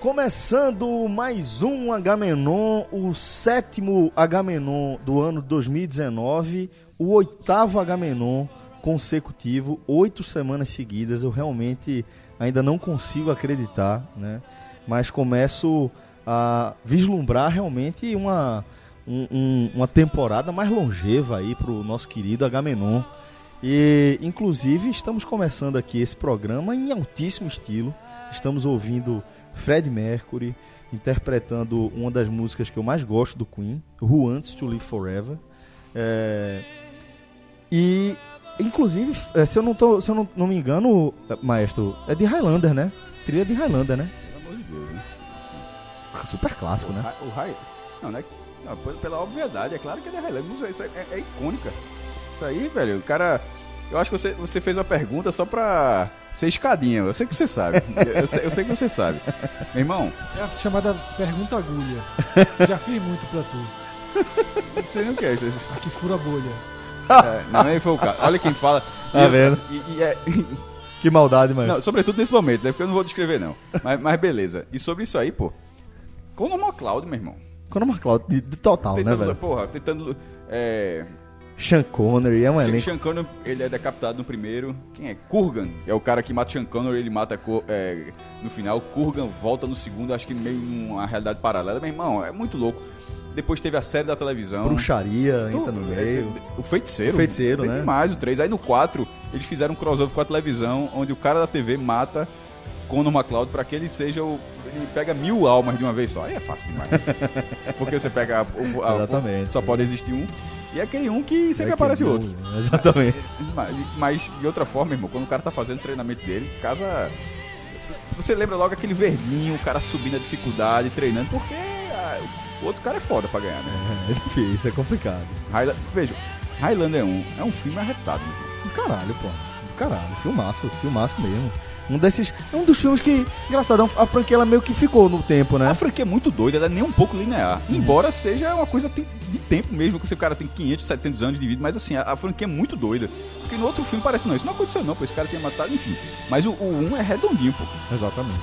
Começando mais um Agamenon, o sétimo Agamenon do ano 2019, o oitavo Agamenon consecutivo, oito semanas seguidas. Eu realmente ainda não consigo acreditar, né? Mas começo a vislumbrar realmente uma, um, um, uma temporada mais longeva aí para o nosso querido Agamenon. E inclusive estamos começando aqui esse programa em altíssimo estilo. Estamos ouvindo Fred Mercury interpretando uma das músicas que eu mais gosto do Queen, Who Wants to Live Forever. É... E inclusive, é, se eu não tô, se eu não, não me engano, maestro, é de Highlander, né? Trilha de Highlander, né? Pelo amor de Deus, né? Super clássico, o né? O High... Não, né? Não, pela- obviedade, é claro que é de Highlander. Isso aí é, é icônica. Isso aí, velho, o cara... Eu acho que você, você fez uma pergunta só pra ser escadinha. Eu sei que você sabe. Eu sei, eu sei que você sabe. Meu irmão, É a chamada pergunta agulha. Já fiz muito pra tu. não sei nem o que é isso. Aqui fura a bolha. É, não, nem foi o caso. Olha quem fala. Tá E- vendo? E, e é... Que maldade, mano. Não, sobretudo nesse momento, né? Porque eu não vou descrever, não. Mas, mas beleza. E sobre isso aí, pô. Com o Cloud, meu irmão. Quando McCloud de, de total, né, Tentando, velho? porra, tentando. É, Sean Connery é um elenco. Sean Connery, ele é decapitado no primeiro. Quem é? Kurgan. É o cara que mata Sean Connery, ele mata é, no final. Kurgan volta no segundo, acho que meio numa realidade paralela. Meu irmão, é muito louco. Depois teve a série da televisão. Bruxaria Tu- entra no é, meio. O Feiticeiro. O Feiticeiro, né? demais o 3. Aí no 4, eles fizeram um crossover com a televisão, onde o cara da TV mata Conor McLeod pra que ele seja o. Ele pega mil almas de uma vez só. Aí é fácil demais. Porque você pega. o- a- Exatamente. Só pode existir um. E é aquele um que sempre É aparece não- outro. Exatamente. Mas, mas, de outra forma, irmão, quando o cara tá fazendo o treinamento dele, casa. Você lembra logo aquele verdinho, o cara subindo a dificuldade, treinando, porque ah, o outro cara é foda pra ganhar, né? É difícil, é complicado. Highla- Veja, Highlander 1 é um filme arretado, meu filho. Do caralho, pô. Caralho. Filmaço, filmaço mesmo. Um desses. É um dos filmes que. Engraçado, a franquia ela meio que ficou no tempo, né? A franquia é muito doida, ela é nem um pouco linear. Embora seja uma coisa de tempo mesmo, que o cara tem 500, 700 anos de vida, mas assim, a, a franquia é muito doida. Porque no outro filme parece, não, isso não aconteceu não, pô, esse cara tinha matado, enfim. Mas o, o 1 é redondinho, pô. Exatamente.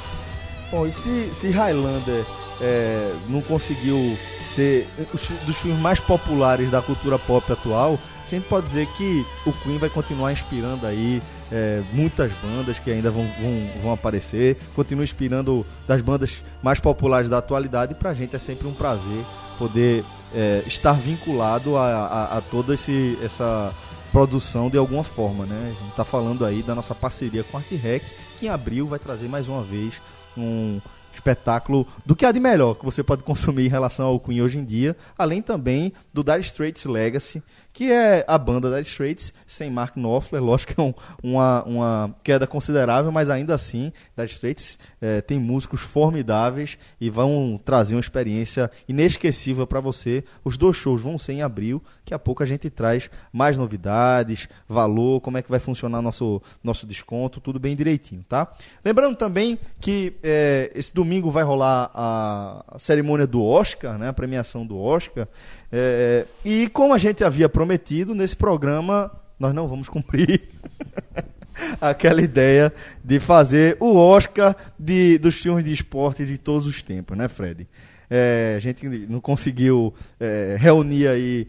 Bom, e se, se Highlander é, não conseguiu ser os- dos filmes mais populares da cultura pop atual, a gente pode dizer que o Queen vai continuar inspirando aí é, muitas bandas que ainda vão, vão, vão aparecer, continua inspirando das bandas mais populares da atualidade, e pra gente é sempre um prazer poder é, estar vinculado a, a, a toda esse, essa produção de alguma forma, né? A gente tá falando aí da nossa parceria com a Art Rec, que em abril vai trazer mais uma vez um espetáculo do que há de melhor que você pode consumir em relação ao Queen hoje em dia, além também do Dire Straits Legacy, que é a banda Dire Straits sem Mark Knopfler, lógico que é um- uma, uma queda considerável, mas ainda assim, Dire Straits eh, tem músicos formidáveis e vão trazer uma experiência inesquecível para você. Os dois shows vão ser em abril, daqui a pouco a gente traz mais novidades, valor, como é que vai funcionar nosso, nosso desconto, tudo bem direitinho, tá? Lembrando também que eh, esse domingo vai rolar a, a cerimônia do Oscar, né, a premiação do Oscar, eh, e como a gente havia prometido, nesse programa nós não vamos cumprir aquela ideia de fazer o Oscar de, dos filmes de esporte de todos os tempos, né, Fred? É, a gente não conseguiu é, reunir aí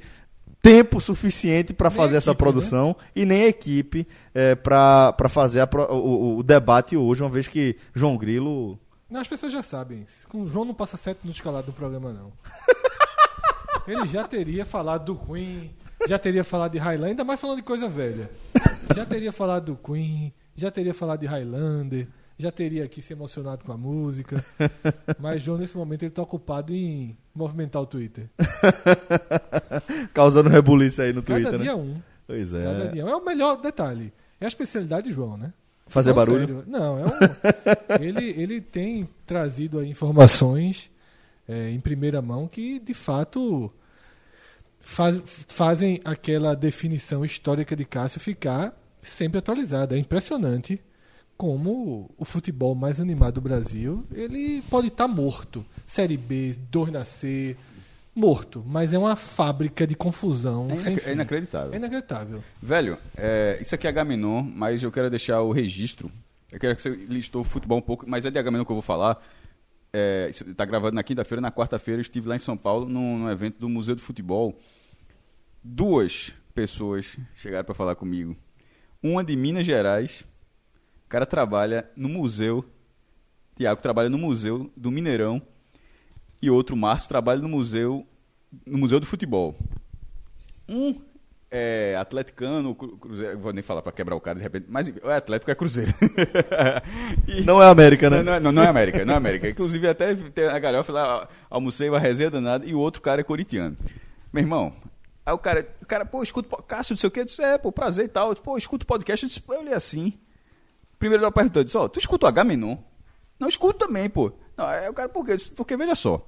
tempo suficiente para fazer essa equipe, produção e nem equipe é, para fazer a o, o debate hoje, uma vez que João Grilo Não, as pessoas já sabem. Com o João não passa sete minutos calado no programa, não. Ele já teria falado do Queen, já teria falado de Highlander, ainda mais falando de coisa velha. Já teria falado do Queen, já teria falado de Highlander, já teria aqui se emocionado com a música. Mas João, nesse momento, ele tá ocupado em movimentar o Twitter. causando rebuliço aí no Cada Twitter, dia né? um. Pois é. Cada dia um. É o melhor detalhe. É a especialidade de João, né? Fazer Não, barulho. sério. Não, é um, ele, ele tem trazido aí informações é, em primeira mão que, de fato, faz- fazem aquela definição histórica de Cássio ficar sempre atualizada. É impressionante como o futebol mais animado do Brasil ele pode estar morto. Série B, 2 na C, morto. Mas é uma fábrica de confusão. É, inac- é inacreditável. É inacreditável. Velho, é, isso aqui é Gaminon, mas eu quero deixar o registro Eu quero que você listou o futebol um pouco, mas é de Agamenon que eu vou falar. É, isso tá gravando na quinta-feira, na quarta-feira estive lá em São Paulo num, num evento do Museu do Futebol. Duas pessoas chegaram para falar comigo. Uma de Minas Gerais, o cara trabalha no museu, Tiago trabalha no museu do Mineirão e outro Márcio trabalha no museu no museu do futebol. Um é atleticano, cru- cruzeiro, vou nem falar para quebrar o cara de repente, mas é Atlético é Cruzeiro. E- Não é América, né? não, não, é- não, não é América, não é América. Inclusive, até tem a galhofa lá, almocei uma resenha danada e o outro cara é coritiano. Meu irmão, aí o cara, o cara, pô, escuta, o Cássio, não sei o quê, eu disse, é, pô, prazer e tal. Eu disse, pô, escuta o podcast. Eu disse, pô, eu li assim. Primeiro eu perguntei, eu disse, ó, tu escuta o H-Menon? Não, escuto também, pô. Não, aí o cara, por quê? Disse, Porque, veja só,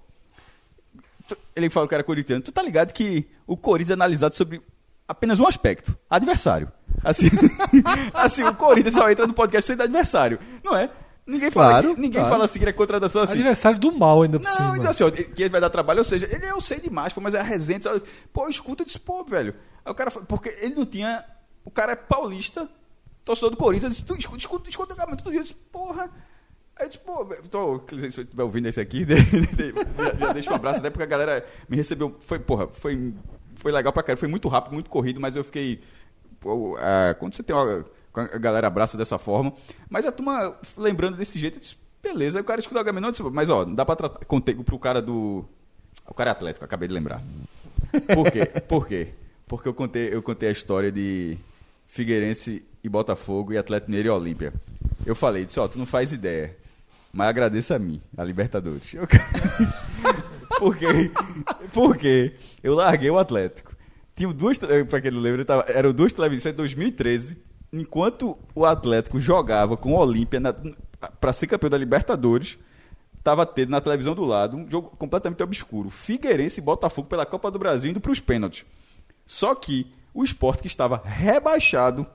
ele falou que era corinthiano. Tu tá ligado que o Corinthians é analisado sobre apenas um aspecto, adversário. Assim, assim o Corinthians só entra no podcast sem adversário, não é? Ninguém fala, Claro, ninguém claro. fala assim que é contratação assim. Adversário do mal ainda por Não, cima. então assim, ó, que ele vai dar trabalho, ou seja, ele eu sei demais, pô, mas é a resenha, sabe? pô, eu escuto, eu disse, pô, velho. Aí o cara, porque ele não tinha, o cara é paulista, torcedor do Corinthians, eu disse, tu escuta, escuta, escuta o todo dia, eu disse, porra. Aí eu disse, pô, tô, se você estiver ouvindo esse aqui, já, já deixa um abraço, até porque a galera me recebeu, foi, porra, foi, foi legal pra caralho, foi muito rápido, muito corrido, mas eu fiquei, pô, ah, quando você tem uma, a galera abraça dessa forma, mas a turma lembrando desse jeito, eu disse, beleza, aí o cara escuta o Agamenon, eu disse, mas ó, não dá pra tratar, contei pro cara do, o cara é atlético, acabei de lembrar. Por quê? Por quê? Porque eu contei, eu contei a história de Figueirense e Botafogo e Atlético Mineiro e Olímpia. Eu falei, disse, ó, tu não faz ideia, mas agradeça a mim, a Libertadores. Eu... Por quê? Porque eu larguei o Atlético. Tinha duas, te- pra quem não lembra, tava- eram duas televisões em 2013, enquanto o Atlético jogava com o Olímpia pra ser campeão da Libertadores, tava tendo na televisão do lado um jogo completamente obscuro. Figueirense e Botafogo pela Copa do Brasil indo pros pênaltis. Só que o esporte que estava rebaixado,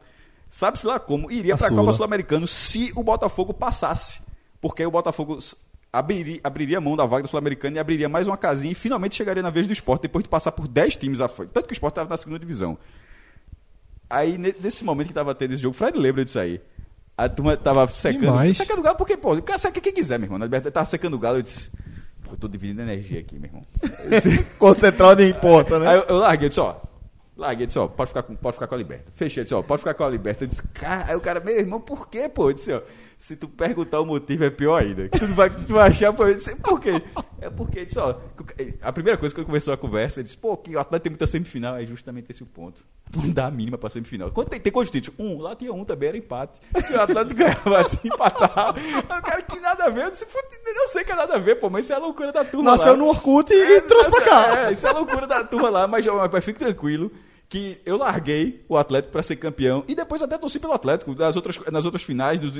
sabe-se lá como, iria para a. Copa Sul-Americana se o Botafogo passasse. Porque o Botafogo abriria, abriria mão da vaga do Sul-Americana e abriria mais uma casinha e finalmente chegaria na vez do esporte depois de passar por 10 times à frente. Tanto que o esporte estava na segunda divisão. Aí, ne- nesse momento que tava tendo esse jogo, o Fred lembra disso aí. A turma tava secando. Demais. Secando o galo, porque, pô, o cara seca quem quiser, meu irmão. Na verdade, tava secando o galo, eu disse. Eu tô dividindo energia aqui, meu irmão. Concentrado em importa, né? Aí eu, eu larguei, eu disse, ó. Larguei, disse, ó, pode ficar, com, pode ficar com a liberta. Fechei, disse, ó, pode ficar com a liberta. Eu disse, cara, aí o cara, meu irmão, por quê, pô? Eu disse, ó, se tu perguntar o motivo é pior ainda. Tu vai, tu vai achar, eu disse, por quê? É porque, eu disse, ó, a primeira coisa que começou a conversa, ele disse, pô, que o Atlético tem muita semifinal, é justamente esse o ponto. Tu não dá a mínima pra semifinal. Quanto tem, tem quantos títulos? Um, lá tinha um também, era empate. Se o Atlético ganhava, empatava. O cara, que nada a ver, eu disse, "Pô, eu sei que é nada a ver, pô, mas isso é a loucura da turma lá. Nasceu no Orkut e, e trouxe pra cá. É, isso é a loucura da turma lá, mas, mas fique tranquilo que eu larguei o Atlético para ser campeão e depois até torci pelo Atlético nas outras, nas outras finais. nos-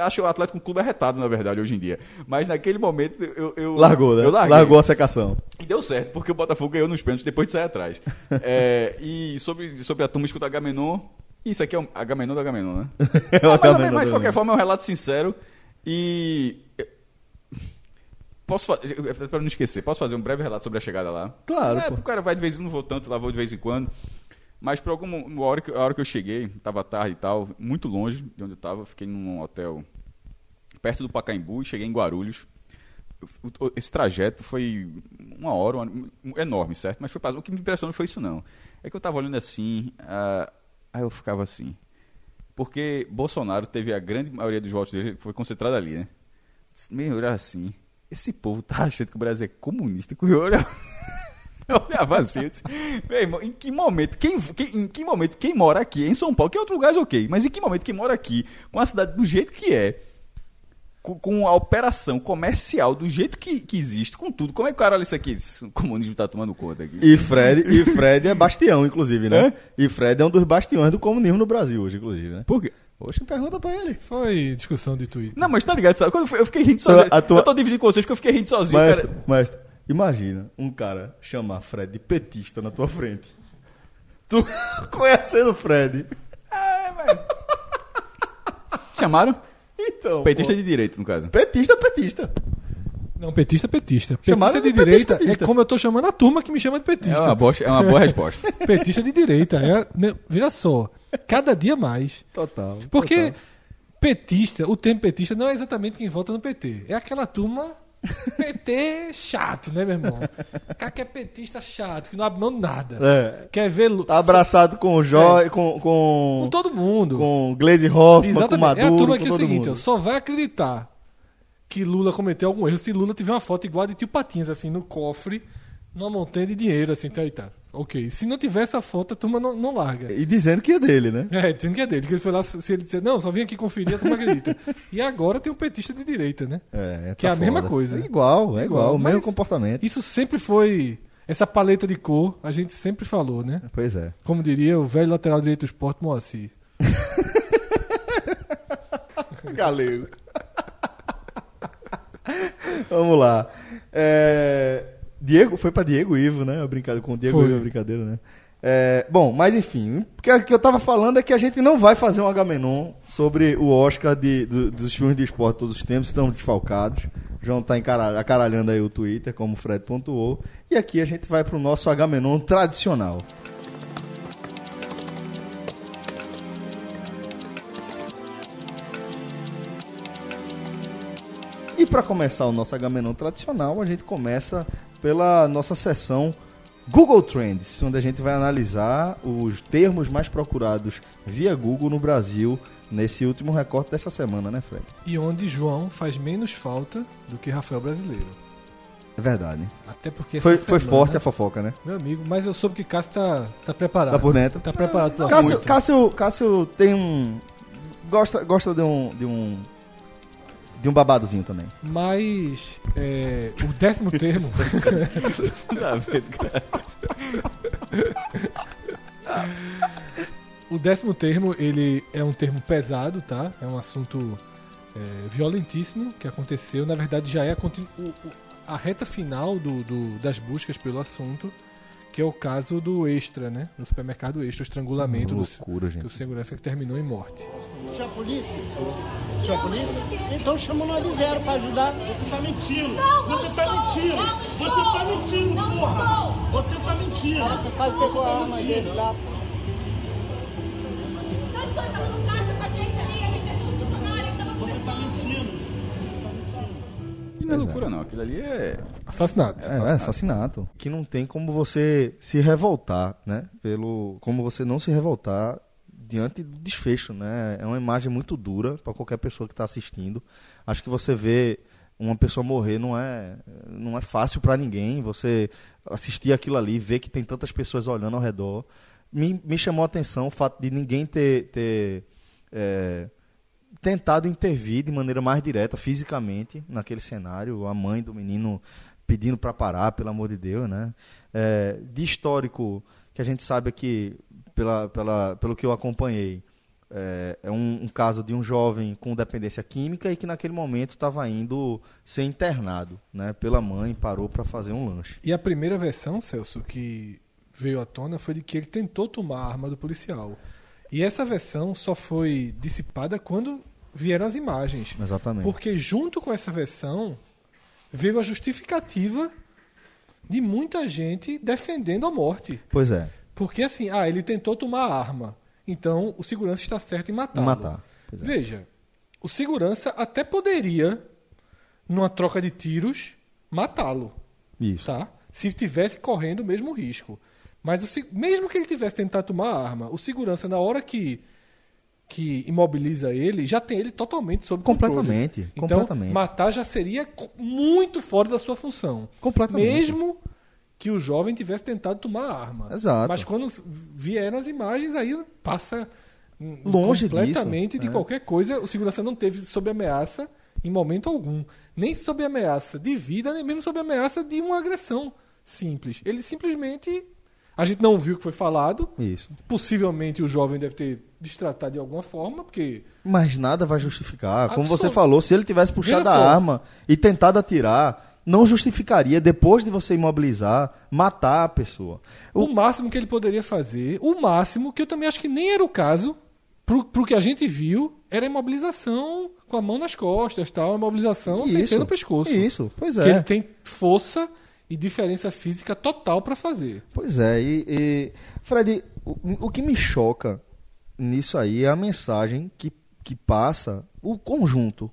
acho o Atlético um clube arretado, na verdade, hoje em dia. Mas naquele momento eu. eu Largou, né? Eu. Largou a secação. E deu certo, porque o Botafogo ganhou nos pênaltis depois de sair atrás. É, e sobre, sobre a turma escutar Agamenon, isso aqui é um Agamenon do Agamenon, né? É o Ah, mas, Agamenon mas de qualquer forma é um relato sincero e. Posso fazer, para não esquecer, posso fazer um breve relato sobre a chegada lá? Claro, É, o cara vai de vez em quando, não vou tanto, lá vou de vez em quando. Mas por alguma uma hora que, a hora que eu cheguei, tava tarde e tal, muito longe de onde eu tava, fiquei num hotel perto do Pacaembu e cheguei em Guarulhos. Esse trajeto foi uma hora, uma- um- enorme, certo? Mas foi, o que me impressionou não foi isso não. É que eu tava olhando assim, ah, aí eu ficava assim. Porque Bolsonaro teve a grande maioria dos votos dele, foi concentrada ali, né? Meio assim, esse povo tá achando que o Brasil é comunista, que eu olhava, eu olhava eu disse, meu irmão, em que momento, quem, quem- em que momento quem mora aqui, em São Paulo, que em outro lugar é ok, mas em que momento quem mora aqui, com a cidade do jeito que é, com, com a operação comercial do jeito que, que existe, com tudo, como é que o cara olha isso aqui? O comunismo tá tomando conta aqui. E Fred, e Fred é bastião, inclusive, né? E Fred é um dos bastiões do comunismo no Brasil hoje, inclusive, né? Por quê? Oxe, pergunta pra ele. Foi discussão de Twitter. Não, mas tá ligado, sabe? Quando eu fiquei rindo sozinho. A tua- Eu tô dividindo com vocês porque eu fiquei rindo sozinho, Mestre, cara. mestre, imagina um cara chamar Fred de petista na tua frente. Tu conhecendo o Fred. É, velho. Chamaram? Então. Petista pô, de direito, no caso. petista, petista. Não, petista, petista. Chamaram Petista de de petista, direita petista. é como eu tô chamando a turma que me chama de É petista. uma, boa, é uma boa resposta. Petista de direita. É, né, veja só, cada dia mais. Total. Porque total. petista, o termo petista não é exatamente quem vota no PT. É aquela turma PT chato, né, meu irmão? O cara que é petista chato, que não abre mão de nada. É. Quer ver. Tá abraçado com o Jó, É. com, Com com, todo mundo. com Glaze Hoffman, com Exatamente. Maduro, é a turma com que é o seguinte, mundo. só vai acreditar que Lula cometeu algum erro se Lula tiver uma foto igual a de tio Patinhas, assim, no cofre, numa montanha de dinheiro, assim, tá aí, tá. Ok. Se não tiver essa foto, a turma não, não larga. E dizendo que é dele, né? É, dizendo que é dele. Que ele foi lá, se ele disser, não, só vim aqui conferir, a turma acredita. e agora tem um petista de direita, né? É, Que é a mesma coisa. É igual, é igual, o mesmo comportamento. Isso sempre foi. Essa paleta de cor, a gente sempre falou, né? Pois é. Como diria o velho lateral direito do esporte, Moacir. Galego. Vamos lá. É, Diego, foi pra Diego Ivo, né? A brincadeira com o Diego Foi. Ivo, a brincadeira, né? É, bom, mas enfim, o que, que eu tava falando é que a gente não vai fazer um Agamenon sobre o Oscar de, do- dos filmes de esporte todos os tempos, estamos desfalcados. O João tá encara- acaralhando aí o Twitter, como o Fred pontuou. E aqui a gente vai pro nosso Agamenon tradicional. E para começar o nosso Agamenon tradicional, a gente começa pela nossa sessão Google Trends, onde a gente vai analisar os termos mais procurados via Google no Brasil nesse último recorte dessa semana, né, Fred? E onde João faz menos falta do que Rafael Brasileiro. É verdade. Até porque Foi, essa foi semana- forte a fofoca, né? Meu amigo, mas eu soube que Cássio tá, tá preparado. Tá por dentro. Tá preparado pro Cássio. Cássio, Cássio tem um. Gosta, gosta de um. De um, de um babadozinho também. Mas é, o décimo termo. Tá vendo, cara? o décimo termo, ele é um termo pesado, tá? É um assunto é, violentíssimo que aconteceu. Na verdade, já é a, continu- a reta final do, do- das buscas pelo assunto, que é o caso do Extra, né? No supermercado Extra, o estrangulamento do, Loucura, que o gente. segurança que terminou em morte. Você é a polícia? Você é a polícia? Então chama o 90 pra ajudar. Você tá mentindo! Não, não você tá estou, mentindo! não Você estou, tá mentindo, não porra! estou. Você tá mentindo! O cara pegou a arma dele lá. Não estou estava no caixa Aquilo não é loucura, não. Aquilo ali é. Assassinato. É, é assassinato. Que não tem como você se revoltar, né? Pelo, como você não se revoltar diante do desfecho, né? É uma imagem muito dura para qualquer pessoa que está assistindo. Acho que você vê uma pessoa morrer não é não é fácil para ninguém. Você assistir aquilo ali, ver que tem tantas pessoas olhando ao redor, me, me chamou a atenção o fato de ninguém ter, ter é, tentado intervir de maneira mais direta, fisicamente, naquele cenário. A mãe do menino pedindo para parar, pelo amor de Deus, né? É, de histórico, que a gente sabe que, pela, pela, pelo que eu acompanhei, é, é um, um caso de um jovem com dependência química e que naquele momento estava indo ser internado, né? Pela mãe, parou para fazer um lanche. E a primeira versão, Celso, que veio à tona foi de que ele tentou tomar a arma do policial. E essa versão só foi dissipada quando vieram as imagens. Exatamente. Porque junto com essa versão veio a justificativa de muita gente defendendo a morte. Pois é, Porque assim, ah, ele tentou tomar a arma. Então o segurança está certo em matá-lo. matar. É. Veja, o segurança até poderia, numa troca de tiros, matá-lo Isso. tá? Se tivesse correndo o mesmo risco. Mas o mesmo que ele tivesse tentado tomar a arma, o segurança, na hora que, que imobiliza ele, já tem ele totalmente sob controle. Completamente, Então, completamente. matar já seria muito fora da sua função. Completamente. Mesmo que o jovem tivesse tentado tomar a arma. Exato. Mas quando vieram as imagens, aí passa Longe completamente disso, de é. qualquer coisa. O segurança não teve sob ameaça em momento algum. Nem sob ameaça de vida, nem mesmo sob ameaça de uma agressão simples. Ele simplesmente. A gente não viu o que foi falado. Isso. Possivelmente o jovem deve ter destratado de alguma forma, porque. Mas nada vai justificar. Como Absol- você falou, se ele tivesse puxado a arma e tentado atirar, não justificaria, depois de você imobilizar, matar a pessoa. O máximo que ele poderia fazer, o máximo, que eu também acho que nem era o caso, pro, pro que a gente viu, era a imobilização com a mão nas costas, tal, imobilização sem ser no pescoço. Isso, pois Que ele é. tem força e diferença física total pra fazer. Pois é. E, e, Fred, o, o que me choca nisso aí é a mensagem que, que passa o conjunto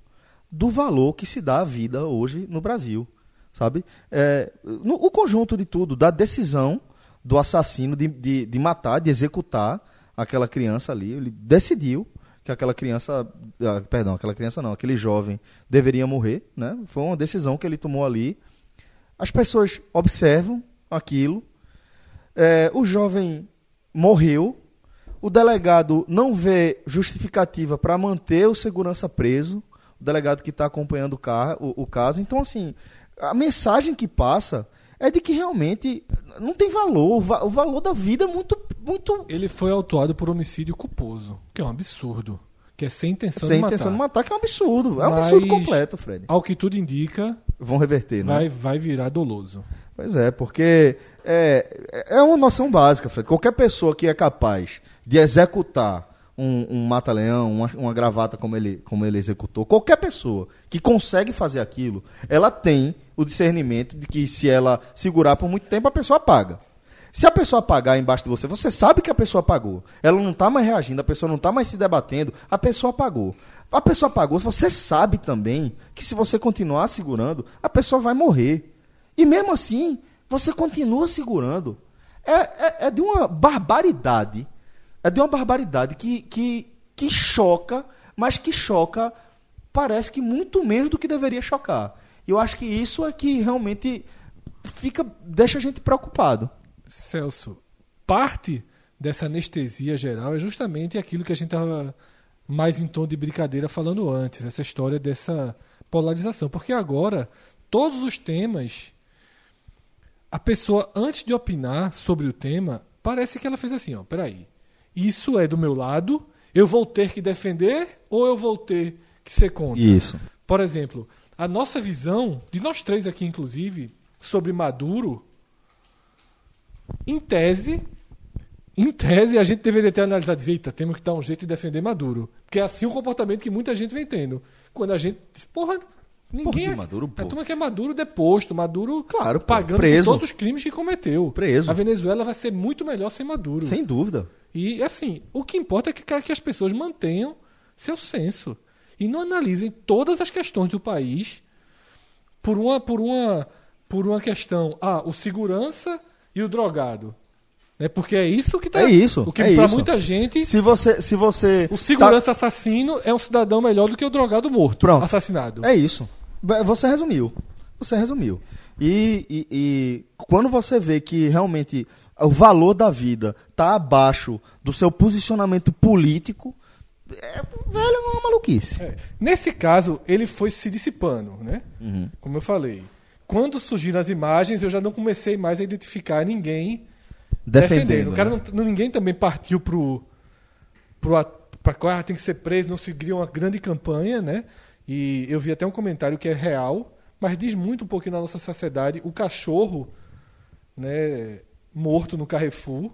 do valor que se dá à vida hoje no Brasil, sabe? É, no- o conjunto de tudo, da decisão do assassino de, de, de matar, de executar aquela criança ali. Ele decidiu que aquela criança, ah, perdão, aquela criança não, aquele jovem deveria morrer, né? Foi uma decisão que ele tomou ali. As pessoas observam aquilo. É, o jovem morreu. O delegado não vê justificativa para manter o segurança preso. O delegado que está acompanhando o, ca- o- o caso. Então, assim, a mensagem que passa é de que realmente não tem valor. O, va- o valor da vida é muito, muito Ele foi autuado por homicídio culposo, que é um absurdo. Que é sem intenção sem de matar. intenção de matar, que é um absurdo. É um Mas- absurdo completo, Fred. Ao que tudo indica, Vão reverter, né? vai, vai virar doloso. Pois é, porque é, é uma noção básica, Fred. Qualquer pessoa que é capaz de executar um, um mata-leão, uma, uma gravata como ele, como ele executou, qualquer pessoa que consegue fazer aquilo, ela tem o discernimento de que se ela segurar por muito tempo, a pessoa apaga. Se a pessoa apagar embaixo de você, você sabe que a pessoa apagou. Ela não está mais reagindo, a pessoa não está mais se debatendo, a pessoa apagou. A pessoa apagou, você sabe também que se você continuar segurando, a pessoa vai morrer. E mesmo assim, você continua segurando. É, é, é de uma barbaridade. É de uma barbaridade que, que, que choca, mas que choca, parece que muito menos do que deveria chocar. E eu acho que isso é que realmente fica, deixa a gente preocupado. Celso, parte dessa anestesia geral é justamente aquilo que a gente estava mais em tom de brincadeira falando antes, essa história dessa polarização. Porque agora, todos os temas, a pessoa, antes de opinar sobre o tema, parece que ela fez assim: ó, peraí, isso é do meu lado, eu vou ter que defender ou eu vou ter que ser contra? Isso. Por exemplo, a nossa visão, de nós três aqui, inclusive, sobre Maduro, em tese, em tese, a gente deveria ter analisado e dizer, eita, temos que dar um jeito de defender Maduro. Porque é assim o comportamento que muita gente vem tendo. Quando a gente diz, porra, ninguém. que Maduro, pô? A turma quer Maduro deposto, Maduro Claro, pagando preso. por todos os crimes que cometeu. Preso. A Venezuela vai ser muito melhor sem Maduro. Sem dúvida. E assim, o que importa é que, que as pessoas mantenham seu senso e não analisem todas as questões do país por uma por uma por uma questão, ah, o segurança e o drogado. Né? Porque é isso que tá É isso, O que é isso. muita gente Se você, se você o segurança assassino é um cidadão melhor do que o drogado morto, Pronto. assassinado. É isso. Você resumiu. Você resumiu. E, e- e quando você vê que realmente o valor da vida está abaixo do seu posicionamento político, é, velho, é uma maluquice. É. Nesse caso, ele foi se dissipando, né? Uhum. Como eu falei. Quando surgiram as imagens, eu já não comecei mais a identificar ninguém Defendendo. O cara né? não, ninguém também partiu pro, pro a- pra que ah, tem que ser preso, não seguiu uma grande campanha, né? E eu vi até um comentário que é real, mas diz muito um pouquinho na nossa sociedade. O cachorro, né, morto no Carrefour,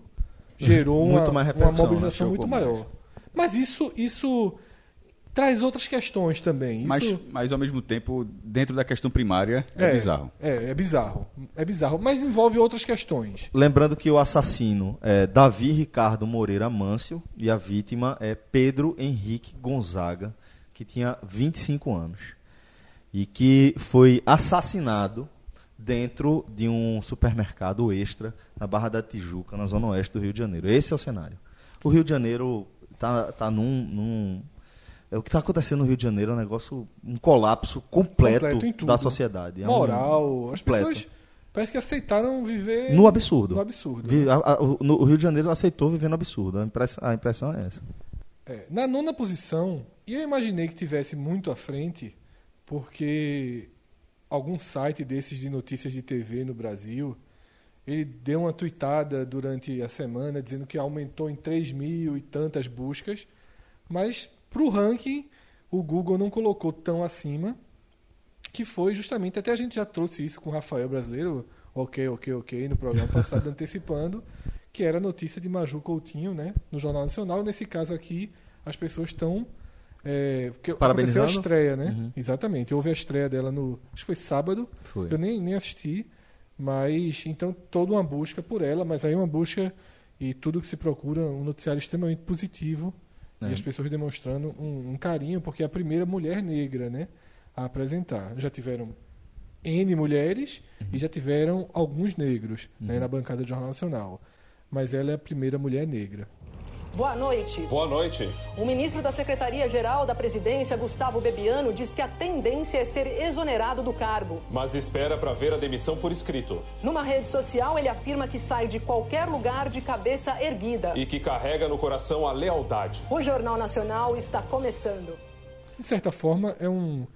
gerou uma, uma né? mobilização muito mais. maior. Mas isso, isso traz outras questões também. Isso... Mas, mas ao mesmo tempo, dentro da questão primária, é, bizarro. É, é bizarro. É bizarro. Mas envolve outras questões. Lembrando que o assassino é Davi Ricardo Moreira Mâncio e a vítima é Pedro Henrique Gonzaga, que tinha 25 anos. E que foi assassinado dentro de um supermercado extra na Barra da Tijuca, na zona oeste do Rio de Janeiro. Esse é o cenário. O Rio de Janeiro tá, tá num, num- é, o que está acontecendo no Rio de Janeiro é um negócio, um colapso completo, Completo da sociedade. É um- Moral. As completo. pessoas parece que aceitaram viver No absurdo. No absurdo. Vi- a- a- o, no- o Rio de Janeiro aceitou viver no absurdo. A impressão, a impressão é essa. É, na nona posição, e eu imaginei que tivesse muito à frente, porque algum site desses de notícias de TV no Brasil, ele deu uma tweetada durante a semana dizendo que aumentou em 3 mil e tantas buscas, mas para o ranking o Google não colocou tão acima, que foi justamente, até a gente já trouxe isso com o Rafael Brasileiro, ok, ok, ok, no programa passado, antecipando, que era a notícia de Maju Coutinho, né, no Jornal Nacional. Nesse caso aqui, as pessoas estão. É, porque aconteceu a Parabenizando? estreia, né? Uhum. Exatamente. Houve a estreia dela no. Acho que foi sábado. Foi. Eu nem, nem assisti. Mas, então, toda uma busca por ela, mas aí uma busca e tudo que se procura, um noticiário extremamente positivo E as pessoas demonstrando um, um carinho, porque é a primeira mulher negra né, a apresentar. Já tiveram N mulheres e já tiveram alguns negros né, na bancada do Jornal Nacional. Mas ela é a primeira mulher negra. Boa noite. Boa noite. O ministro da Secretaria-Geral da Presidência, Gustavo Bebiano, diz que a tendência é ser exonerado do cargo. Mas espera para ver a demissão por escrito. Numa rede social, ele afirma que sai de qualquer lugar de cabeça erguida. E que carrega no coração a lealdade. O Jornal Nacional está começando. De certa forma, é um,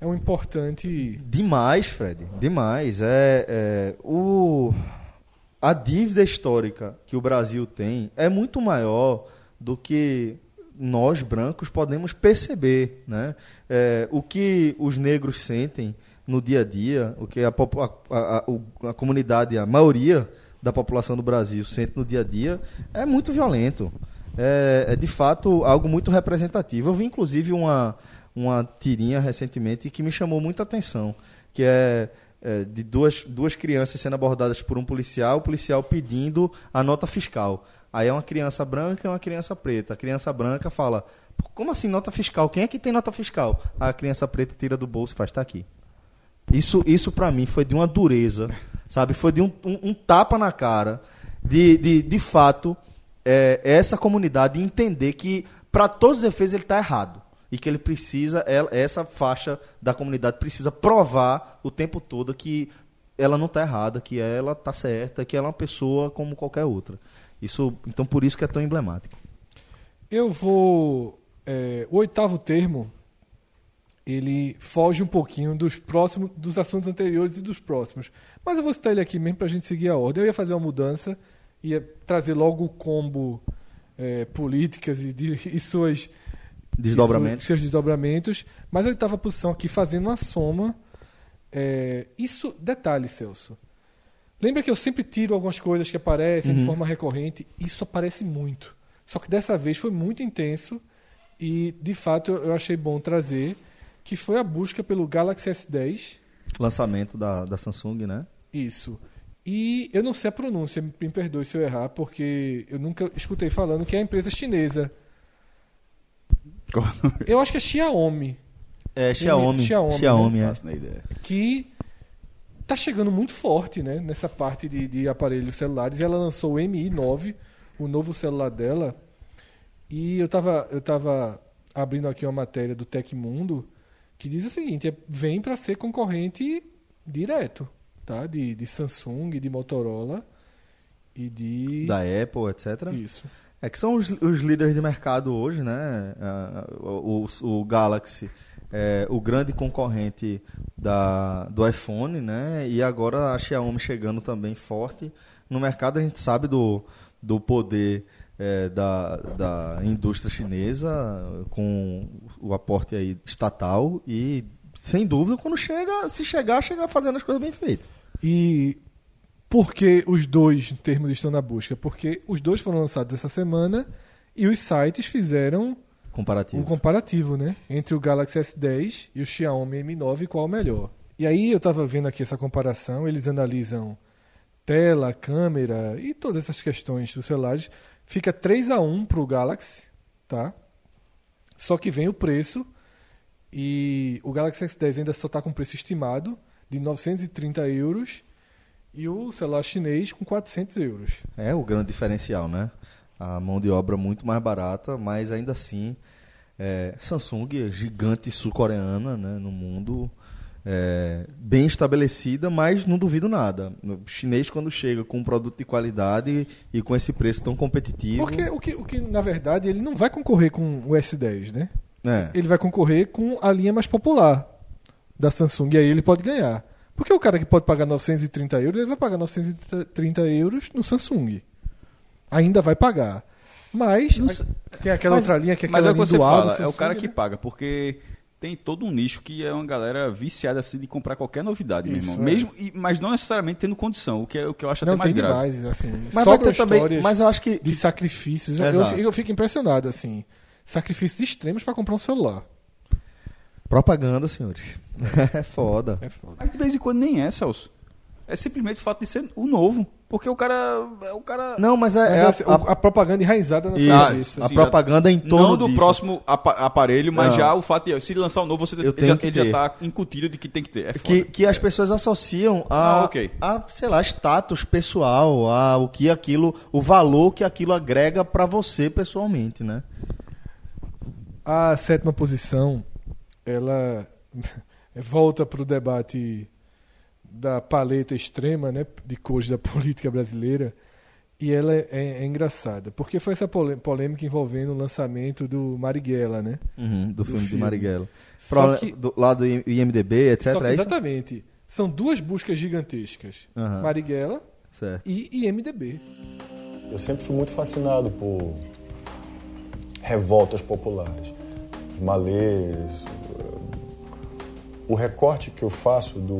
é um importante. Demais, Fred. Demais. É, é, o, a dívida histórica que o Brasil tem é muito maior do que nós, brancos, podemos perceber. Né? É, o que os negros sentem no dia a dia, o que a, a, a- a comunidade, a maioria da população do Brasil sente no dia a dia, é muito violento. É, é, de fato algo muito representativo. Eu vi inclusive uma, uma tirinha recentemente que me chamou muita atenção, que é, é, de duas, duas crianças sendo abordadas por um policial, o policial pedindo a nota fiscal. Aí é uma criança branca e uma criança preta. A criança branca fala: "Pô, Como assim nota fiscal? Quem é que tem nota fiscal? A criança preta tira do bolso e faz: Tá aqui. Isso, isso para mim foi de uma dureza, sabe? Foi de um, um- um tapa na cara, de, de, de fato, é, essa comunidade entender que, para todos os efeitos, ele está errado. E que ele precisa, ela- essa faixa da comunidade precisa provar o tempo todo que ela não está errada, que ela está certa, que ela é uma pessoa como qualquer outra. Isso, então, por isso que é tão emblemático. Eu vou. é, o oitavo termo ele foge um pouquinho dos próximos, dos assuntos anteriores e dos próximos. Mas eu vou citar ele aqui mesmo para a gente seguir a ordem. Eu ia fazer uma mudança, ia trazer logo o combo é, políticas e, de, e suas Desdobramentos. seus desdobramentos. Mas eu estava posição aqui fazendo uma soma. É, isso, detalhe, Celso. Lembra que eu sempre tiro algumas coisas que aparecem de forma recorrente? Isso aparece muito. Só que dessa vez foi muito intenso e, de fato, eu, achei bom trazer, que foi a busca pelo Galaxy S10. Lançamento da, da Samsung, né? Isso. E eu não sei a pronúncia, me perdoe se eu errar, porque eu nunca escutei falando que é a empresa chinesa. Eu acho que é Xiaomi, É Xiaomi. Xiaomi, Xiaomi, né? é. Que tá chegando muito forte, né, nessa parte de, de aparelhos celulares. Ela lançou o Mi 9, o novo celular dela. E eu tava, eu tava abrindo aqui uma matéria do Tecmundo que diz o seguinte: é, vem para ser concorrente direto, tá? De, de Samsung, de Motorola e de Da Apple, etc. isso. É que são os, os líderes de mercado hoje, né? O, o- o Galaxy é o grande concorrente da, do iPhone, né? E agora a Xiaomi chegando também forte. No mercado a gente sabe do, do poder é, da, da indústria chinesa com o aporte aí estatal e sem dúvida quando chega, se chegar, chega fazendo as coisas bem feitas. E por que os dois termos estão na busca? Porque os dois foram lançados essa semana e os sites fizeram Comparativo. um comparativo, né? Entre o Galaxy S10 e o Xiaomi Mi 9, qual é o melhor. E aí eu tava vendo aqui essa comparação, eles analisam tela, câmera e todas essas questões dos celulares. Fica 3 a 1 pro Galaxy, tá? Só que vem o preço e o Galaxy S10 ainda só está com preço estimado de 930 euros e o celular chinês com 400 euros. É o grande diferencial, né? A mão de obra muito mais barata, mas ainda assim, é, Samsung é gigante sul-coreana né, no mundo, é, bem estabelecida, mas não duvido nada. O chinês, quando chega com um produto de qualidade e com esse preço tão competitivo. Porque o que, o que, na verdade, ele não vai concorrer com o S10, né? É, Ele vai concorrer com a linha mais popular da Samsung e aí ele pode ganhar. Porque o cara que pode pagar 930 euros, ele vai pagar 930 euros no Samsung. Ainda vai pagar. Mas Não tem aquela Mas- outra linha que é Mas aquela é o que linha você fala, é o Samsung, cara que né? paga, porque tem todo um nicho que é uma galera viciada assim de comprar qualquer novidade, meu Isso, irmão. é. Mesmo, e- mas não necessariamente tendo condição, o que, é, o que eu acho Não até mais tem grave. demais, assim. mas vai ter também. histórias Mas eu acho que. de sacrifícios. Eu, eu fico impressionado, assim. Sacrifícios extremos para comprar um celular. Propaganda, senhores. é foda. É foda. Mas de vez em quando nem é, Celso. É simplesmente o fato de ser o novo. Porque o cara. O cara. Não, mas é, Mas é é a, assim, a, propaganda enraizada na Isso, sua Ah, cabeça. a sim, propaganda em torno não do disso. próximo apa- aparelho, mas Não. já o fato de se lançar um novo, você Eu ele tenho já, que ele já ter. tá incutido de que tem que ter. É que, foda. que as pessoas associam a, Ah, ok. a, sei lá, status pessoal, a o que aquilo, o valor que aquilo agrega pra você pessoalmente, né? A sétima posição, ela volta para o debate da paleta extrema né, de cores da política brasileira e ela é, é engraçada, porque foi essa polê- polêmica envolvendo o lançamento do Marighella, né? Uhum, do, filme, de filme. Marighella. Só Pro- que- do, lá do IMDB, etc. Só que, é isso? exatamente. São duas buscas gigantescas. Aham. Marighella Certo. e IMDB. Eu sempre fui muito fascinado por revoltas populares, os malês. O recorte que eu faço do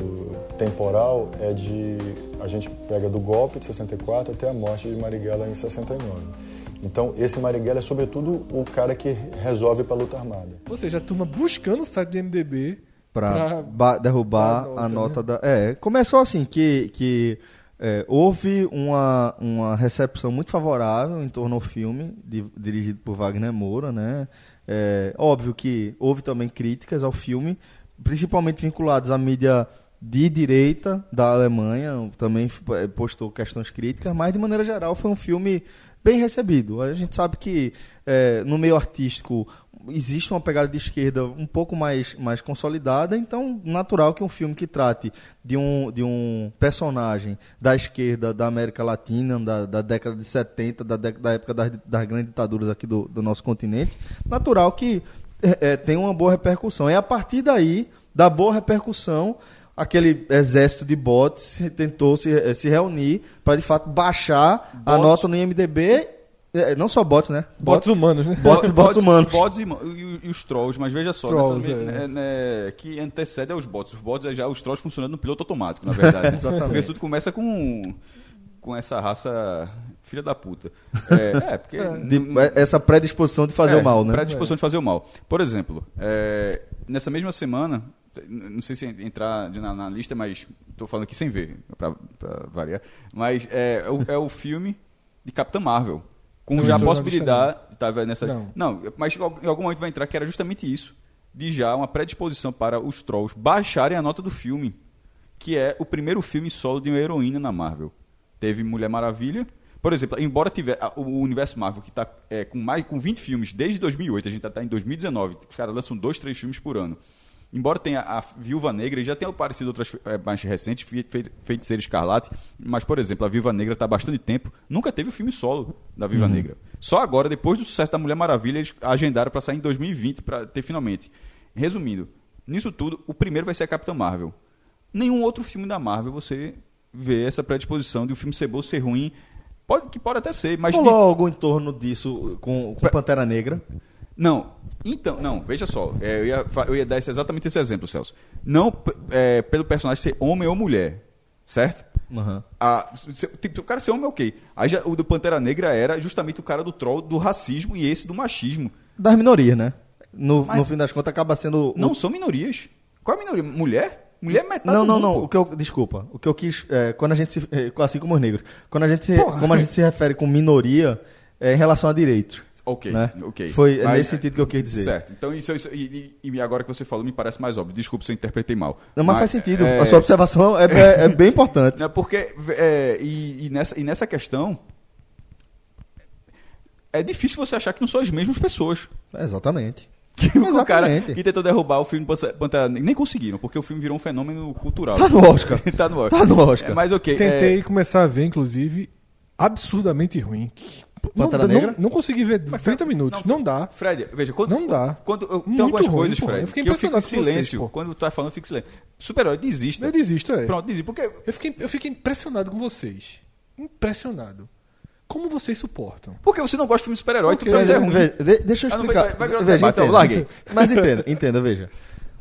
temporal é de. A gente pega do golpe de 64 até a morte de Marighella em 69. Então, esse Marighella é, sobretudo, o cara que resolve para a luta armada. Ou seja, a turma buscando o site do pra ba- derrubar dar a nota, né? da. É, começou assim, que, que é, houve uma, uma recepção muito favorável em torno ao filme, di- dirigido por Wagner Moura, né? É, óbvio que houve também críticas ao filme, principalmente vinculadas à mídia de direita da Alemanha, também eh, postou questões críticas, mas de maneira geral foi um filme bem recebido. A gente sabe que eh, no meio artístico existe uma pegada de esquerda um pouco mais, mais consolidada, então natural que um filme que trate de um, de um personagem da esquerda da América Latina, da, da década de 70, da, da época das, das grandes ditaduras aqui do, do nosso continente, natural que é, é, tem uma boa repercussão. E a partir daí, da boa repercussão, aquele exército de bots tentou se, eh, se reunir para de fato baixar a Bots. nota no IMDB. eh, Não só bots, né? Bots humanos, né? Bots, bots humanos. Bots e, e- os trolls, mas veja só, Trolls, nessa- é. né, né, que antecede aos bots. Os bots é já os trolls funcionando no piloto automático, na verdade. né? Exatamente. Porque tudo começa com, com essa raça filha da puta. É, é, porque. De- eh, essa predisposição de fazer É, o mal, né? Predisposição de fazer o mal. Por exemplo, é, nessa mesma semana, não sei se entrar na, na lista, mas estou falando aqui sem ver, para variar. Mas é, é o, é o filme de Capitã Marvel. Com Não já a possibilidade. Tava nessa, Não. não, mas em algum momento vai entrar que era justamente isso. De já uma predisposição para os trolls baixarem a nota do filme. Que é o primeiro filme solo de uma heroína na Marvel. Teve Mulher Maravilha. Por exemplo, embora tiver o universo Marvel que está com mais com 20 filmes desde 2008, a gente está em 2019, os caras lançam dois, três filmes por ano. Embora tenha a Viúva Negra e já tenha aparecido outras eh, mais recentes, Fe- Fe- Feiticeira Escarlate, mas, por exemplo, a Viúva Negra está há bastante tempo, nunca teve o filme solo da Viúva Negra. Só agora, depois do sucesso da Mulher Maravilha, eles agendaram para sair em 2020, para ter finalmente. Resumindo, nisso tudo, o primeiro vai ser a Capitã Marvel. Nenhum outro filme da Marvel você vê essa predisposição de o filme ser bom, ser ruim. Pode, que pode até ser, mas. Rolou de- algo em torno disso com, com Pantera Negra? Não. Então, não, veja só. é, eu, ia, eu ia dar esse- exatamente esse exemplo, Celso. Não é, pelo personagem ser homem ou mulher. Certo? Aham. A, se, tipo, o cara ser homem, ok. Aí já, o do Pantera Negra era justamente o cara do troll do racismo e esse do machismo. Das minorias, né? No, Mas- no fim das contas, acaba sendo. o- Não são minorias. Qual é a minoria? Mulher? Mulher é metade Não, do não, não. pô. O que eu, desculpa. O que eu quis. é, quando a gente se. é, assim como os negros. Quando a gente se, Porra. como a gente se refere com minoria, é em relação a direitos. Ok, né? ok. Foi Mas- nesse sentido que eu quis dizer. Certo. Então, isso, isso- e, e- agora que você falou, me parece mais óbvio. Desculpa se eu interpretei mal. Não, mas, faz sentido. é, A sua observação é, é- é bem importante. É porque, é, e, e nessa, e nessa questão, é difícil você achar que não são as mesmas pessoas. Exatamente. Que o cara Exatamente. que tentou derrubar o filme Pantera- Negra, nem conseguiram, porque o filme virou um fenômeno cultural. Tá no Oscar. tá no Oscar. Tá no Oscar. É, mas ok. Tentei é, começar a ver, inclusive, absurdamente ruim. Não, Pantera não, Negra? não consegui ver 30 minutos. Não, dá. Fred, veja, quando, Não dá. Quando, eu- tem Muito algumas ruim, coisas, pô. Fred, Eu fiquei que eu fico em impressionado com vocês, silêncio. pô. quando tu tá falando, eu fico em silêncio. Super-herói, desista. Eu desisto, é. Pronto, desista. Porque Eu fiquei, eu fiquei impressionado com vocês. Impressionado. Como vocês suportam? Porque você não gosta de filme de super-herói, tu faz é ruim. Veja, de- deixa eu Ah, explicar. vai- vai virar veja, debate, então, entenda. larguei. Mas entenda, entenda, veja.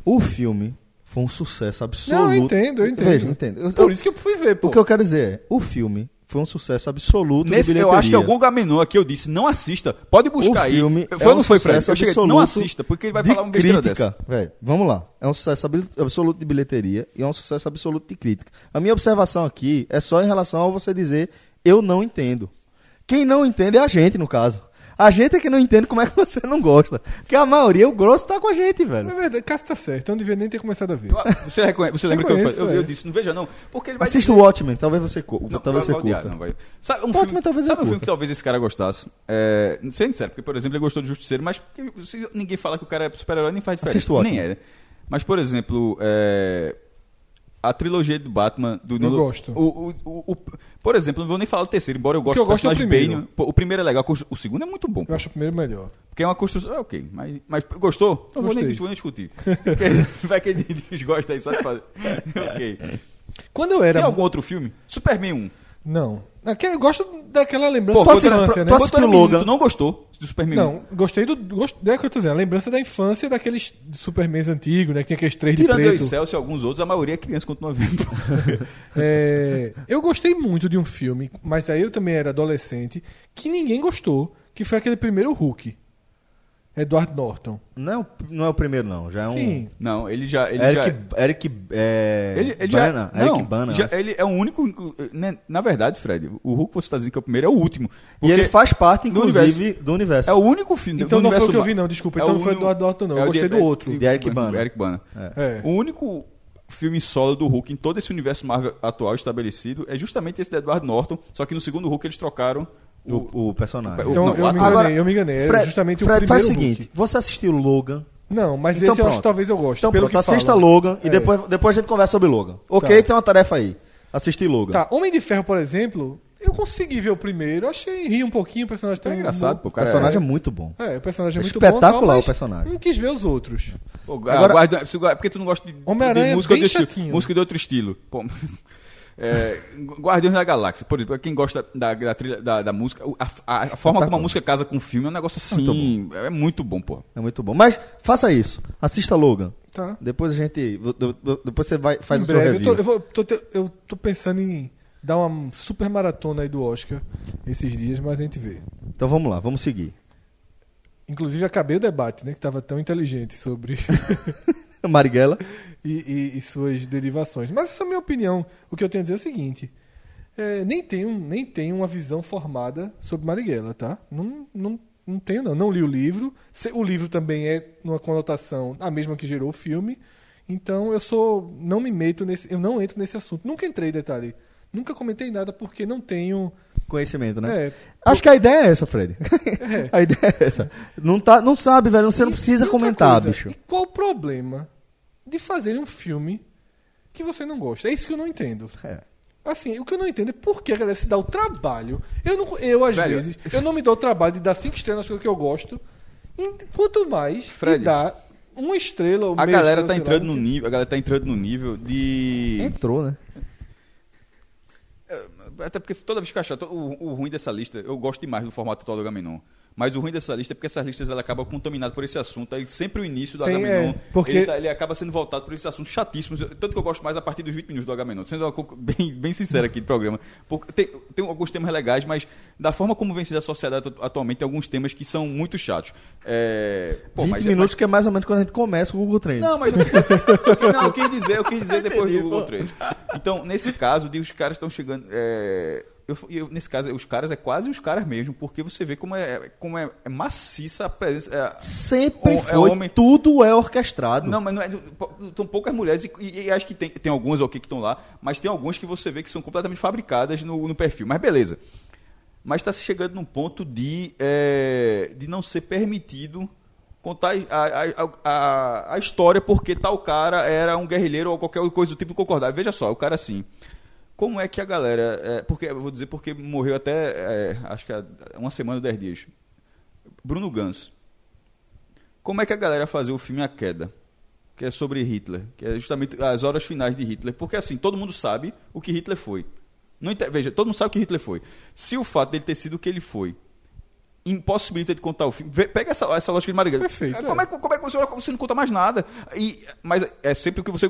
O filme foi um sucesso absoluto. Não, eu entendo, eu entendo. Veja, entenda. Por isso que eu fui ver, pô. O que eu quero dizer é, o filme foi um sucesso absoluto de Nesse, eu acho que algum Gamenon aqui eu disse, não assista. Pode buscar o aí. filme Foi é um não foi, sucesso Eu cheguei, absoluto não assista, porque ele vai de falar uma besteira crítica, dessa. velho. Vamos lá. É um sucesso absoluto de bilheteria e é um sucesso absoluto de crítica. A minha observação aqui é só em relação a você dizer eu não entendo. Quem não entende é a gente, no caso. A gente é que não entende como é que você não gosta. Porque a maioria, o grosso, tá com a gente, velho. É verdade, Cássio tá certo. Eu não devia nem ter começado a ver. Você, reconhece, você lembra que eu, falei- eu, eu disse, não veja não, porque ele vai Assista dizer- o Watchmen, talvez você, cu- Não, talvez você curta. não vai. Sabe um Pode, filme, mas talvez sabe eu um filme que talvez esse cara gostasse? É, sendo sério, porque, por exemplo, ele gostou do Justiceiro, mas porque se ninguém fala que o cara é super-herói, nem faz diferença. Assista o nem Watchmen. é. Mas, por exemplo, é, a trilogia do Batman... Do, Eu gosto. O, o, o- por exemplo, não vou nem falar do terceiro, embora eu goste eu do personagem primeiro. Bane. O primeiro é legal, o segundo é muito bom. Eu acho o primeiro melhor. Porque é uma construção... É ok, mas, mas gostou? Não vou nem, vou nem discutir. Vai que ele desgosta aí só de fazer. ok. Quando eu era. Tem algum outro filme? Superman 1. Não. Eu gosto daquela lembrança Pô, da infância, né? Assistiu tu menino, Logan? Tu não gostou do Superman 1? Não, gostei do. Gost... É que eu tô dizendo, a lembrança da infância daqueles Supermans antigos, né? Que tinha aqueles três Tirando de preto. Celso e alguns outros, a maioria é criança continua vendo. É, eu gostei muito de um filme, mas aí eu também era adolescente, que ninguém gostou, que foi aquele primeiro Hulk. Edward Norton. Não, é o- não é o primeiro, não. Já é um. Sim. Não, ele já. Ele Eric, já, Eric, é, ele, ele Bana, já, Eric não, Bana. já- ele é o único. né, Na verdade, Fred, o Hulk que você está dizendo que é o primeiro é o último. E Porque ele faz parte, do inclusive, do universo. É o único filme Então do não foi o universo que eu vi, não, desculpa. é Então o não foi uni- Edward Norton, não. é Eu o gostei de- do outro. de Eric Bana. Eric Bana. É. O único filme solo do Hulk em todo esse universo Marvel atual estabelecido é justamente esse de Edward Norton, só que no segundo Hulk eles trocaram o. o, o personagem. O- Então não, eu, me agora- enganei, eu me enganei. Fred, justamente o Fred, primeiro faz o seguinte: Hulk. você assistiu Logan. Não, mas Então esse eu acho pronto. que talvez eu goste. Então pelo pronto, que assista falam. Logan e É. depois, depois a gente conversa sobre Logan. Ok? Tá. Tem uma tarefa aí. Assistir Logan. Tá, Homem de Ferro, por exemplo, eu consegui ver o primeiro, achei ri um pouquinho, o personagem É tem um engraçado, pô. O O personagem é, é, muito bom. É, o personagem é É muito bom. espetacular tal, mas o personagem. Não quis ver os outros. Pô, Agora- se- porque tu não gosta de, Homem-Aranha de é música, bem de música de outro estilo. Pô, é, Guardiões da Galáxia, por exemplo, pra quem gosta da, da, trilha, da, da música, a, a- a forma como a música casa com o filme é um negócio assim. é muito bom, pô. É muito bom. Mas faça isso. Assista Logan. Tá. Depois a gente. Depois você vai, faz em o seu breve, review. eu tô, eu, vou- tô te- eu tô pensando em dar uma super maratona aí do Oscar esses dias, mas a gente vê. Então vamos lá, vamos seguir. Inclusive acabei o debate, né? Que tava tão inteligente sobre Marighella. E, e- e suas derivações. Mas essa é a minha opinião. O que eu tenho a dizer é o seguinte: é, nem, tenho, nem tenho uma visão formada sobre Marighella, tá? Não, não, não tenho, não. Não li o livro. O livro também é numa conotação a mesma que gerou o filme. Então eu sou. Não me meto nesse. Eu não entro nesse assunto. Nunca entrei, detalhe. Nunca comentei nada porque não tenho. Conhecimento, né? É, Acho que a ideia é essa, Fred. É. a ideia é essa. Não, tá, não sabe, velho. Você não E- precisa e outra comentar, coisa, bicho. E qual o problema de fazer um filme que você não gosta? É isso que eu não entendo. É. Assim, o que eu não entendo é por que a galera se dá o trabalho. Eu, não, eu às Velho, vezes, eu não me dou o trabalho de dar cinco estrelas nas coisas que eu gosto. E quanto mais Fred, de dar uma estrela ou A galera estrela, tá entrando lá, no nível, a galera tá entrando no nível de Entrou, né? Até porque toda vez que eu achar, o, o ruim dessa lista, eu gosto demais do formato atual do Agamenon. Mas o ruim dessa lista é porque essas listas ela acabam contaminadas por esse assunto. Aí sempre o início do Tem, Agamenon, é, porque- ele, tá- ele acaba sendo voltado por esses assuntos chatíssimos. Tanto que eu gosto mais a partir dos 20 minutos do Agamenon. Sendo bem, bem sincero aqui do programa. Porque tem, tem alguns temas legais, mas da forma como vem sendo a sociedade atu- atualmente, tem alguns temas que são muito chatos. É, pô, 20 mas- minutos que é mais ou menos quando a gente começa o Google Trends. não, mas não, eu quis dizer, eu quis dizer depois Entendi, do Google pô. Trends. Então, nesse caso, os caras estão chegando. é, eu, eu- nesse caso, os caras é quase os caras mesmo, porque você vê como é, como é, é maciça a presença. é, Sempre É foi. homem- Tudo é orquestrado. não, mas não é, são poucas mulheres, e, e- e acho que tem, tem algumas ok que estão lá, mas tem algumas que você vê que são completamente fabricadas no, no perfil. Mas beleza. Mas está chegando num ponto de, é, de não ser permitido contar a, a, a, a história porque tal cara era um guerrilheiro ou qualquer coisa do tipo concordar. Veja só, o cara assim. Como é que a galera. é, porque eu vou dizer porque morreu até é, acho que há uma semana, dez dias. Bruno Gans. Como é que a galera fazia o filme A Queda? Que é sobre Hitler, que é justamente as horas finais de Hitler. Porque assim, todo mundo sabe o que Hitler foi. Não inter- Veja, todo mundo sabe o que Hitler foi. Se o fato dele ter sido o que ele foi impossibilita de contar o filme. Pega essa, essa lógica de Marighella. Perfeito, É, Como é, que- como é que você, você não conta mais nada? E, mas é sempre o que você.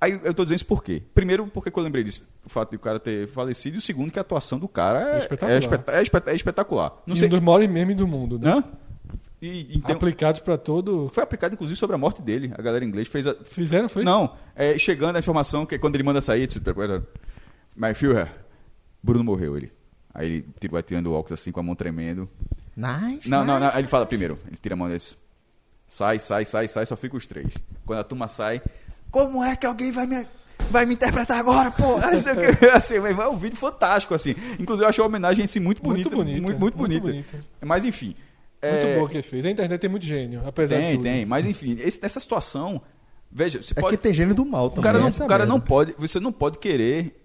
Aí eu tô dizendo isso por quê? Primeiro, porque que eu lembrei disso, o fato de o cara ter falecido, e o segundo, que a atuação do cara é, É espetacular. é espeta- é é espetacular. Não E sei. um dos maiores memes do mundo, né? Hã? E, e tem- Aplicados pra todo. Foi aplicado, inclusive, sobre a morte dele. A galera em inglês fez a. Fizeram, foi? Não, é, chegando a informação que quando ele manda sair, disse, My Führer, Bruno morreu. Ele. Aí ele tira- vai tirando o óculos assim com a mão tremendo. Nice. Não, não, não. Aí ele fala primeiro. Ele tira a mão desse. Sai, sai, sai, sai, só fica os três. Quando a turma sai, como é que alguém vai me, vai me interpretar agora, pô? Quê. assim, mas é um vídeo fantástico, assim. Inclusive, eu achei a homenagem assim, muito bonita. Muito bonita, Muito, muito muito bonita. bonita. Mas enfim. Muito é, boa que ele fez. A internet tem muito gênio, apesar de Tem, tudo. tem. Mas enfim, esse- nessa situação, veja, você É pode. que tem gênio do mal também. O cara, não, é o cara merda. não pode, você não pode querer.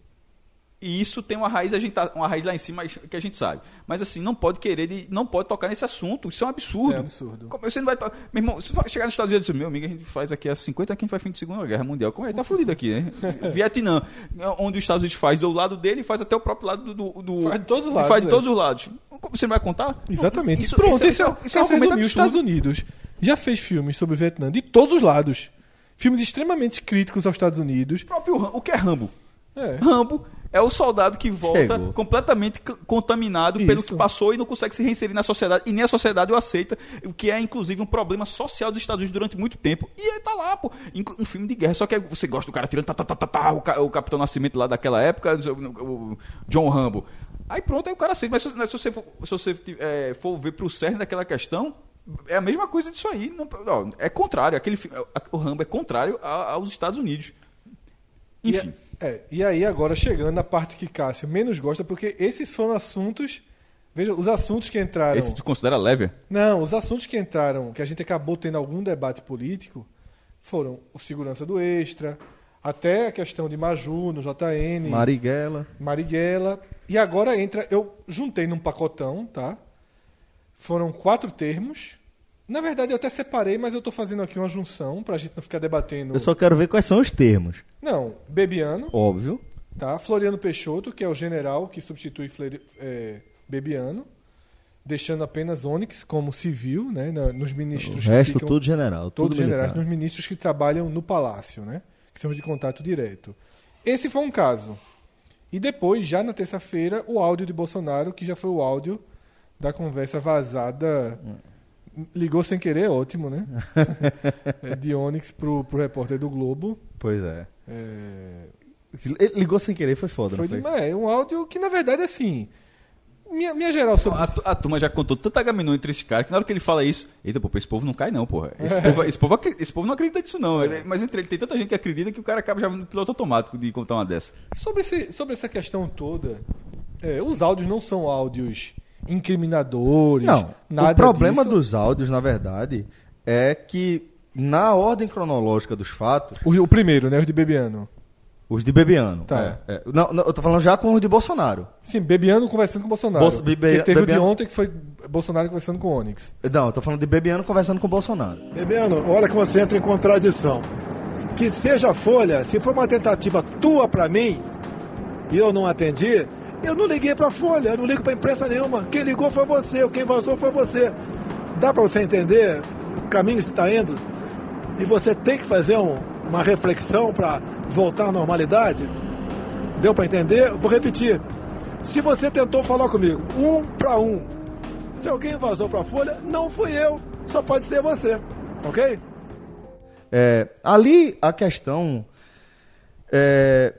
E isso tem uma raiz, a gente tá, uma raiz lá em cima que a gente sabe. Mas assim, não pode querer, de- não pode tocar nesse assunto. Isso é um absurdo. É absurdo. Como você não vai. Meu irmão, se você chegar nos Estados Unidos e dizer, meu amigo, a gente faz aqui há 50 anos que a gente faz fim de Segunda Guerra Mundial. Como é? Tá fudido aqui, né? Vietnã, onde os Estados Unidos faz do lado dele, faz até o próprio lado do. do Faz de todos os lados, Faz de é. todos os lados. Como Você não vai contar? Exatamente. Isso, Pronto, isso, isso, isso, é, isso é um resumiu. Os. Estados Unidos já fez filmes sobre o Vietnã de todos os lados. Filmes extremamente críticos aos Estados Unidos. O próprio o que é Rambo? É. Rambo é o soldado que volta Chegou. completamente contaminado pelo Isso. que passou e não consegue se reinserir na sociedade. E nem a sociedade o aceita, o que é inclusive um problema social dos Estados Unidos durante muito tempo. E ele tá lá, pô. Um filme de guerra. Só que você gosta do cara tirando tá, tá, tá, tá, tá, o, ca- o Capitão Nascimento lá daquela época, o, John Rambo. Aí pronto, aí o cara aceita. Mas se, mas se você, for, se você eh, for ver pro cerne daquela questão. É a mesma coisa disso aí. Não- ó, é contrário. Aquele, o Rambo é contrário aos Estados Unidos. Enfim. E, é, e aí, agora chegando na parte que Cássio menos gosta, porque esses foram assuntos. Veja, os assuntos que entraram. Esse tu considera leve? Não, os assuntos que entraram, que a gente acabou tendo algum debate político, foram o segurança do extra, até a questão de Maju no JN, Marighella. Marighella. E agora entra, eu juntei num pacotão, tá? Foram quatro termos. Na verdade, eu até separei, mas eu estou fazendo aqui uma junção pra gente não ficar debatendo. Eu só quero ver quais são os termos. Não, Bebiano, Óbvio. tá? Floriano Peixoto, que é o general que substitui Fleiri- é, Bebiano, deixando apenas Onyx como civil, né? na- Nos O ministros que resto ficam, tudo general. todos generais, nos ministros que trabalham no palácio, né? Que são de contato direto. Esse foi um caso. E depois, já na terça-feira, o áudio de Bolsonaro, que já foi o áudio da conversa vazada. Ligou sem querer, é ótimo, né? É, de Onyx pro, pro repórter do Globo. Pois é. É, Ele ligou sem querer, foi foda, foi não foi? demais. É um áudio que, na verdade, assim. Minha, minha geral sobre A, a turma já contou tanta gaminô entre esses caras que na hora que ele fala isso, eita, pô, esse povo não cai não, porra. Esse, povo, esse, povo, esse povo não acredita nisso não. Ele- Mas entre ele tem tanta gente que acredita que o cara acaba já no piloto automático de contar uma dessa. Sobre, esse- sobre essa questão toda, é, os áudios não são áudios incriminadores. Não. nada o problema disso. dos áudios, na verdade, é que na ordem cronológica dos fatos, O, o primeiro, né? O de Bebiano. os de Bebiano. Tá. é, é. Não, não, eu tô falando já com os de Bolsonaro. Sim, Bebiano conversando com Bolsonaro. Bolso- Bebe- Porque teve o de Bebiano- ontem que foi Bolsonaro conversando com o Onyx. Não, eu tô falando de Bebiano conversando com o Bolsonaro. Bebiano, olha que você entra em contradição. Que seja a Folha, se for uma tentativa tua pra mim e eu não atendi, eu não liguei pra Folha, eu não ligo pra imprensa nenhuma. Quem ligou foi você, quem vazou foi você. Dá pra você entender o caminho que está indo? E você tem que fazer um- uma reflexão pra voltar à normalidade? Deu pra entender? Vou repetir. Se você tentou falar comigo, um pra um, se alguém vazou pra Folha, não fui eu, só pode ser você, ok? É, ali a questão é,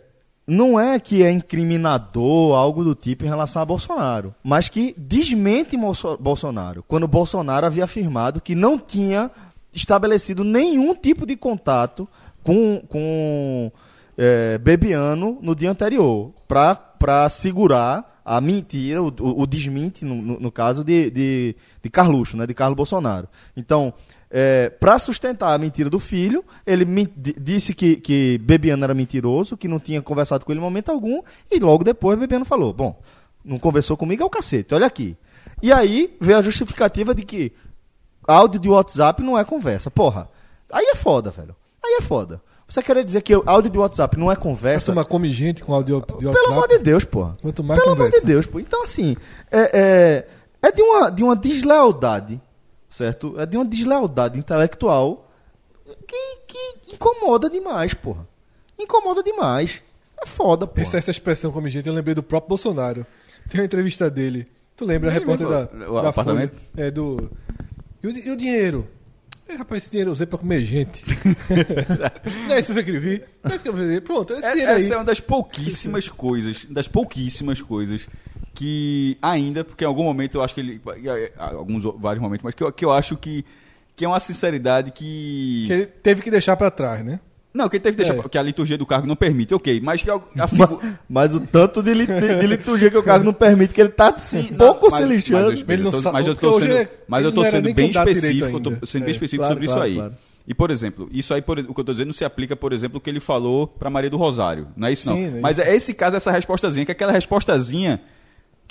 não é que é incriminador, algo do tipo em relação a Bolsonaro, mas que desmente Bolso- Bolsonaro, quando Bolsonaro havia afirmado que não tinha estabelecido nenhum tipo de contato com, com é, Bebiano no dia anterior, para segurar a mentira, o, o, desmente, no, no, no caso de, de, de Carluxo, né, de Carlos Bolsonaro. Então, para sustentar a mentira do filho, ele disse que, que Bebiano era mentiroso, que não tinha conversado com ele em momento algum, e logo depois Bebiano falou: Bom, não conversou comigo é o cacete, olha aqui. E aí veio a justificativa de que áudio de WhatsApp não é conversa. Porra, aí é foda, velho. Aí é foda. Você querer dizer que áudio de WhatsApp não é conversa? turma come gente com áudio de WhatsApp. Pelo amor de Deus, porra. Quanto mais Pelo amor conversa. de Deus, pô. Então, assim, é, é, é de, uma, de uma deslealdade, certo? É de uma deslealdade intelectual que, que incomoda demais, porra. incomoda demais. É foda, pô. Essa, essa expressão como gente, eu lembrei do próprio Bolsonaro. Tem uma entrevista dele. Tu lembra, a repórter da, o da apartamento? Folha? É, do... E o, e o dinheiro? É, rapaz, esse dinheiro eu usei pra comer gente. não é isso que eu escrevi? Não é isso que eu escrevi. Pronto, esse É- dinheiro aí. essa é uma das pouquíssimas coisas, das pouquíssimas coisas que ainda, porque em algum momento eu acho que ele, alguns vários momentos, mas que eu, que eu acho que que é uma sinceridade que, Que ele teve que deixar pra trás, né? não, que ele teve que deixar, É. que a liturgia do cargo não permite, ok, mas que a, a figu- Mas o tanto de, de liturgia que o cargo não permite, que ele tá Sim, pouco não, se mas- lixando. Mas, não eu tô- sabe- mas eu tô sendo, é- mas eu tô sendo bem direito específico, eu tô sendo bem É, específico claro, sobre claro, isso aí. claro. E, por exemplo, isso aí, por, o que eu tô dizendo, não se aplica, por exemplo, o que ele falou pra Maria do Rosário. Não é isso, não. Sim, não é Mas é esse caso, essa respostazinha, que é aquela respostazinha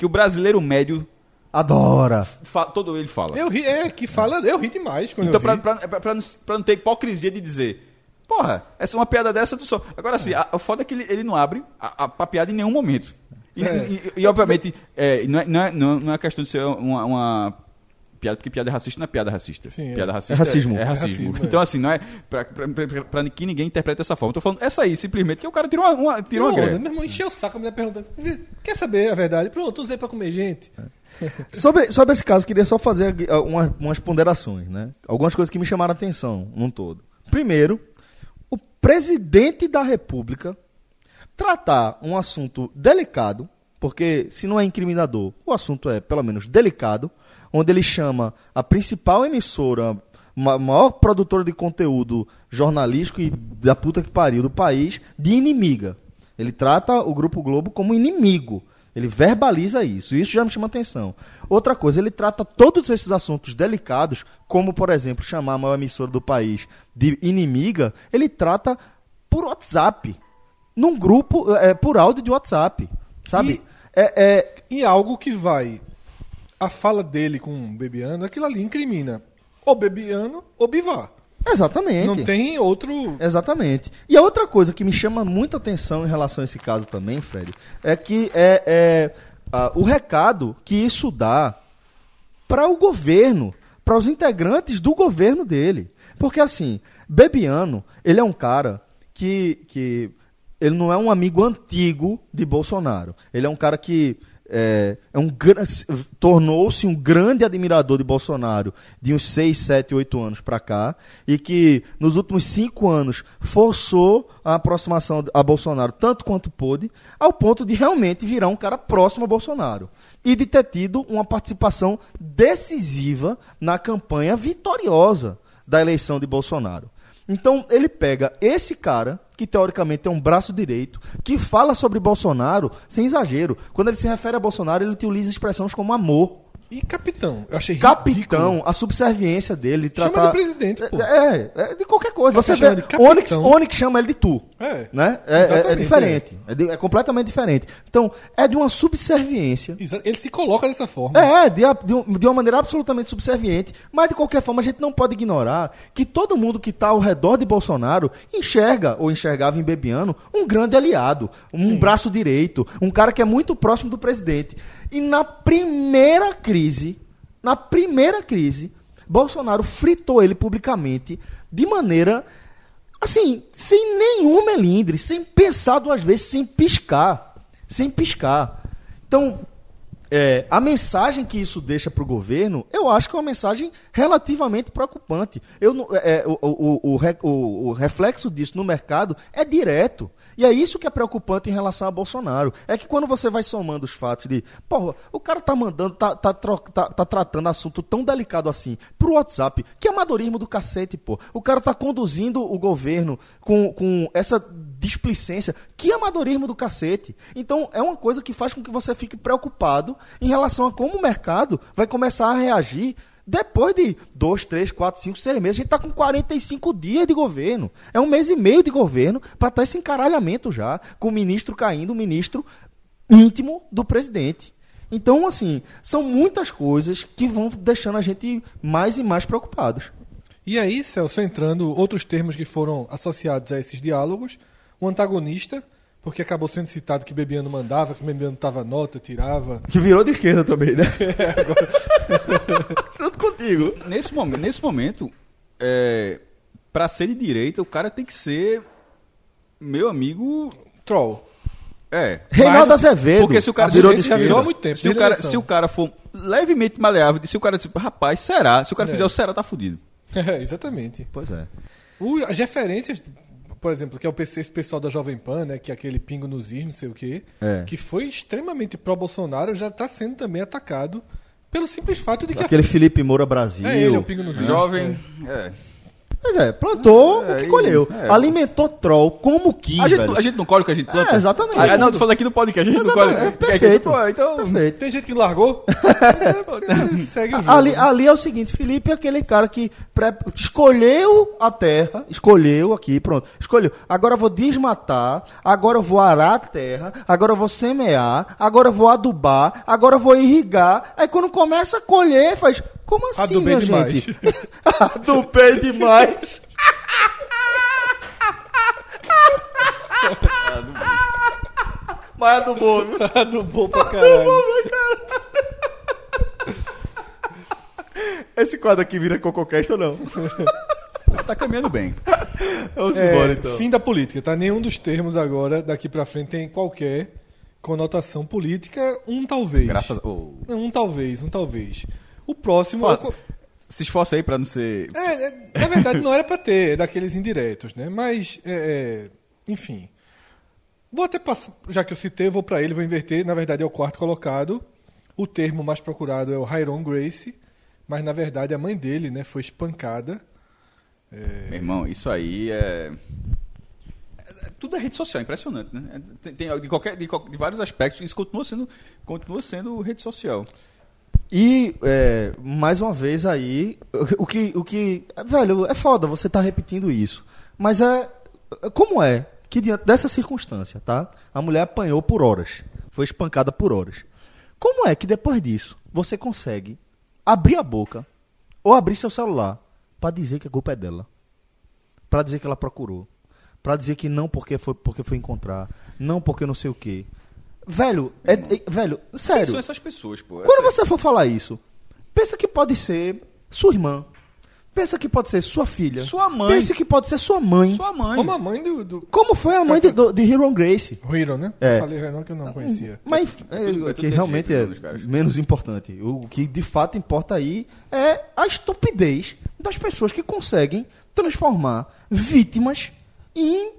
que o brasileiro médio, Adora. fa- todo ele fala. Eu ri, é, que fala, eu ri demais quando Então, eu pra, pra, pra, pra não, pra não ter hipocrisia de dizer, porra, essa é uma piada dessa, tu só. Agora, assim, a, o foda é que ele, ele não abre a, a, pra piada em nenhum momento. E, É. e- e, obviamente, é, não, é, não, é, não, não é questão de ser uma, uma piada, porque piada racista não é piada racista. Sim, é. piada racista É racismo. É, É racismo. racismo, é. Então, assim, não é pra, pra, pra, pra que ninguém interprete dessa forma. Eu tô falando essa aí, simplesmente, que o cara tirou uma, uma, tirou uma greve. meu irmão encheu o saco a mulher perguntando. Quer saber a verdade? Pronto, usei pra comer gente. Sobre, sobre esse caso, queria só fazer ah, umas, umas ponderações, né? Algumas coisas que me chamaram a atenção num todo. Primeiro, o presidente da República tratar um assunto delicado, porque se não é incriminador, o assunto é pelo menos delicado, onde ele chama a principal emissora, ma- maior produtora de conteúdo jornalístico e da puta que pariu do país, de inimiga. Ele trata o Grupo Globo como inimigo. Ele verbaliza isso. Isso já me chama atenção. Outra coisa, ele trata todos esses assuntos delicados, como, por exemplo, chamar a maior emissora do país de inimiga, ele trata por WhatsApp. Num grupo, é, por áudio de WhatsApp. Sabe? É, é, E algo que vai. A fala dele com o Bebiano, aquilo ali incrimina ou Bebiano ou Bivar. exatamente. Não tem outro. Exatamente. E a outra coisa que me chama muita atenção em relação a esse caso também, Fred, é que é, é, o recado que isso dá para o governo, para os integrantes do governo dele. Porque assim, Bebiano, ele é um cara que, que ele não é um amigo antigo de Bolsonaro. Ele é um cara que é, é um tornou-se um grande admirador de Bolsonaro de uns 6, 7, 8 anos para cá e que nos últimos cinco anos forçou a aproximação a Bolsonaro tanto quanto pôde, ao ponto de realmente virar um cara próximo a Bolsonaro e de ter tido uma participação decisiva na campanha vitoriosa da eleição de Bolsonaro. Então ele pega esse cara, que teoricamente é um braço direito, que fala sobre Bolsonaro sem exagero. Quando ele se refere a Bolsonaro, ele utiliza expressões como amor. E capitão. Eu achei Capitão, ridículo. a subserviência dele. de Chama tratar- de presidente, pô. É, é, de qualquer coisa. Você chamando vê, de capitão. Onyx, Onyx chama ele de tu. É. Né? É, é- é diferente. É. de- é completamente diferente. Então, é de uma subserviência. Ele se coloca dessa forma. É, de, de de uma maneira absolutamente subserviente. Mas, de qualquer forma, a gente não pode ignorar que todo mundo que está ao redor de Bolsonaro enxerga, ou enxergava em Bebiano, um grande aliado, um braço direito, um cara que é muito próximo do presidente. E na primeira crise, na primeira crise, Bolsonaro fritou ele publicamente de maneira assim, sem nenhum melindre, sem pensar duas vezes, sem piscar. Sem piscar. Então, é, a mensagem que isso deixa para o governo, eu acho que é uma mensagem relativamente preocupante. Eu, não- é, o, o- o o- reflexo disso no mercado é direto. E é isso que é preocupante em relação a Bolsonaro. É que quando você vai somando os fatos de, porra, o cara tá mandando, tá, tá, tá- tá tratando assunto tão delicado assim pro WhatsApp, que amadorismo do cacete, pô. O cara tá conduzindo o governo com, com essa displicência, que amadorismo do cacete. Então, é uma coisa que faz com que você fique preocupado em relação a como o mercado vai começar a reagir depois de dois, três, quatro, cinco, seis meses. A gente está com 45 dias de governo. É um mês e meio de governo para estar esse encaralhamento já, com o ministro caindo, o ministro íntimo do presidente. Então, assim, são muitas coisas que vão deixando a gente mais e mais preocupados. E aí, Celso, entrando outros termos que foram associados a esses diálogos, o antagonista, porque acabou sendo citado que Bebiano mandava, que Bebiano dava nota, tirava. Que virou de esquerda também, né? Junto contigo. Nesse momento, nesse momento é, para ser de direita, o cara tem que ser meu amigo. Troll. É. Reinaldo Azevedo Porque se o cara virou se, de esquerda. virou há muito tempo, se o cara, se o cara for levemente maleável, se o cara dizer, rapaz, será? Se o cara É. fizer o será, tá fudido. É, exatamente. Pois é. O- as referências, por exemplo, que é o PC esse pessoal da Jovem Pan, né, que é aquele pingo nos is, não sei o quê, É. que foi extremamente pró-Bolsonaro, já está sendo também atacado pelo simples fato de que Aquele Felipe Moura Brasil. É ele, é o pingo nos is. Jovem. É. Pois é, plantou É, o que colheu. é. Alimentou troll como quis, A gente, a gente não colhe o que a gente planta? É, exatamente. Ah, não, tô falando aqui no podcast, a gente não colhe. Exatamente, é É, perfeito. pô, então. Perfeito. Tem gente que largou, é, segue o jogo. Ali, né? ali é o seguinte, Felipe é aquele cara que pré- escolheu a terra, escolheu aqui, pronto, escolheu. Agora eu vou desmatar, agora eu vou arar a terra, agora eu vou semear, agora eu vou adubar, agora eu vou irrigar. Aí quando começa a colher, faz, como assim, Adubei minha demais. gente? Adubei demais. Mas adubou, viu? Adubou pra caralho. Esse quadro aqui vira cococast ou não? Tá caminhando bem. Vamos É, embora então. Fim da política, tá? Nenhum dos termos agora, daqui pra frente, tem qualquer conotação política. Um talvez. Graças a. oh. Um talvez, um talvez. O próximo. Fala. eu Se esforça aí pra não ser. É, é, na verdade, não era pra ter, é daqueles indiretos, né? Mas, é, é, enfim. Vou até passar, já que eu citei, eu vou pra ele, vou inverter. Na verdade, é o quarto colocado. O termo mais procurado é o Hyron Grace, mas na verdade a mãe dele, né, foi espancada. Meu irmão, isso aí é. é- Tudo é rede social, impressionante, né? É, Tem, tem- de, qualquer, de, de vários aspectos, isso continua sendo, continua sendo rede social. E, é, mais uma vez aí, o que, o que. Velho, é foda você tá repetindo isso. Mas é. Como é que diante dessa circunstância, tá? A mulher apanhou por horas. Foi espancada por horas. Como é que depois disso você consegue abrir a boca ou abrir seu celular pra dizer que a culpa é dela? Pra dizer que ela procurou. Pra dizer que não porque foi, porque foi encontrar. Não porque não sei o quê. Velho, é, é- velho, Quem sério. são essas pessoas, pô? Quando Essa- você for falar isso, pensa que pode ser sua irmã. Pensa que pode ser sua filha. Sua mãe. Pensa que pode ser sua mãe. Sua mãe. Como a mãe do, do Como foi a mãe de, do- de Hero Grace? Hero, né? É. Eu falei Hero que eu não conhecia. Mas é é, tudo- é o tudo que realmente jeito, é menos importante. O que de fato importa aí é a estupidez das pessoas que conseguem transformar vítimas em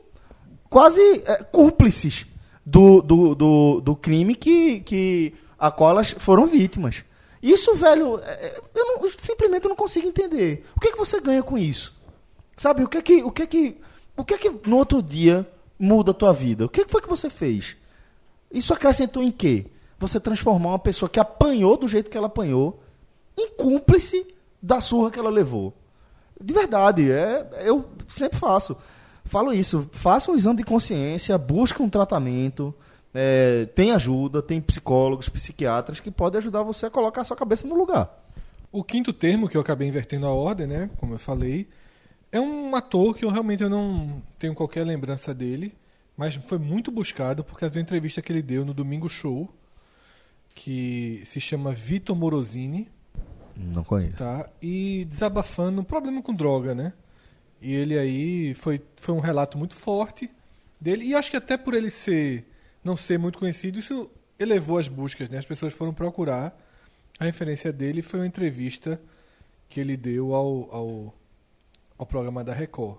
quase é, cúmplices do, do, do, do crime que, que a elas foram vítimas. Isso, velho, é, é, eu, não- eu simplesmente não consigo entender. O que, é que você ganha com isso? Sabe, o que é que, o que, é que, o que, é que no outro dia muda a tua vida? O que foi que você fez? Isso acrescentou em quê? Você transformar uma pessoa que apanhou do jeito que ela apanhou em cúmplice da surra que ela levou. De verdade, é, eu sempre faço. Falo isso, faça um exame de consciência, busque um tratamento, é, tem ajuda, tem psicólogos, psiquiatras que podem ajudar você a colocar a sua cabeça no lugar. O quinto termo, que eu acabei invertendo a ordem, né? Como eu falei, é um ator que eu realmente eu não tenho qualquer lembrança dele, mas foi muito buscado por causa de uma entrevista que ele deu no Domingo Show, que se chama Vitor Morosini, Não conheço. tá? E desabafando um problema com droga, né? E ele aí foi, foi um relato muito forte dele, e acho que até por ele ser não ser muito conhecido, isso elevou as buscas, né? As pessoas foram procurar. A referência dele foi uma entrevista que ele deu ao, ao, ao programa da Record.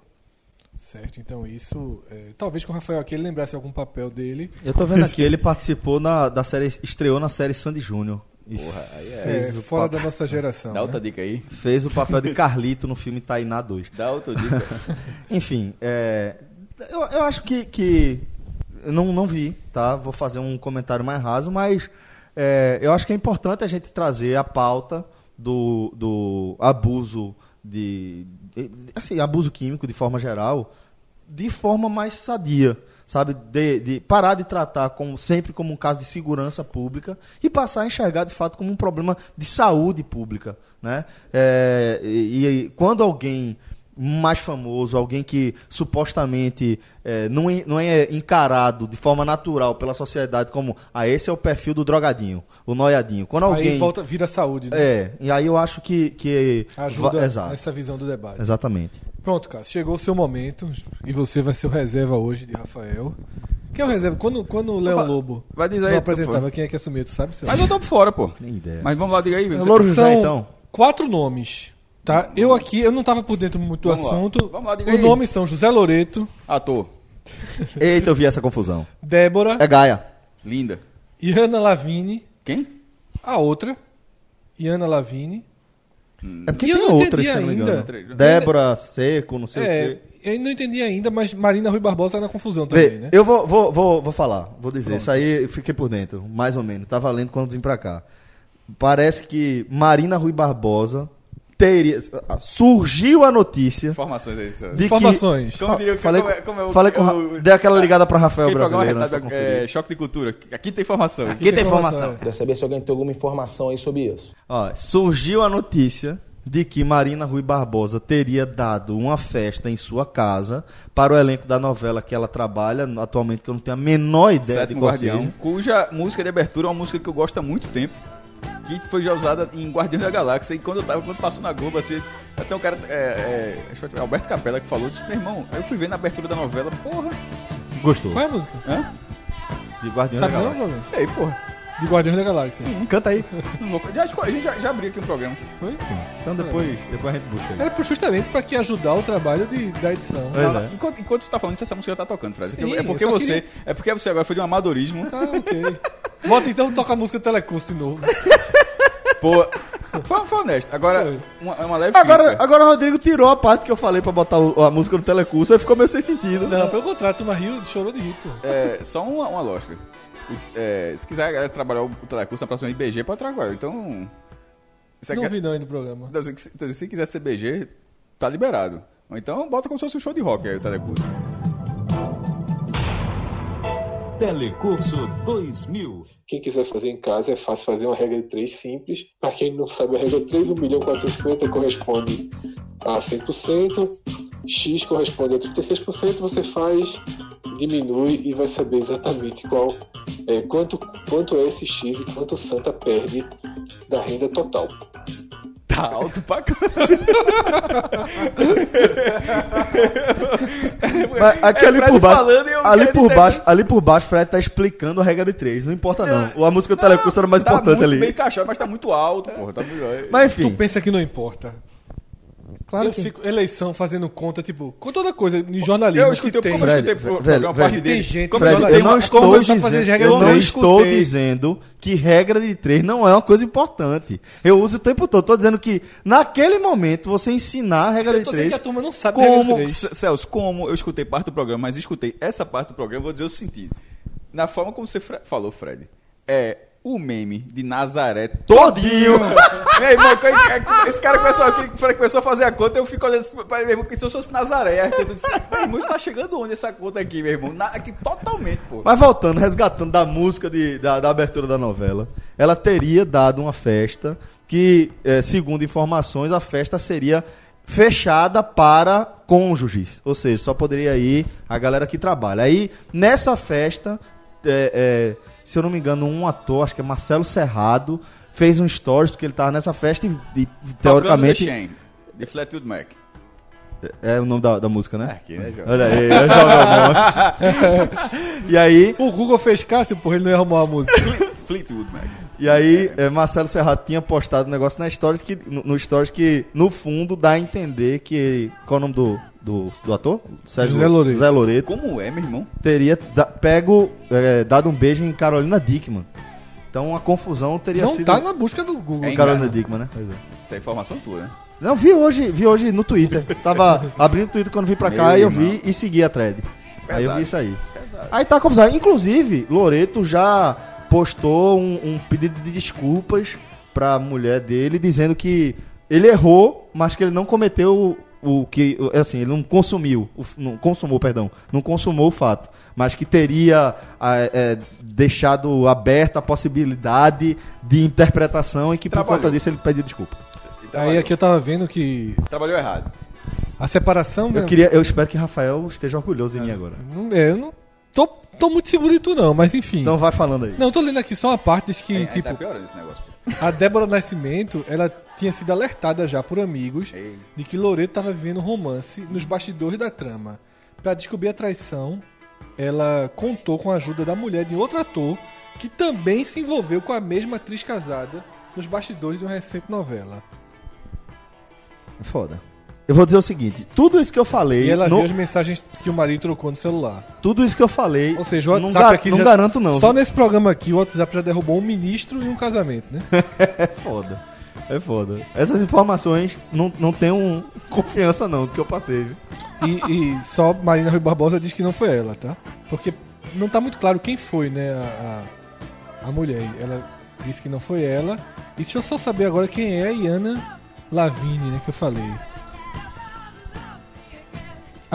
Certo? Então isso. é, talvez com o Rafael aqui ele lembrasse algum papel dele. Eu tô vendo aqui, ele participou na, da série, estreou na série Sandy Júnior. Porra, aí é. É, Fez o fora papo. da nossa geração. Dá outra né? dica aí. Fez o papel de Carlito no filme Tainá 2. Dá outra dica. Enfim, é, eu, eu acho que, que eu não, não vi, tá? Vou fazer um comentário mais raso, mas é, eu acho que é importante a gente trazer a pauta do, do abuso de, de- assim, abuso químico de forma geral, de forma mais sadia, sabe? De, de parar de tratar como sempre como um caso de segurança pública e passar a enxergar de fato como um problema de saúde pública, né? É, e, e quando alguém mais famoso, alguém que supostamente é, não, é, não é encarado de forma natural pela sociedade como ah, esse é o perfil do drogadinho, o noiadinho. Quando alguém Aí volta, vira saúde, né? é, e aí eu acho que que Ajuda va- essa visão do debate. Exatamente. Pronto, cara, chegou o seu momento e você vai ser o reserva hoje de Rafael. Quem é o reserva? Quando, quando o Léo Lobo vai dizer não aí, apresentava, quem é que assumia, tu sabe? Seu? Mas eu tô por fora, pô. Nem ideia. Mas vamos lá, diga aí. Você- Louro José, São então. quatro nomes, tá? Eu aqui, eu não tava por dentro muito do Vamos lá. assunto. Vamos lá, diga Os aí. nomes são José Loreto, Ator. Eita, eu vi essa confusão. Débora, É Gaia. Linda. Iana Lavini, Quem? a outra, Iana Lavini. É porque E eu tem outras, se não me ainda. engano. Débora, Seco, não sei o É, quê. eu não entendi ainda, mas Marina Rui Barbosa tá na confusão também, Vê, né? eu vou, vou, vou, vou falar, vou dizer. Isso aí eu fiquei por dentro, mais ou menos. Tava lendo quando vim pra cá. Parece que Marina Rui Barbosa teria. Surgiu a notícia Informações aí, senhor. de Informações. Como diria- falei como é- com, como é o- falei com o- dei aquela ligada pra Rafael brasileiro. retado, é, Choque de Cultura. Aqui tem informação. Aqui tem informação. informação. Queria saber se alguém tem alguma informação aí sobre isso. Ó, surgiu a notícia de que Marina Rui Barbosa teria dado uma festa em sua casa para o elenco da novela que ela trabalha atualmente, que eu não tenho a menor ideia Sétimo de qual Guardião, seja. cuja música de abertura é uma música que eu gosto há muito tempo. Que foi já usada em Guardiões da Galáxia. E quando eu tava, quando passou na Globo, assim, até um cara, é, é, acho que foi Alberto Capela que falou, disse, meu irmão, aí eu fui ver na abertura da novela, porra, Gostou. Qual é a música? hã? De Guardiões Sabe da não, Galáxia. Bruno? Sei, porra. De Guardiões da Galáxia. Canta aí. Vou- já, a gente já, já abriu aqui um programa. Foi? Então depois, depois a gente busca aí. Era justamente para que ajudar o trabalho de, da edição. Não, é. enquanto, enquanto você tá falando isso, essa música já tá tocando, Fred. Sim, é porque só você. queria- É porque você agora foi de um amadorismo. Tá, ok. Bota então, toca a música Telecurso de novo. Pô. Foi, foi honesto. Agora, Foi. uma, uma leve Agora, agora o Rodrigo tirou a parte que eu falei pra botar o- a música no telecurso, aí ficou meio sem sentido. Não, pelo contrário, turma riu, chorou de rir, pô. É, só uma, uma lógica. É, se quiser a galera trabalhar o, telecurso na próxima IBG, pode trabalhar. Então. Se, Não quer- vi não aí no programa. Então, se, se- se quiser ser BG, tá liberado. Ou então bota como se fosse um show de rock aí o telecurso. Telecurso 2000. Quem quiser fazer em casa é fácil fazer uma regra de 3 simples. Para quem não sabe, a regra 3, 1 milhão 450 corresponde a 100%, X corresponde a 36%, você faz, diminui e vai saber exatamente qual é, quanto, quanto é esse X e quanto o Santa perde da renda total. Tá alto pra cacete. Mas aqui É por baixo, falando ali por baixo, ali por baixo, Fred tá explicando a regra de três. Não importa não. A música do telecurso era mais tá importante muito ali. bem encaixado, mas tá muito alto, porra. Tá muito... Mas Tu enfim, pensa que não importa. Claro eu que... fico eleição fazendo conta, tipo, com toda coisa de jornalismo Eu escutei, que tem. como eu escutei Velho, pro velho, parte dele. tem gente- como Fred, eu não estou como eu dizendo, não estou escutei- dizendo que regra de três não é uma coisa importante. Eu uso o tempo todo. Estou dizendo que naquele momento você ensinar a regra Eu de três. que a turma não sabe regra de Como, três. Celso, como eu escutei parte do programa, mas escutei essa parte do programa, eu vou dizer o seguinte. Na forma como você falou, Fred, é o meme de Nazaré todinho. Meu irmão, é- esse cara começou, aqui, começou a fazer a conta, eu fico olhando para meu irmão, que se eu fosse Nazaré, aí eu disse, meu irmão, está chegando onde essa conta aqui, meu irmão? Na- aqui, totalmente, pô. Mas voltando, resgatando da música de- da, da abertura da novela, ela teria dado uma festa que, eh, segundo informações, a festa seria fechada para cônjuges. Ou seja, só poderia ir a galera que trabalha. Aí, nessa festa, eh, eh, se eu não me engano, um ator, acho que é Marcelo Serrado, fez um stories porque ele estava nessa festa e, e, teoricamente... The de Fleetwood Mac. É o nome da, da música, né? Aqui, né, João? Olha aí, eu jogo E aí, O Google fez Cássio, porra, ele não ia arrumar a música. Fleetwood Mac. E aí, eh, Marcelo Serrato tinha postado um negócio na história que, no, no stories que, no fundo, dá a entender que. Qual é o nome do, do, do ator? Sérgio José Loreto. José Loreto. Como é, meu irmão? Teria da- pego, eh, dado um beijo em Carolina Dickman. Então a confusão teria Não sido. tá na busca do Google. É Carolina. Dickman, né? Pois é. Essa é informação tua, né? Não, vi hoje, vi hoje no Twitter. Tava abrindo o Twitter quando vim pra cá Meu e eu irmão. vi e segui a thread. Aí eu Pesado. vi isso aí. Aí tá a confusão. Inclusive, Loreto já postou um, um pedido de desculpas pra mulher dele, dizendo que ele errou, mas que ele não cometeu o, que. Assim, ele não consumiu. não consumou, perdão. Não consumou o fato. Mas que teria é, deixado aberta a possibilidade de interpretação e que por Trabalhou. conta disso ele pediu desculpa. E Aí aqui eu tava vendo que Trabalhou errado. a separação... Eu, queria, eu espero que Rafael esteja orgulhoso de mim agora. Não, é, eu não, tô, tô muito seguro de tu não, mas enfim. Então vai falando aí. Não, tô lendo aqui só uma parte, diz que, Aí, aí tipo, tá piorando esse negócio. a Débora Nascimento, ela tinha sido alertada já por amigos Ei. de que Loreto estava vivendo um romance nos bastidores da trama. Pra descobrir a traição, ela contou com a ajuda da mulher de outro ator que também se envolveu com a mesma atriz casada nos bastidores de uma recente novela. É Foda. Eu vou dizer o seguinte: tudo isso que eu falei. E ela viu as mensagens que o marido trocou no celular. Tudo isso que eu falei. Ou seja, o não, WhatsApp gar- aqui não já... garanto, não. Só nesse programa aqui, o WhatsApp já derrubou um ministro e um casamento, né? É foda. É foda. Essas informações não, não tenham confiança, não, do que eu passei. viu? E, e só Marina Rui Barbosa diz que não foi ela, tá? Porque não tá muito claro quem foi, né, a, a, a mulher. Ela disse que não foi ela. E deixa eu só saber agora quem é a Iana Lavigne, né, que eu falei.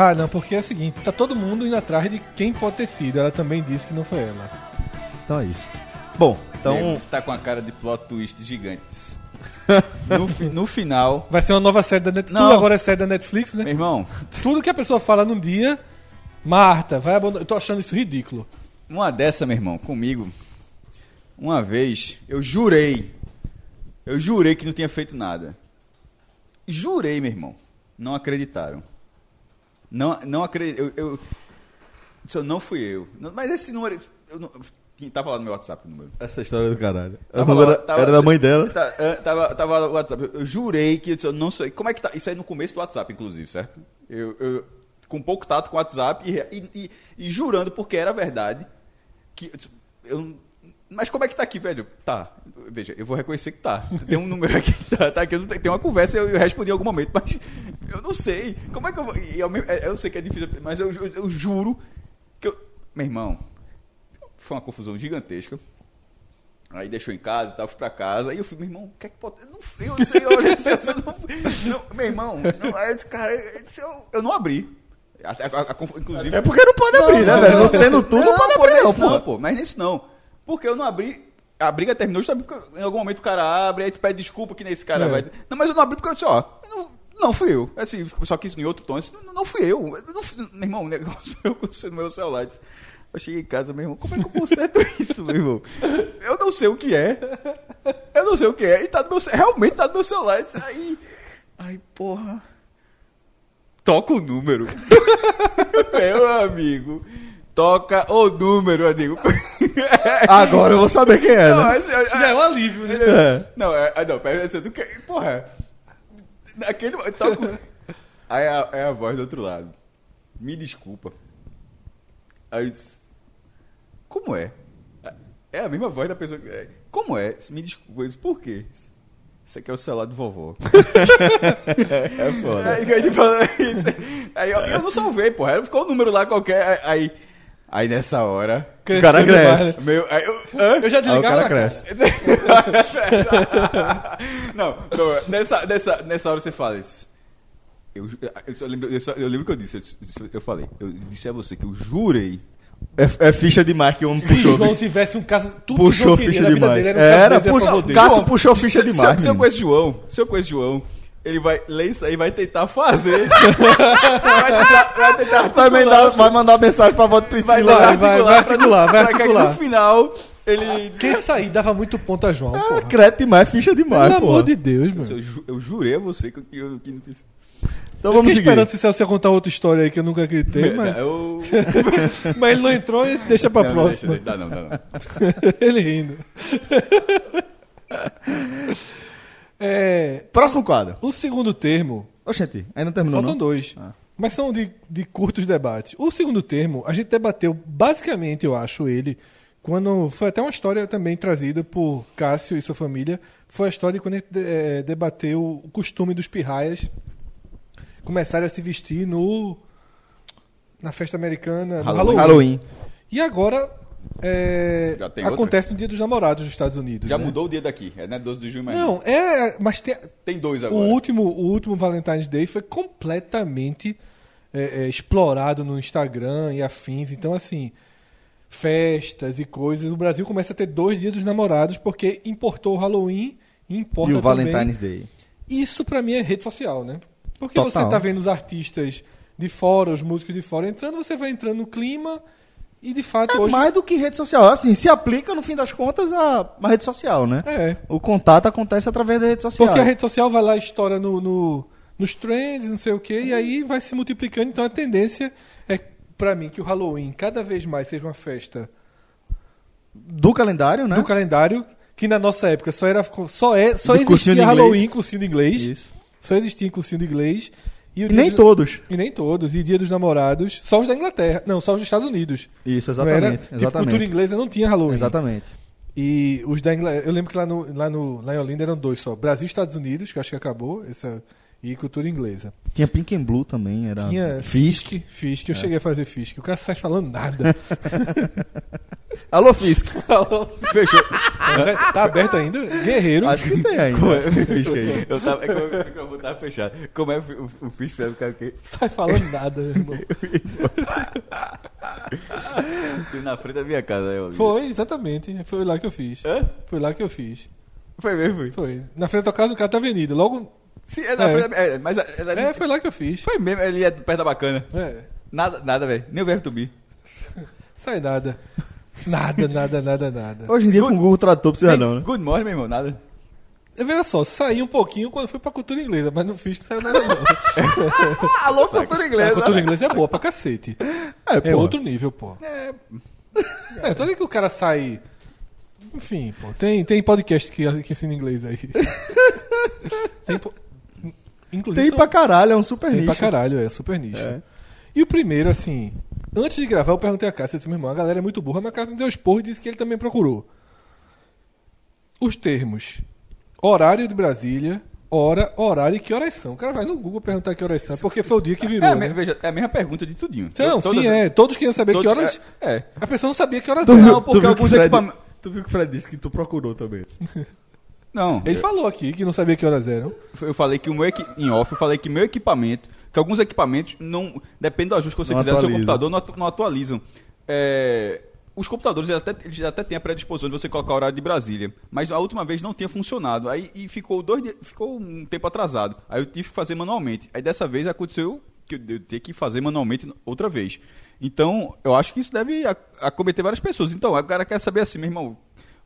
Ah, não, porque é o seguinte, tá todo mundo indo atrás de quem pode ter sido. Ela também disse que não foi ela. Então é isso. Bom, então. Nego, Você tá com a cara de plot twist gigantes. no, fi- no final, Vai ser uma nova série da Netflix. Não. Tudo agora é série da Netflix, né? meu irmão, Tudo que a pessoa fala num dia, Marta, vai abandonar. Eu tô achando isso ridículo. uma dessa, meu irmão, comigo, uma vez, eu jurei, eu jurei que não tinha feito nada. Jurei, meu irmão. Não acreditaram. Não, não acredito. Eu, eu, isso não fui eu. Mas esse número. Eu não, quem tava lá no meu WhatsApp o número. Essa história do caralho. Tava lá, tava- era da mãe dela. Tá, é, tava, tava no WhatsApp. Eu, jurei que eu, não sei. Como é que tá? Isso aí no começo do WhatsApp, inclusive, certo? Eu, eu- com pouco tato com o WhatsApp e, e, e- e jurando, porque era verdade, que eu eu. Mas como é que tá aqui, velho? Tá. Veja, eu vou reconhecer que tá. Tem um número aqui que tá, tá aqui. eu não Tem uma conversa eu, eu respondi em algum momento, mas eu não sei. Como é que eu vou. e ao mesmo- eu sei que é difícil, mas eu, eu- eu juro que eu. Meu irmão, foi uma confusão gigantesca. Aí deixou em casa e tal, fui pra casa. Aí eu fui, meu irmão, o que é que pode. Eu não eu não sei, olha, eu, eu não, não, meu irmão, não, aí eu disse, cara, eu, eu, eu não abri. A- a- a inclusive. É porque não pode abrir, né, velho? Não sendo tu, não, pode pô, abrir, não, não, pô. pô. Mas nisso não. Porque eu não abri. A briga terminou justamente porque em algum momento o cara abre, aí pede desculpa que nesse cara É. vai. Não, mas eu não abri porque eu disse, ó, não, não fui eu. Assim, só que isso em outro tom. disse, Não, não fui eu. eu não fui- meu irmão, o negócio meu no meu celular. Eu disse, Eu cheguei em casa, meu irmão, como é que eu conserto isso, meu irmão? Eu não sei o que é. Eu não sei o que é. E tá no meu, realmente tá no meu celular. Disse, Aí, aí, porra. Toca o número. meu amigo. Toca o número, amigo. Agora eu vou saber quem é, Não, né? assim, eu- Já é um alívio, né? É. Não, é, não, pera, assim, tu quer, porra. Naquele, toca, aí a, é a voz do outro lado. Me desculpa. Aí eu disse, como é? É a mesma voz da pessoa que. é, Como é? Me desculpa. Eu disse, por quê? Isso aqui é o celular do vovô. É foda. Aí, aí, ele falou isso. Aí eu, eu não salvei, porra. Aí Ficou o número lá qualquer. Aí. Aí nessa hora. O cara cresce. Meu, aí eu? Eu já Aí o desligava cara cresce. não, não, nessa, nessa, nessa hora você fala isso. Eu, eu, só lembro, eu, só- eu lembro que eu disse, eu, disse- eu falei, eu disse a você que eu jurei. É, é ficha demais que o homem Se puxou. João bicho. tivesse um caso. Tudo Puxou que João ficha demais. dele era um caso Era, dele. Cássio João, puxou ficha se, se, demais. se eu menino. conheço João, se eu conheço João, ele vai ler isso aí e vai tentar fazer. vai tentar, vai tentar Vai, mandar, articular, vai mandar mensagem pra voto vai, Priscila. tentar vai, vai articular pra- articular, vai pra que articular. no final ele... Isso aí dava muito ponto a João, É, porra. crédito demais, ficha demais, Pelo pô. amor de Deus, mano. Eu, ju- eu jurei a você que eu, que não fiz. Então Eu vamos seguir. esperando se o Celso ia contar outra história aí que eu nunca acreditei, mas, Eu... mas ele não entrou e deixa pra Não, próxima. deixa, dá não, dá não. ele rindo. É, Próximo quadro. o segundo termo, Oxente, ainda terminou, faltam não? dois, mas são de, de curtos debates. O segundo termo, a gente debateu basicamente, eu acho, ele, quando foi até uma história também trazida por Cássio e sua família, foi a história de quando a gente eh, debateu o costume dos pirraias começarem a se vestir no na festa americana, no Halloween. Halloween. Halloween. E agora é, acontece no Dia dos Namorados dos Estados Unidos. Já né? mudou o dia daqui, é né, 12 de junho, mas Não, é, mas tem, tem dois o agora. último, o último Valentine's Day foi completamente é, é, explorado no Instagram e afins. Então, assim, festas e coisas. O Brasil começa a ter dois dias dos namorados porque importou o Halloween e importa E o também. Valentine's Day. Isso pra mim é rede social, né? Porque Total. você tá vendo os artistas de fora, os músicos de fora entrando, você vai entrando no clima E de fato, É hoje. mais do que rede social. Assim, se aplica, no fim das contas, a, a rede social, né? É. O contato acontece através da rede social. Porque a rede social vai lá e estoura no, no- nos trends, não sei o quê, e aí vai se multiplicando. Então a tendência é, pra mim, que o Halloween cada vez mais seja uma festa Do calendário, né? do calendário, que na nossa época só era só é só De existia de inglês. Halloween cursinho de inglês. Isso. Só existia cursinho de inglês. E, E nem dos- todos. E nem todos. E dia dos namorados, só os da Inglaterra. Não, só os dos Estados Unidos. Isso, Não era- exatamente. tipo, exatamente. cultura inglesa não tinha Halloween. Exatamente. E os da Inglaterra. Eu lembro que lá, no, lá, no, lá em Olinda eram dois só: Brasil e Estados Unidos, que eu acho que acabou, essa, e cultura inglesa. Tinha Pink and Blue também, era Tinha Fisk. Fisk. Fisk, eu É. cheguei a fazer Fisk. O cara sai falando nada. Alô, Fisk. Fechou. tá aberto ainda? Guerreiro. Acho que tem ainda. Como é? Tem Fisk aí. Eu tava, é que o microfone tava fechado. Como é o, o Fish fez o cara que. Sai falando nada, meu irmão. Tem na frente da minha casa aí, Olinda. Foi, exatamente. Foi lá que eu fiz. Hã? Foi lá que eu fiz. Foi mesmo, foi. Foi. Na frente da casa do cara tá avenida. Logo. Sim, é na É. frente da. É, mas ela, É, foi lá que eu fiz. Foi mesmo, ele é perto da bacana. É. Nada, nada, velho. Nem o verbo to be. Sai nada. Nada, nada, nada, nada. Hoje em dia, com o Google Tradutor, precisa Nem não, né? Good morning, meu irmão, nada. Eu veja só, saí um pouquinho quando fui pra cultura inglesa, mas não fiz, não saiu nada não. Alô, cultura A inglesa. cultura inglesa é boa pra cacete. É, É outro nível, pô. É. É, tô dizendo que o cara sai. Enfim, pô. Tem, tem podcast que, que ensina inglês aí. tem. po- Inclusive. Tem são- pra caralho, é um super Tem nicho. pra caralho, é super nicho. É. E o primeiro, assim. Antes de gravar, eu perguntei a Cássio, eu disse, meu irmão, a galera é muito burra, mas a Cássio me deu esporro e disse que ele também procurou. Os termos. Horário de Brasília, hora, horário e que horas são. O cara vai no Google perguntar que horas são, porque foi o dia que É, virou. a né? veja, é a mesma pergunta de tudinho. Então, Todas- sim, é. Todos queriam saber todos- que horas. É. é. A pessoa não sabia que horas Tu eram. Não, porque alguns Fred- equipamentos. Tu viu que o Fred disse que tu procurou também. Não, Ele eu, falou aqui que não sabia que horas eram. eu falei que o meu equi... em off, eu falei que meu equipamento, que alguns equipamentos não depende do ajuste que você Não fizer no seu computador, não, atu- não atualizam. É, os computadores eles até, eles até têm a predisposição de você colocar o horário de Brasília, mas a última vez não tinha funcionado. Aí e ficou dois dias, ficou um tempo atrasado. Aí eu tive que fazer manualmente. Aí dessa vez aconteceu que eu, eu ter que fazer manualmente outra vez. Então, eu acho que isso deve acometer várias pessoas. Então, o cara quer saber assim, meu irmão,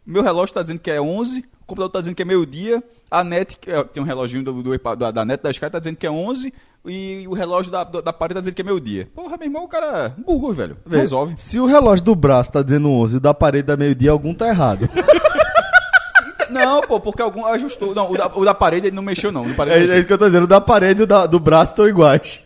meu relógio está dizendo que é 11, o computador está dizendo que é meio-dia, a net, é- tem um reloginho do, do, da, da net da Sky, está dizendo que é 11, e o relógio da, da, parede está dizendo que é meio-dia. Porra, meu irmão, o cara. Google, velho. Vê, Resolve. Se o relógio do braço tá dizendo 11 e o da parede da meio-dia, algum tá errado. Não, pô, porque algum ajustou. Não, o da, o da parede ele não mexeu, não. O É, é isso que eu tô dizendo. O da parede e o da- do braço estão iguais.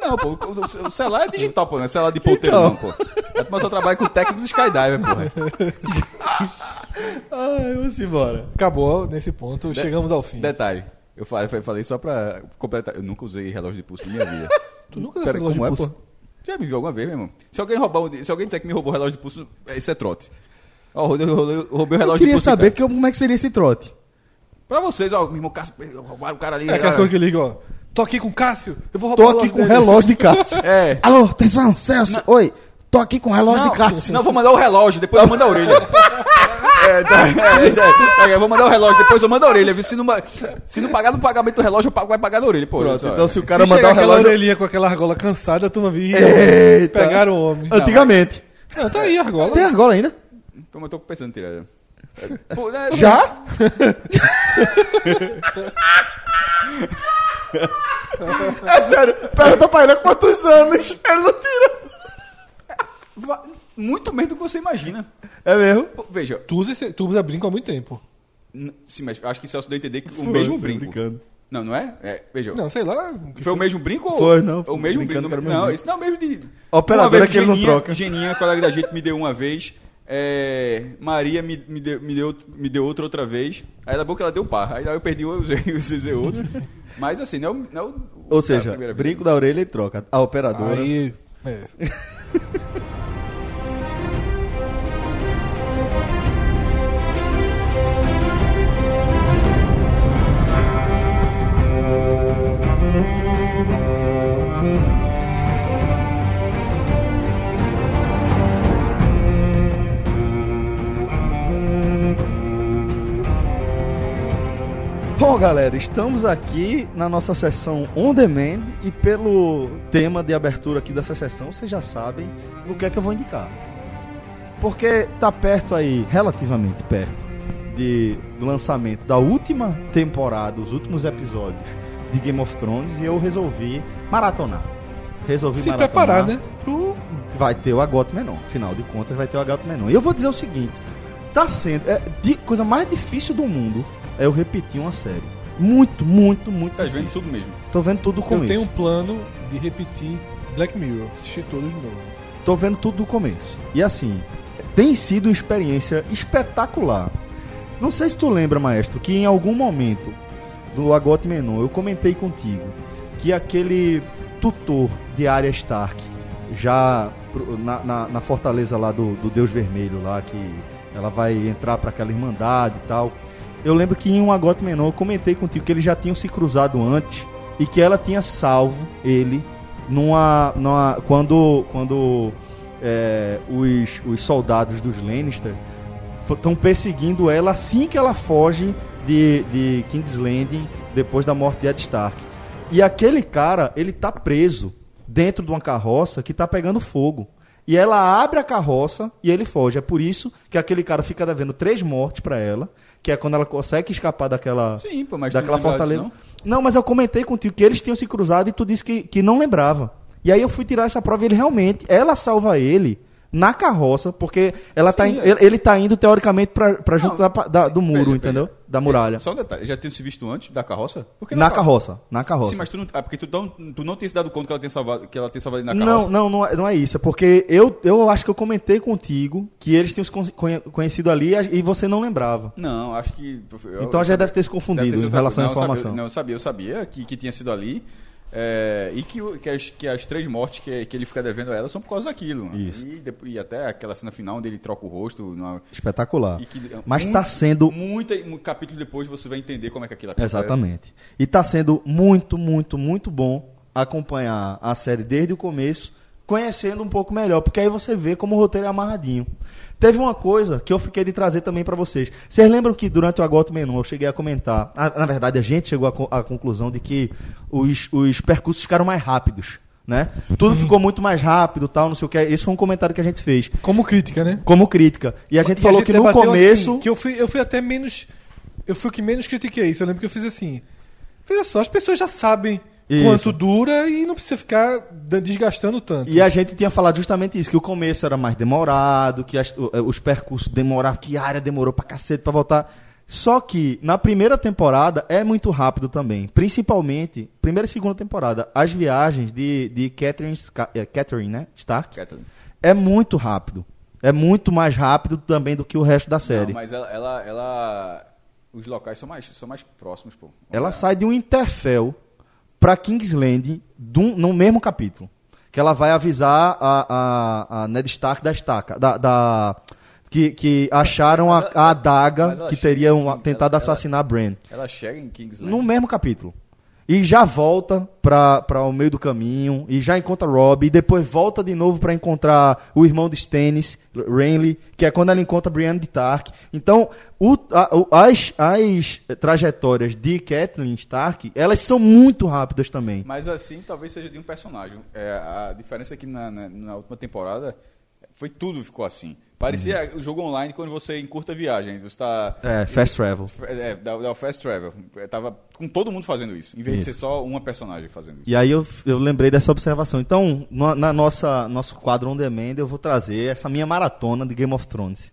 Não, pô, o, o celular é digital, pô, não é celular de ponteiro, Então. não, pô. É porque eu só trabalho com técnicos Skydiver, porra. Ai, vamos embora. Acabou nesse ponto, chegamos ao fim. Detalhe. Eu falei, só pra completar. Eu nunca usei relógio de pulso na minha vida. Tu nunca Pera, relógio como de é, pulso? pô? Já me viu alguma vez, meu irmão? Se alguém roubar se alguém disser que me roubou o relógio de pulso, isso é trote. Ó, eu roubei, eu roubei- eu roubei o Eu relógio queria de pulso. saber cara. que, como é que seria esse trote. Pra vocês, ó, meu irmão, Cássio, roubaram o cara ali. É aquela cara. coisa que liga, ó. Tô aqui com o Cássio, eu vou roubar Tô o aqui com o relógio de Cássio. É. Alô, atenção, Celso. Oi. Tô aqui com o relógio Não, de Cássio. não, vou mandar o relógio, depois eu mando a orelha. É, tá, é, é, é, eu vou mandar o relógio, depois eu mando a orelha. viu? Se não, se não pagar no pagamento do relógio, eu pago, vai pagar na orelha. Pô, Pronto, só- então se o Se cara chegar mandar o aquela relógio... orelhinha com aquela argola cansada, a turma via. Eita. Pegaram o homem. Antigamente. Não, tá aí a argola. Tem argola ainda? Então eu tô pensando em tirar. É, né, Já? é sério. Pergunta pra ele há quantos anos. Ele não tira. Muito menos do que você imagina. É mesmo? Pô, veja, Tu usa, esse, tu usa brinco há muito tempo. n- sim, mas acho que Celso deu a entender que o Foi, mesmo brinco. brincando. Não, não é? é veja, Não, sei lá. foi o mesmo brinco ou. Foi, não, O foi mesmo brincando brinco. que era o mesmo Não, brinco. isso não é o mesmo de. A operadora que ele não Geninha- troca. Geninha, colega da gente, me deu uma vez. é, Maria me, me, deu, me, deu, me deu outra outra vez. Aí na boca ela deu par. Aí eu perdi eu usei, eu usei outro. Mas assim, não é o. Não é o Ou seja, primeira vez. brinco da orelha e troca. A operadora. Aí. É. Bom, galera, estamos aqui na nossa sessão On Demand e pelo tema de abertura aqui dessa sessão, vocês já sabem o que é que eu vou indicar. Porque tá perto aí, relativamente perto, de, do lançamento da última temporada, os últimos episódios de Game of Thrones e eu resolvi maratonar. Resolvi Se maratonar. preparar, né? Pro... Vai ter o Agote Menon. Afinal de contas, vai ter o Agote Menon. E eu vou dizer o seguinte: tá sendo. É, de, coisa mais difícil do mundo eu repetir uma série. Muito, muito, muito. Tá difícil. vendo tudo mesmo. Tô vendo tudo do Eu começo. tenho um plano de repetir Black Mirror, assistir todos de novo. Tô vendo tudo do começo. E assim, tem sido uma experiência espetacular. Não sei se tu lembra, maestro, que em algum momento do Agote Menon eu comentei contigo que aquele tutor de Arya Stark, já na, na, na fortaleza lá do, do Deus Vermelho, lá que ela vai entrar para aquela irmandade e tal. Eu lembro que em um Agote Menon eu comentei contigo que eles já tinham se cruzado antes e que ela tinha salvo ele numa, numa quando quando é, os, os soldados dos Lannister estão perseguindo ela assim que ela foge de, de King's Landing depois da morte de Ed Stark. E aquele cara, ele tá preso dentro de uma carroça que tá pegando fogo. E ela abre a carroça e ele foge. É por isso que aquele cara fica devendo três mortes pra ela, que é quando ela consegue escapar daquela, Sim, pô, mas não daquela fortaleza. disso, não, mas eu comentei contigo que eles tinham se cruzado e tu disse que, que não lembrava. E aí eu fui tirar essa prova e ele realmente, ela salva ele na carroça, porque ela tá, in- é. ele, ele tá indo teoricamente pra junto da, da- do muro, Veja, entendeu? Da muralha. Só um detalhe, já tinha se visto antes da carroça? Porque Na ca- carroça, na carroça. Sim, mas tu não, ah, porque tu não, tu não tinha se dado conta que ela tinha salvado, que ela tinha salvado ele na carroça. Não, não, não é, não é isso. É porque eu, eu acho que eu comentei contigo que eles tinham se con- conhe- conhecido ali e você não lembrava. Não, acho que. eu- Então a gente deve ter se confundido ter em relação à. Não, eu informação. sabia- não, eu sabia, eu sabia que, que tinha sido ali. É, e que, que, as, que as três mortes que, que ele fica devendo a ela são por causa daquilo. Isso. E, e até aquela cena final onde ele troca o rosto. numa- Espetacular. que- Mas muito- tá sendo Muito, um capítulo depois você vai entender como é que aquilo acontece. Exatamente. E tá sendo muito, muito, muito bom acompanhar a série desde o começo, conhecendo um pouco melhor, porque aí você vê como o roteiro é amarradinho. Teve uma coisa que eu fiquei de trazer também pra vocês. Vocês lembram que durante o Agoto Menu eu cheguei a comentar, a- na verdade a gente chegou à co- conclusão de que os, os percursos ficaram mais rápidos. Né? Tudo ficou muito mais rápido, tal, não sei o que. Esse foi um comentário que a gente fez. Como crítica, né? Como crítica. E a gente E falou que no debateu começo. assim, que eu fui, eu fui até menos. Eu fui o que menos critiquei isso. Eu lembro que eu fiz assim. Veja só, as pessoas já sabem Isso. quanto dura e não precisa ficar desgastando tanto. E a gente tinha falado justamente isso, que o começo era mais demorado, que as- os percursos demoravam, que a área demorou pra cacete pra voltar. Só que na primeira temporada é muito rápido também. Principalmente, primeira e segunda temporada, as viagens de, de Catherine, é, Catherine, né? Stark Kathleen. é muito rápido. É muito mais rápido também do que o resto da série. Não, mas ela, ela, ela- Os locais são mais, são mais próximos, pô. Ela sai de um Interfell pra Kingsland dum- no mesmo capítulo. Que ela vai avisar a, a, a Ned Stark da estaca. Da, da- que, que acharam a, a adaga que teriam tentado assassinar a Bran. Ela chega em Kingsland. No mesmo capítulo. E já volta pra o meio do caminho, e já encontra Robb, e depois volta de novo pra encontrar o irmão de Stannis, Renly, que é quando ela encontra Brienne de Stark. Então, o- a- as, as trajetórias de Catelyn Stark, elas são muito rápidas também. Mas assim, talvez seja de um personagem. É, a diferença é que na, na, na última temporada foi tudo ficou assim. Parecia o jogo online quando você encurta viagens. Você tá. É, fast travel. É, dá, dá o fast travel. É, Tava com todo mundo fazendo isso, em vez Isso. de ser só uma personagem fazendo isso. E aí eu, eu lembrei dessa observação. Então, no- na nossa nosso quadro on demand, eu vou trazer essa minha maratona de Game of Thrones.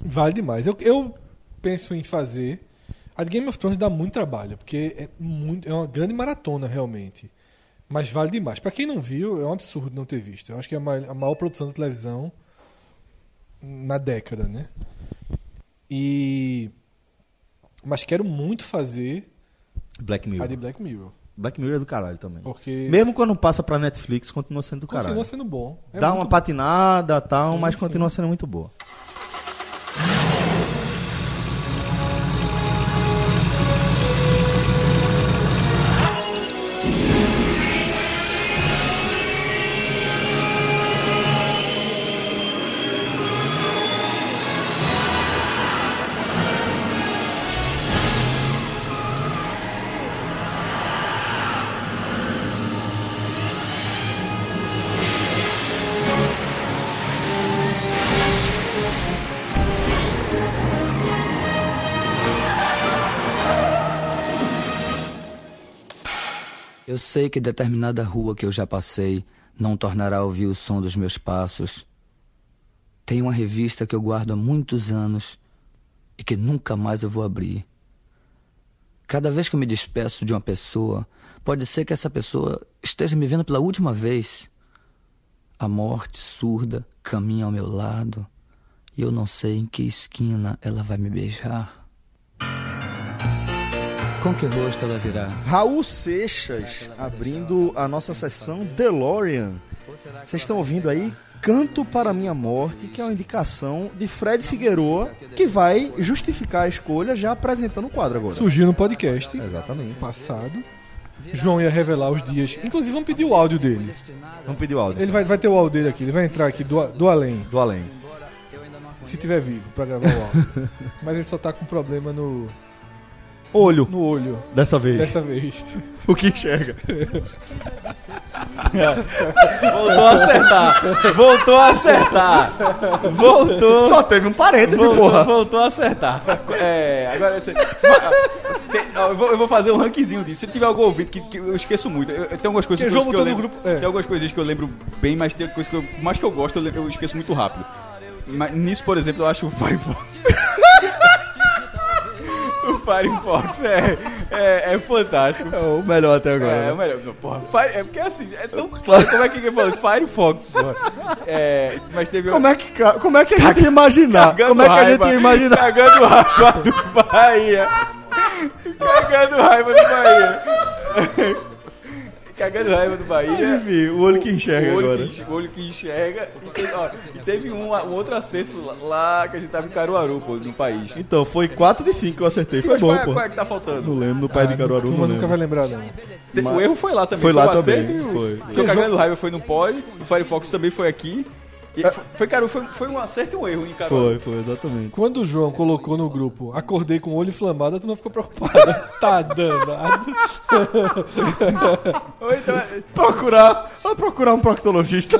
Vale demais. Eu, eu penso em fazer. A de Game of Thrones dá muito trabalho, porque é, muito, é uma grande maratona, realmente. Mas vale demais. Pra quem não viu, é um absurdo não ter visto. Eu acho que é a, mai- a maior produção de televisão na década, né? E. Mas quero muito fazer Black Mirror. a de Black Mirror. Black Mirror é do caralho também. Porque Mesmo quando passa pra Netflix, continua sendo do caralho. continua sendo bom. É Dá uma patinada tal, Sim, mas sim. continua sendo muito boa. Eu sei que determinada rua que eu já passei não tornará a ouvir o som dos meus passos. Tem uma revista que eu guardo há muitos anos e que nunca mais eu vou abrir. Cada vez que eu me despeço de uma pessoa, pode ser que essa pessoa esteja me vendo pela última vez. A morte surda caminha ao meu lado e eu não sei em que esquina ela vai me beijar. Com que rosto ela virá? Raul Seixas abrindo a nossa sessão DeLorean. Vocês estão ouvindo aí Canto para Minha Morte, que é uma indicação de Fred Figueroa, que vai justificar a escolha já apresentando o quadro agora. Surgiu no podcast. Exatamente. Passado. João ia revelar os dias. Inclusive, vamos pedir o áudio dele. Vamos pedir o áudio. Ele vai, vai ter o áudio dele aqui. Ele vai entrar aqui do, do além. Do além. Se tiver vivo pra gravar o áudio. Mas ele só tá com problema no. Olho. No olho. Dessa vez. Dessa vez. O que enxerga. Voltou a acertar. Voltou a acertar. Voltou. Só teve um parêntese, voltou, porra. Voltou a acertar. É, agora você. Tem- Eu vou, eu vou fazer um rankzinho disso. Se tiver algum ouvido que, que eu esqueço muito. Eu, eu tenho algumas coisas que, que eu lembro. grupo- é. Tem algumas coisas que eu lembro bem, mas tem coisas que eu, mais que eu gosto, eu, lembro- eu esqueço muito rápido. Mas nisso, por exemplo, eu acho o Firefox. o Firefox é, é, é fantástico. É o melhor até agora. É, é o melhor. Não, Porra, Fire, é porque assim, é tão claro. Como é que eu falo? Firefox, porra. É, mas teve Como é que, ca- como é que a gente ia imaginar? Como é que a gente ia imaginar? Cagando raiva do Bahia. Cagando raiva do Bahia. Cagando raiva do Bahia. Enfim, o olho que enxerga o olho agora. Que, o olho que enxerga. E teve, ó, e teve um, um outro acerto lá, lá que a gente tava em Caruaru, pô, no país. Então, foi 4 de 5 que eu acertei. Sim, Foi bom, qual, é, pô. qual é que tá faltando? Não lembro, no Pai de Caruaru, Turma não nunca vai lembrar, não. O erro foi lá também. Foi lá o também, e foi. Porque o Cagando Raiva foi no Pod, o Firefox também foi aqui. E foi, cara, foi, foi um acerto e um erro em Caruaru. Foi, foi, exatamente. Quando o João colocou no grupo, acordei com o olho inflamado, a turma ficou preocupada. tá danado. Ou então, é- Procurar, vou procurar um proctologista.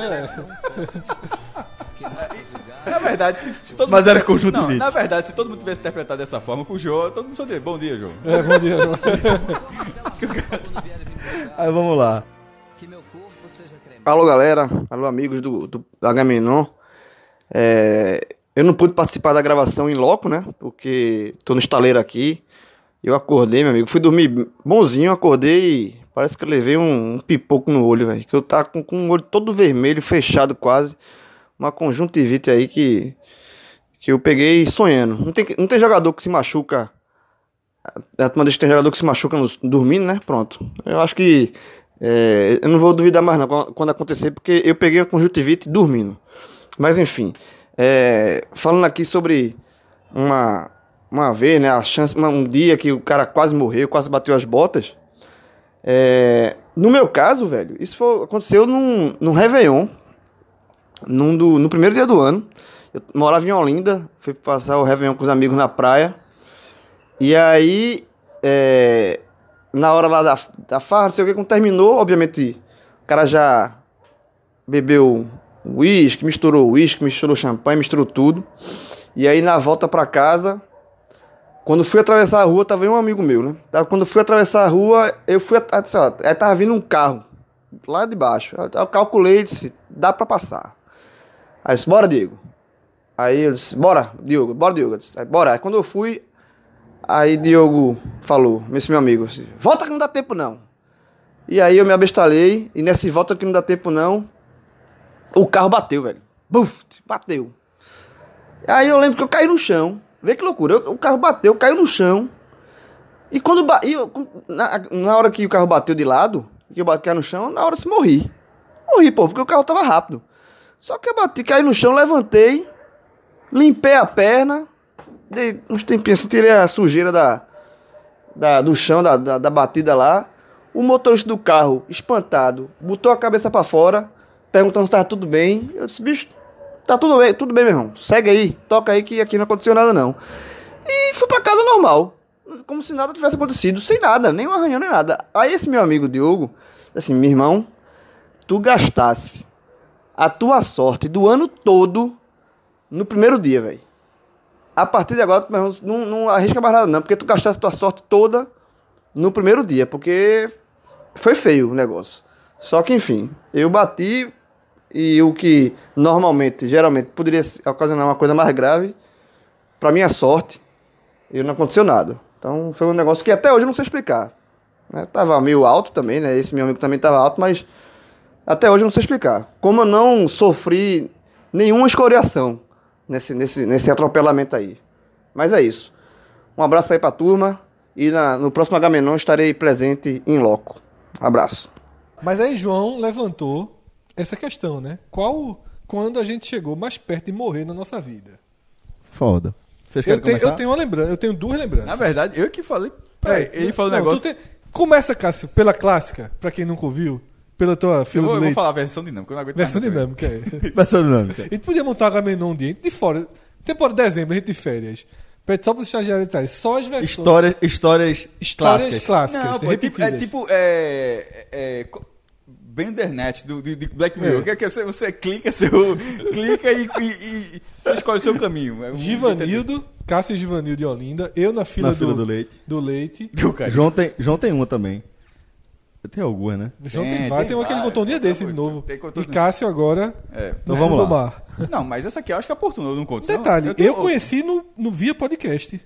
na verdade, se, se todo Mas mundo- era conjuntivite. Não, na verdade, se todo mundo tivesse interpretado dessa forma com o João, todo mundo só diria, bom dia, João. É, bom dia, João. Aí vamos lá. Alô, galera. Alô, amigos do, do Agamenon. É, eu não pude participar da gravação em loco, né? Porque tô no estaleiro aqui. Eu acordei, meu amigo. Fui dormir bonzinho, acordei parece que eu levei um, um pipoco no olho, velho. Que eu tava com, com o olho todo vermelho, fechado quase. Uma conjuntivite aí que, que eu peguei sonhando. Não tem, não tem jogador que se machuca. A turma que tem jogador que se machuca no- dormindo, né? Pronto. Eu acho que. É, eu não vou duvidar mais não quando- acontecer, porque eu peguei a conjuntivite dormindo. Mas enfim. é, falando aqui sobre uma, uma vez, né? A chance, um dia que o cara quase morreu, quase bateu as botas. É, no meu caso, velho, isso foi- aconteceu num, num Réveillon. Num do, no primeiro dia do ano. Eu morava em Olinda, fui passar o Réveillon com os amigos na praia. E aí, é, na hora lá da, da farra, não sei o que, quando terminou, obviamente, o cara já bebeu uísque, misturou uísque, misturou champanhe, misturou tudo. E aí, na volta pra casa, quando fui atravessar a rua, tava um amigo meu, né? Quando fui atravessar a rua, eu fui, sei lá, aí tava vindo um carro, lá de baixo. Eu, calculei, disse, dá pra passar. Aí eu disse, bora, Diego. Aí eu disse, bora, Diogo, bora, Diogo. Eu disse, bora. Aí quando eu fui, aí Diogo falou, esse meu amigo, volta que não dá tempo não. E aí eu me abestalhei, e nesse volta que não dá tempo não, o carro bateu, velho. Buf, bateu. Aí eu lembro que eu caí no chão. Vê que loucura, eu- o carro bateu, caiu no chão. E quando e eu- na, na hora que o carro bateu de lado, que eu bati no chão, na hora eu morri. Morri, pô, porque o carro tava rápido. Só que eu bati, caí no chão, levantei, limpei a perna, dei uns tempinhos assim, tirei a sujeira da, da, do chão, da, da, da batida lá. O motorista do carro, espantado, botou a cabeça pra fora, perguntando se tava tudo bem. Eu disse, bicho, tá tudo bem, tudo bem, meu irmão. Segue aí, toca aí que aqui não aconteceu nada não. E fui pra casa normal, como se nada tivesse acontecido, sem nada, nem um arranhão, nem nada. Aí esse meu amigo Diogo, assim, meu irmão, tu gastasse a tua sorte do ano todo no primeiro dia, velho. A partir de agora, meu irmão, não, não arrisca mais nada, não, porque tu gastasse a tua sorte toda no primeiro dia, porque foi feio o negócio. Só que, enfim, eu bati e o que normalmente, geralmente, poderia ocasionar uma coisa mais grave, para minha sorte, e não aconteceu nada. Então foi um negócio que até hoje eu não sei explicar. Né? Tava meio alto também, né? Esse meu amigo também tava alto, mas até hoje eu não sei explicar. Como eu não sofri nenhuma escoriação nesse, nesse, nesse atropelamento aí. Mas é isso. Um abraço aí pra turma. E na, no próximo Agamenon estarei presente em loco. Abraço. Mas aí João levantou essa questão, né? Qual quando a gente chegou mais perto de morrer na nossa vida? Foda. Vocês Eu querem tenho, começar? eu tenho uma lembrança, eu tenho duas lembranças. Na verdade, eu que falei. Peraí, É, ele falou um não, negócio. tu tem- Começa, Cássio, pela clássica, pra quem nunca ouviu, pela tua Eu fila vou, do eu vou leite. falar a versão dinâmica, eu não aguento Versão mais muito, dinâmica, é. Versão dinâmica. A gente podia montar um Agamenon um dia, de fora. Temporada de dezembro, a gente de férias. Pede só para os estagiários detalhes. Só as versões. Histórias, histórias, Histórias clássicas. clássicas. Não, pô, é tipo, é tipo. É, é, bem internet do, de, de Black Mirror. É. Que é que você, você clica, seu, clica e, e- e você escolhe o seu caminho. É um- Givanildo, Cássio e Givanildo de Olinda. Eu na fila, Na fila do, leite. Do leite. Do cara. João tem, João tem uma também. Tem algumas, né? João tem, Tem, tem Tem uma que ele contou um dia desse de novo. E Cássio agora. É. No Então vamos lá. mar. Não, mas essa aqui eu acho que é oportuno, eu não conto. Detalhe, eu, tenho- conheci no, no Via Podcast.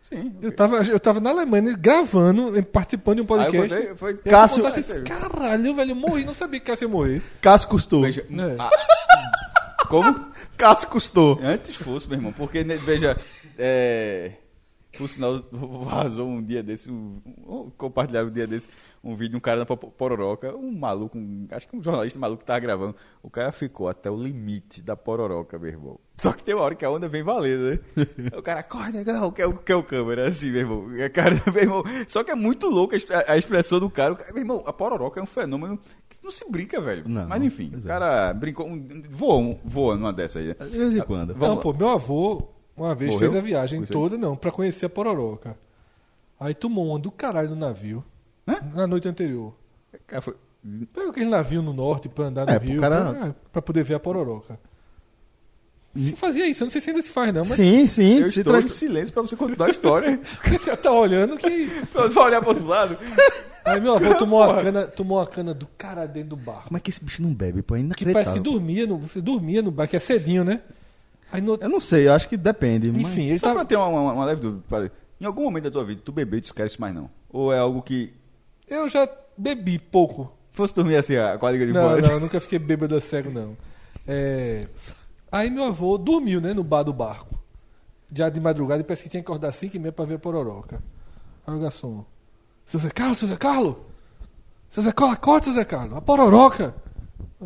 Sim. Eu tava, eu tava na Alemanha gravando, participando de um podcast. contei, foi- Cássio- contei assim, caralho, velho, eu morri, não sabia que Cássio ia morrer. Cássio custou. Veja, É. ah, como? Cássio custou. Antes fosse, meu irmão, porque, né, veja, é, por sinal, vazou um dia desse, um, um- compartilharam um dia desse, um vídeo de um cara na Po- Pororoca, um maluco, um- acho que um jornalista maluco que tava gravando, o cara ficou até o limite da Pororoca, meu irmão. Só que tem uma hora que a onda vem valendo, né? o cara, corre, negão, que é o, que é o câmera, assim, meu irmão. É, cara, meu irmão. Só que é muito louco a, a expressão do cara. Meu irmão, a Pororoca é um fenômeno que não se brinca, velho. Não, Mas enfim, o é. cara brincou, um- voa, um- voa numa dessa aí. né? De vez em quando. Vamos não, lá. pô, meu avô, uma vez, Morreu? fez a viagem é. toda, não, pra conhecer a Pororoca. Aí tomou uma do caralho no navio. Na noite anterior. Cara, foi- Pega aquele navio no norte pra andar no É, rio, cara- pra, é, pra poder ver a Pororoca. Se fazia isso, eu não sei se ainda se faz, não, mas Sim, sim. Eu estou trans- em silêncio pra você contar a história. você tá olhando que. pra olhar pro outro lado. Aí meu avô tomou uma cana, tomou uma cana do caralho dentro do barco. Como é que esse bicho não bebe, pô? É Que parece que dormia no, você dormia no barco, é cedinho, né? Aí no, Eu não sei, eu acho que depende. mas- enfim, ele Só tá, pra ter uma, uma, uma leve dúvida. para- Em algum momento da tua vida, tu bebeu e tu quer isso mais não? Ou é algo que... eu já bebi pouco. Fosse dormir assim, a quadriga de Não, não, eu nunca fiquei bêbado cego, não. É, Aí meu avô dormiu, né, no bar do barco. Já de madrugada, e parece que tinha que acordar 5 e meia pra ver a pororoca. Aí o garçom, seu Zé Carlos, seu Zé Carlos! Seu Zé Carlos, acorda, seu Zé Carlos, a pororoca!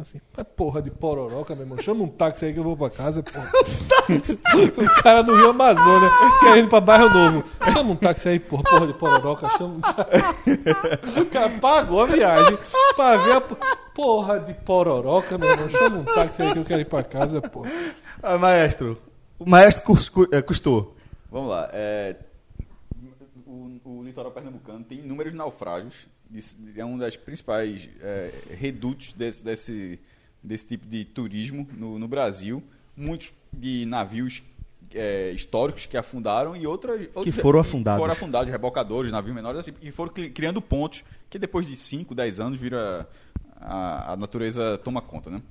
Assim, "Mas porra de pororoca, meu irmão, chama um táxi aí que eu vou pra casa, porra. o cara no Rio Amazônia, querendo ir pra bairro novo. Chama um táxi aí, porra, porra de pororoca, chama um táxi. O cara pagou a viagem pra ver a po- porra de pororoca, meu irmão. Chama um táxi aí que eu quero ir pra casa, porra. Ah, maestro. O maestro é, custou. Vamos lá. é, o, o litoral pernambucano tem inúmeros naufrágios. É um das principais é, redutos desse, desse, desse tipo de turismo no, no Brasil. Muitos de navios é, históricos que afundaram e outras outros- foram afundados. Foram afundados, rebocadores, navios menores, assim, e foram cri- criando pontos que depois de 5, 10 anos vira a, a natureza toma conta, né?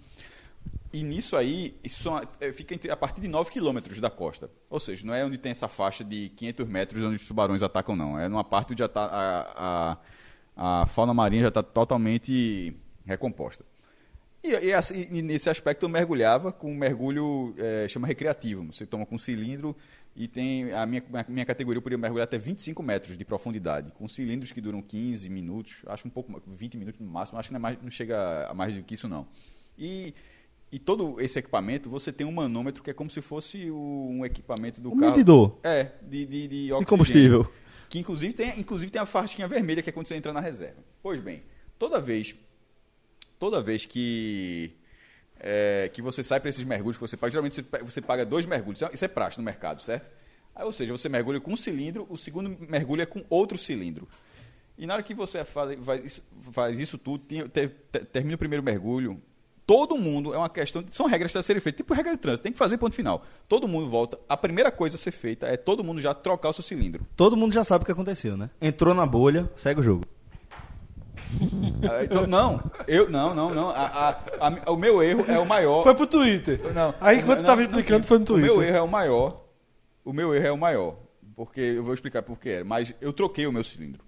E nisso aí, isso é, fica a partir de 9 quilômetros da costa. Ou seja, não é onde tem essa faixa de 500 metros onde os tubarões atacam, não. É numa parte onde já tá a, a, a fauna marinha já está totalmente recomposta. E, e assim, e nesse aspecto eu mergulhava com um mergulho, é, chama recreativo. Você toma com cilindro e tem a minha, a minha categoria eu podia mergulhar até 25 metros de profundidade, com cilindros que duram 15 minutos, acho um pouco mais, 20 minutos no máximo, acho que não, é mais- não chega a mais do que isso não. E, e todo esse equipamento, você tem um manômetro que é como se fosse o- um equipamento do Um carro. medidor. É, de, de, de oxigênio. combustível. Que inclusive tem, inclusive tem a faixinha vermelha que é quando você entra na reserva. Pois bem, toda vez toda vez que é, que você sai para esses mergulhos que você paga, geralmente você, paga dois mergulhos. Isso é- Isso é prático no mercado, certo? Aí, ou seja, você mergulha com um cilindro, o segundo mergulho é com outro cilindro. E na hora que você faz, faz isso- tudo, tem- te- te- termina o primeiro mergulho, todo mundo, é uma questão, de- são regras a serem feitas, tipo regra de trânsito, tem que fazer ponto final. Todo mundo volta, a primeira coisa a ser feita é todo mundo já trocar o seu cilindro. Todo mundo já sabe o que aconteceu, né? Entrou na bolha, segue o jogo. Ah, então, não, eu não, não, não. A- a- a- o meu erro é o maior. Foi pro Twitter. Não. Aí enquanto Não, tava não, explicando, foi no O Twitter. meu erro é o maior. O meu erro é o maior. Porque eu vou explicar por que era. Mas eu troquei o meu cilindro.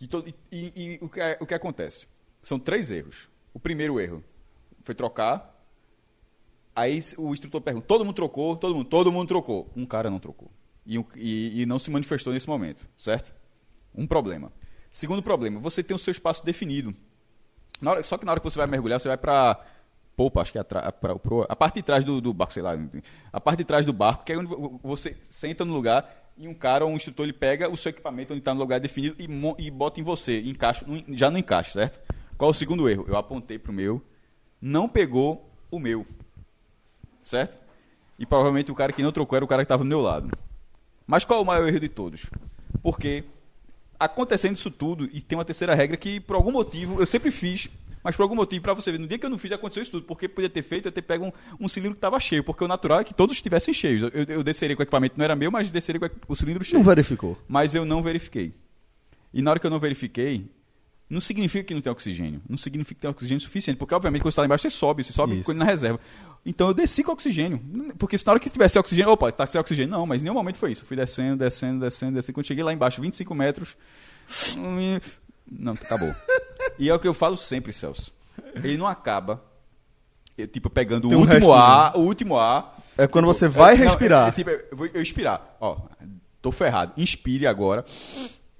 E, e- e- e o, que, é- o que acontece? São três erros. O primeiro erro foi trocar. Aí o instrutor pergunta: todo mundo trocou? Todo mundo, todo mundo trocou. Um cara não trocou. E, e- e não se manifestou nesse momento, certo? Um problema. Segundo problema, você tem o seu espaço definido. Hora- só que na hora que você vai mergulhar, você vai para polpa, acho que é atra- pra- pro- a parte de trás do, do barco, sei lá, a parte de trás do barco, que é onde vo- você senta no lugar e um cara ou um instrutor ele pega o seu equipamento onde está no lugar definido e, e bota em você, encaixa, já no encaixe, certo? Qual o segundo erro? Eu apontei pro meu, não pegou o meu, certo? E provavelmente o cara que não trocou era o cara que estava do meu lado. Mas qual é o maior erro de todos? Porque acontecendo isso tudo, e tem uma terceira regra que, por algum motivo, eu sempre fiz, mas por algum motivo, pra você ver, no dia que eu não fiz, aconteceu isso tudo. Porque podia ter feito, eu ter pego um, um cilindro que estava cheio. Porque o natural é que todos estivessem cheios. Eu, eu desceria com o equipamento, não era meu, mas desceria com o cilindro cheio. Não verificou. Mas eu não verifiquei. E na hora que eu não verifiquei, não significa que não tem oxigênio. Não significa que tem oxigênio suficiente. Porque, obviamente, quando você está lá embaixo, você sobe. Você sobe Isso. com ele na reserva. Então eu desci com oxigênio. Porque se na hora que tivesse oxigênio, opa, está sem oxigênio. Não, mas em nenhum momento foi isso. Eu fui descendo, descendo, descendo, descendo. Quando cheguei lá embaixo, 25 metros. hum, Não, acabou. E é o que eu falo sempre, Celso. Ele não acaba. eu, tipo, pegando Tem o último restinho. ar, o último ar. É quando Tipo, você vai não, respirar. é- é tipo, eu vou eu expirar. Ó, tô ferrado. Inspire agora.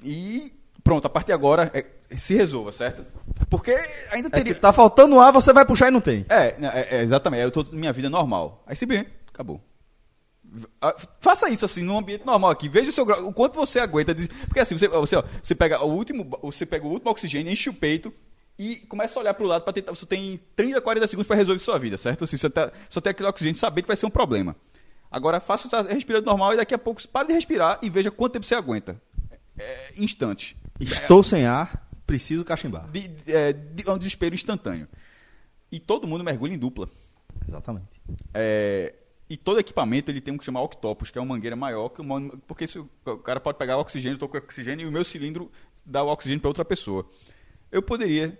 E pronto, a partir de agora é, se resolva, certo? Porque ainda É teria. que tá faltando ar, você vai puxar e não tem. É, né, é, é, exatamente. Eu tô na minha vida normal. Aí simplesmente acabou. Faça isso assim num ambiente normal aqui. Veja o, seu, grau- o quanto você aguenta. de- Porque assim, você, você, ó, você pega o último, você pega o último oxigênio, enche o peito e começa a olhar pro lado para tentar. Você tem 30, 40 segundos para resolver sua vida, certo? Assim, você tá, só tem aquele oxigênio, saber que vai ser um problema. Agora faça respirando normal e daqui a pouco pare de respirar e veja quanto tempo você aguenta. É, instante. Estou sem ar, preciso cachimbar. De, de- é, de- é um desespero instantâneo. E todo mundo mergulha em dupla. Exatamente. É, e todo equipamento ele tem um que chama octopus, que é uma mangueira maior, que uma, porque se o, cara pode pegar o oxigênio, eu estou com oxigênio, e o meu cilindro dá o oxigênio para outra pessoa. Eu poderia,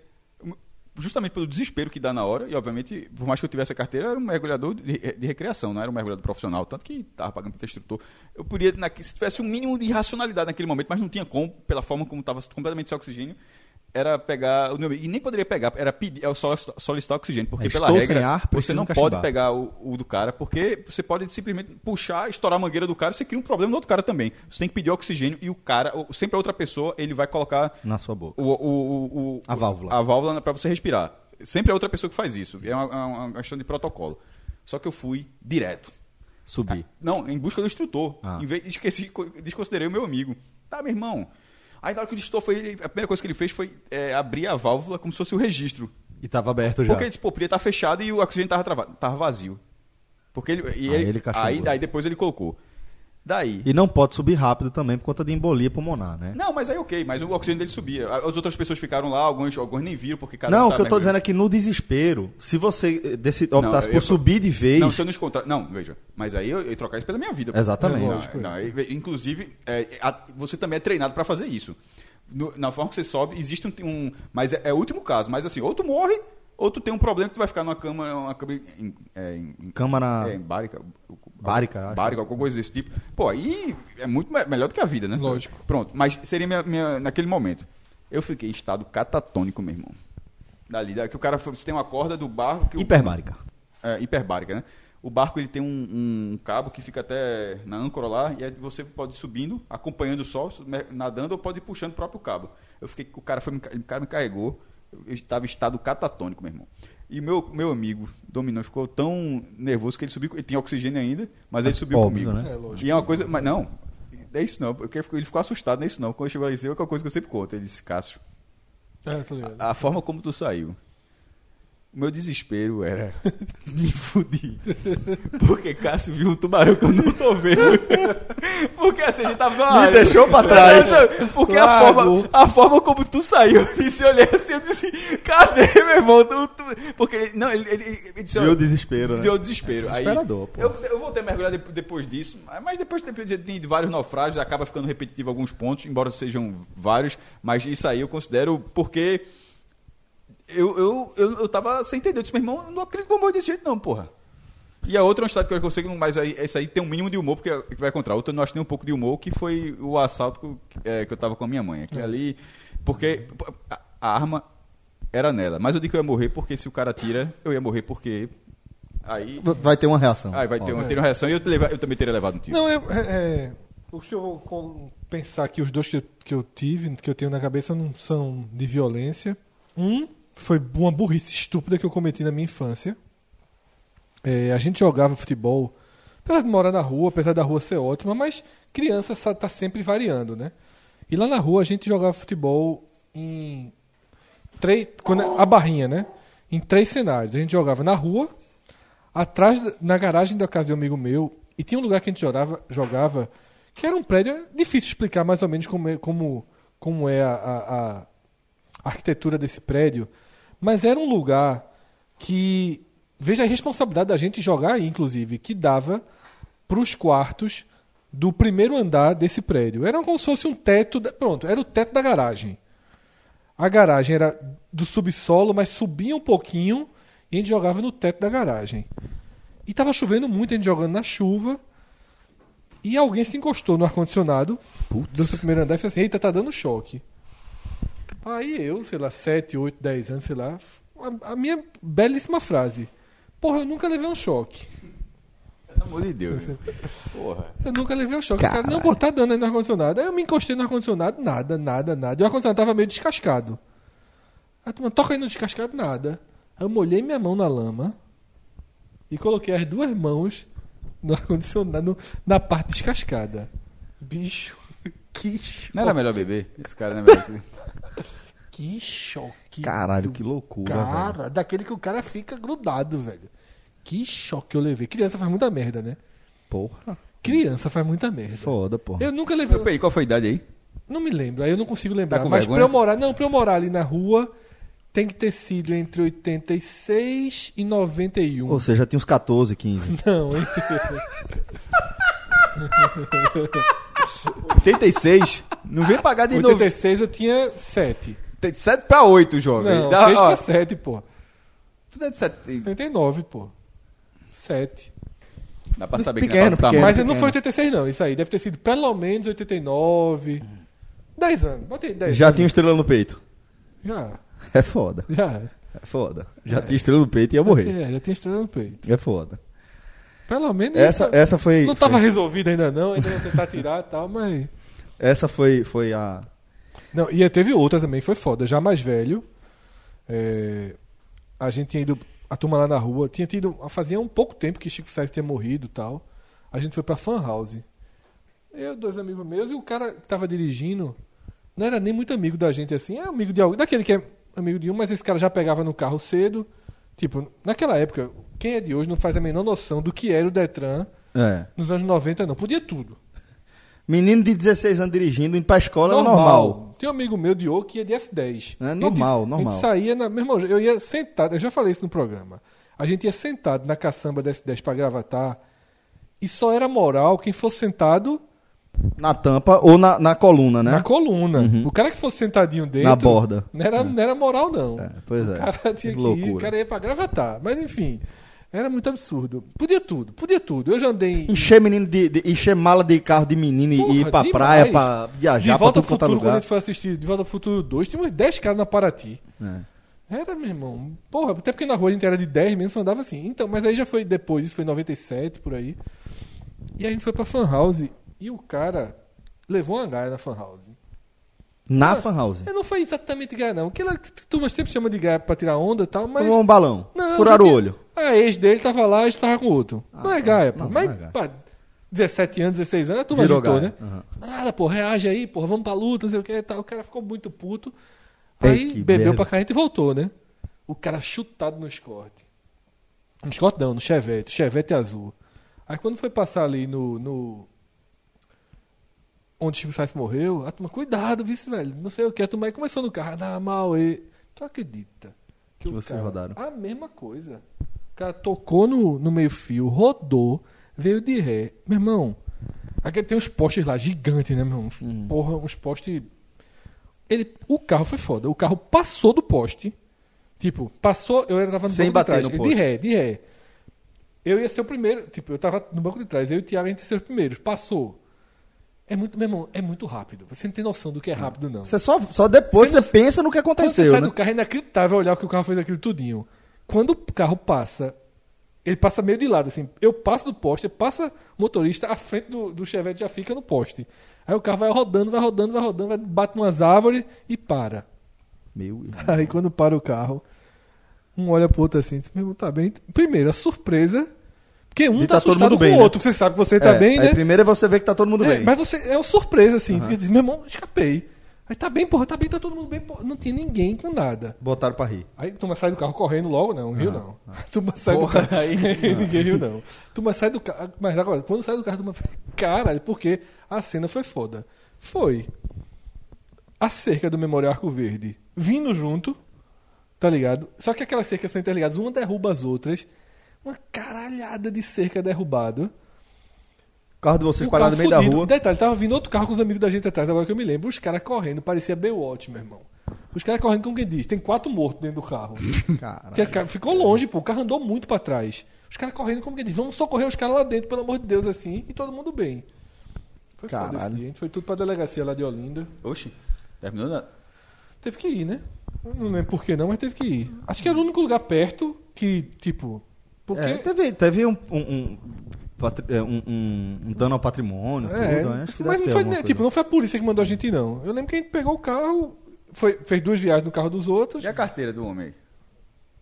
justamente pelo desespero que dá na hora, e obviamente, por mais que eu tivesse a carteira, eu era um mergulhador de, de recreação, não era um mergulhador profissional, tanto que estava pagando para ter instrutor. Eu poderia, na- se tivesse um mínimo de racionalidade naquele momento, mas não tinha como, pela forma como estava completamente sem oxigênio, era pegar o meu e nem poderia pegar, era pedir, é o solicitar, oxigênio, porque É, pela regra ar, você não cachimbar. pode pegar o, o do cara, porque você pode simplesmente puxar, estourar a mangueira do cara, você cria um problema no outro cara também. Você tem que pedir oxigênio e o cara, sempre a outra pessoa, ele vai colocar Na sua boca. o, o, o, A válvula. A válvula para você respirar. Sempre é outra pessoa que faz isso. É uma, uma- uma questão de protocolo. Só que eu fui direto. Subir. Não, em busca do instrutor. Ah. Em vez, esqueci, co- desconsiderei o meu amigo. Tá, meu irmão. Aí na hora que o instrutor foi, ele- a primeira coisa que ele fez foi é, abrir a válvula como se fosse o registro. E tava aberto já. Porque ele disse, pô, podia estar fechado e o oxigênio tava, travado, tava vazio. Porque ele. E Aí ele, ele aí daí depois ele colocou. Daí. E não pode subir rápido também por conta de embolia pulmonar, né? Não, mas aí ok, mas o oxigênio dele subia. As outras pessoas ficaram lá, alguns, alguns nem viram, porque cada Não, um o tá que eu tô mergulhando. dizendo é que no desespero, se você eh, deci- optasse eu- por subir de vez. Não, se eu não encontrar. Não, veja. Mas aí eu, eu ia trocar isso pela minha vida. Exatamente. Não, É lógico. não, inclusive, é, a- você também é treinado para fazer isso. No- na forma que você sobe, existe um. um- mas é, é o último caso. Mas assim, ou tu morre, ou tu tem um problema que tu vai ficar numa cama. Uma cama em, é, em- Câmara- É, em bárica. Acho. Bárica, alguma coisa desse tipo. Pô, aí é muito me- melhor do que a vida, né? Lógico. Pronto, mas seria minha, minha- naquele momento. Eu fiquei em estado catatônico, meu irmão. Dali, que o cara você tem uma corda do barco. Que o- Hiperbárica. é, hiperbárica, né? O barco ele tem um, um cabo que fica até na âncora lá e aí você pode ir subindo, acompanhando o sol, nadando ou pode ir puxando o próprio cabo. Eu fiquei, o cara foi, o cara me carregou, eu estava em estado catatônico, meu irmão. E meu meu amigo dominou ficou tão nervoso que ele subiu, ele tinha oxigênio ainda, mas ele subiu Óbvio, comigo. né? É, lógico. E é uma coisa, mas não, é isso não, porque ele ficou assustado, não é isso não. Quando chegou lá em cima, é uma coisa que eu sempre conto, ele disse, Cássio, É, tô ligado. a forma como tu saiu O meu desespero era me fudir. Porque Cássio viu um tubarão que eu não tô vendo. Porque assim, a gente tava numa Me área. deixou pra trás. Não, não, Porque a, Claro. forma, a forma como tu saiu, eu disse, eu olhei assim, eu disse, cadê, meu irmão? Tu, tu... Porque ele, não, ele, ele, ele disse, o desespero, né? Deu desespero. Aí, Desesperador, pô. eu, eu voltei a mergulhar de- depois disso, mas depois de, de, de vários naufrágios, acaba ficando repetitivo alguns pontos, embora sejam vários, mas isso aí eu considero porque eu, eu, eu, eu tava sem entender. Eu disse, meu irmão, eu não acredito que eu morri desse jeito, não, porra. E a outra é um estado que eu consigo, mas aí, esse aí tem um mínimo de humor, porque é que vai contra. A outra nós tem um pouco de humor, que foi o assalto que, é, que eu tava com a minha mãe. Aqui ali. Porque a, a arma era nela. Mas eu digo que eu ia morrer porque se o cara tira, eu ia morrer porque. Aí. Vai ter uma reação. Aí vai ter, uma, ter uma reação e eu, leva- eu também teria levado um tiro. Não, é, é, é, os que eu vou pensar aqui, os dois que eu, que eu tive, que eu tenho na cabeça, não são de violência. Um foi uma burrice estúpida que eu cometi na minha infância. É, a gente jogava futebol, apesar de morar na rua, apesar da rua ser ótima, mas criança sa- tá sempre variando, né? E lá na rua a gente jogava futebol em três, quando a barrinha, né? Em três cenários. A gente jogava na rua, atrás na garagem da casa de um amigo meu e tinha um lugar que a gente jogava, jogava que era um prédio é difícil explicar mais ou menos como é, como, como é a, a- a arquitetura desse prédio mas era um lugar que veja a responsabilidade da gente jogar aí inclusive que dava para os quartos do primeiro andar desse prédio era como se fosse um teto da- pronto era o teto da garagem a garagem era do subsolo, mas subia um pouquinho e a gente jogava no teto da garagem. E tava chovendo muito, a gente jogando na chuva. E alguém se encostou no ar-condicionado do primeiro andar e falou assim: Eita, tá dando choque. Aí eu, sei lá, 7, 8, 10 anos, sei lá, a, a minha belíssima frase: Porra, eu nunca levei um choque. Pelo amor de Deus. Porra. Eu nunca levei um choque. O cara, não, pô, tá dando aí no ar-condicionado. Aí eu me encostei no ar-condicionado, nada, nada, nada. E o ar-condicionado tava meio descascado. Aí a turma, toca aí no descascado, nada. Aí eu molhei minha mão na lama e coloquei as duas mãos no ar-condicionado, na parte descascada. Bicho, que choque. Não era melhor beber? Esse cara não é melhor. Que choque. Caralho, que loucura, Cara, velho. daquele que o cara fica grudado, velho. Que choque eu levei. Criança faz muita merda, né? Porra. Criança faz muita merda. Foda, porra. Eu nunca levei. Peraí, qual foi a idade aí? Não me lembro, aí eu não consigo lembrar. Tá mas pra eu morar, não, pra eu morar ali na rua, tem que ter sido entre 86 e 91. Ou seja, tinha uns 14, 15. Não, entre... 86? Não vem pagar de novo. 86 eu tinha 7. 7 pra 8, jovem. Não, Dá, 6 ó, pra 7, pô. Tudo é de 7. 89, pô. 7. Dá pra saber Pequeno, que não é pra pequeno. Mas pequeno. não foi 86 não, isso aí deve ter sido pelo menos 89. 10 anos, botei 10 Já anos. tinha estrela no peito. Já, É foda. já. É foda. Já tinha estrela no peito e ia morrer. É, já tinha estrela no peito. É foda. Pelo menos... Essa, essa foi. Não tava foi- resolvido ainda não, ainda ia tentar tirar e tal, mas... Essa foi, foi a. Não, e teve outra também, foi foda. Já mais velho, é, a gente tinha ido, a turma lá na rua, tinha tido, fazia um pouco tempo que Chico Sainz tinha morrido e tal. A gente foi pra Fan House. Eu, dois amigos meus, e o cara que tava dirigindo, não era nem muito amigo da gente assim, é amigo de alguém, daquele que é amigo de um, mas esse cara já pegava no carro cedo. Tipo, naquela época, quem é de hoje não faz a menor noção do que era o Detran É. nos anos 90, não. Podia tudo. Menino de 16 anos dirigindo, indo pra escola é normal. Tem um amigo meu, Diogo, que ia de S10. É A gente- normal, A normal. gente saía, na, meu irmão, eu ia sentado, eu já falei isso no programa. A gente ia sentado na caçamba da S10 pra gravatar e só era moral quem fosse sentado Na tampa ou na, na coluna, né? na coluna. O cara que fosse sentadinho dentro. Na borda. Não era, não era moral, não. É, pois é. O cara tinha Que que ir, o cara ia pra gravatar. Mas enfim, era muito absurdo. Podia tudo, podia tudo. Eu já andei. Encher menino de, de- encher mala de carro de menino e- e ir Porra, pra demais. praia pra De viajar pra volta ao tudo é futuro, quando a lugar. gente foi assistir De Volta ao Futuro 2, tinha uns 10 caras na Paraty. É. Era, meu irmão. Porra, até porque na rua a gente era de 10 mesmo, só andava assim. Então, mas aí já foi depois, isso foi em 97, por aí. E a gente foi pra Fan House e o cara levou uma gaia na Fan House. Na fan house. É, Não foi exatamente gaia, não. Aquela que tu sempre chama de gaia pra tirar onda e tal, mas. Tomou um balão. Não, Furaram o olho. A ex dele tava lá e estava com outro. não é gaia, pô. não, mas, não é pá, 17 anos, 16 anos, a turma Virou gaia. né? Aham. Nada, pô, reage aí, porra, vamos pra luta, não sei o que e tal. O cara ficou muito puto. Ei, Aí que bebeu merda. pra cá e voltou, né? o cara chutado no Escort. No Escort não, no Chevette. Chevette azul. Aí quando foi passar ali no. no onde Chico Sainz morreu, a turma, cuidado, vice velho. Não sei o que. A turma aí começou no carro, ah, mal, e... Tu acredita? Que o vocês rodaram. A mesma coisa. O cara tocou no, no meio-fio, rodou, veio de ré. Meu irmão, aqui tem uns postes lá gigantes, né, meu irmão? Uns, Hum. Porra, uns postes. Ele, o carro foi foda. O carro passou do poste. Tipo, passou. Eu tava no Sem banco de bater trás. no De ré, de ré. Eu ia ser o primeiro. Tipo, eu tava no banco de trás. Eu e o Thiago, a gente ia ser os primeiros. Passou. É muito, meu irmão, é muito rápido. Você não tem noção do que é rápido, não. Você só, só depois Você você, pensa no que Quando você aconteceu, sai né? do carro, é inacreditável olhar o que o carro fez aquilo tudinho. Quando o carro passa, ele passa meio de lado, assim. Eu passo do poste, passa o motorista, a frente do, do Chevette já fica no poste. Aí o carro vai rodando, vai rodando, vai rodando, vai, bate umas árvores e para. Meu irmão. Aí quando para o carro, um olha pro outro assim, meu irmão, tá bem. Primeiro, a surpresa. Porque um E tá, tá todo mundo com bem, o né? outro, você sabe que você tá É, bem, né? primeiro é você ver que tá todo mundo É, bem. mas você é uma surpresa, assim. Porque diz, meu irmão, escapei. Aí tá bem, porra, tá bem, tá todo mundo bem, porra. Não tinha ninguém com nada. Botaram pra rir. Aí turma sai do carro correndo logo, não, riu não. Turma sai Porra, do carro. aí- ninguém riu não. Turma sai do carro. Mas agora, quando sai do carro, turma fala, caralho, porque a cena foi foda. Foi a cerca do Memorial Arco Verde vindo junto, tá ligado? Só que aquelas cercas são interligadas, uma derruba as outras. Uma caralhada de cerca derrubado. O carro de vocês parado no meio da fudido. rua. Detalhe, tava vindo outro carro com os amigos da gente atrás, agora que eu me lembro. Os caras correndo, parecia Baywatch, meu irmão. Os caras correndo, como quem diz, tem quatro mortos dentro do carro. Caralho. Ficou longe, pô. O carro andou muito pra trás. Os caras correndo, como quem diz, vamos socorrer os caras lá dentro, pelo amor de Deus, assim, e todo mundo bem. Foi foda esse Caralho. dia. Foi tudo pra delegacia lá de Olinda. Oxi, terminou na... Teve que ir, né? Não lembro por que não, mas teve que ir. Acho que era o único lugar perto que, tipo. Porque. É, teve, teve um, um, um, é, um- um- um dano ao patrimônio, É, tudo, né? Acho que mas não foi, né, tipo, não foi a polícia que mandou a gente ir, não. Eu lembro que a gente pegou o carro, foi, fez duas viagens no carro dos outros. E a carteira do homem aí?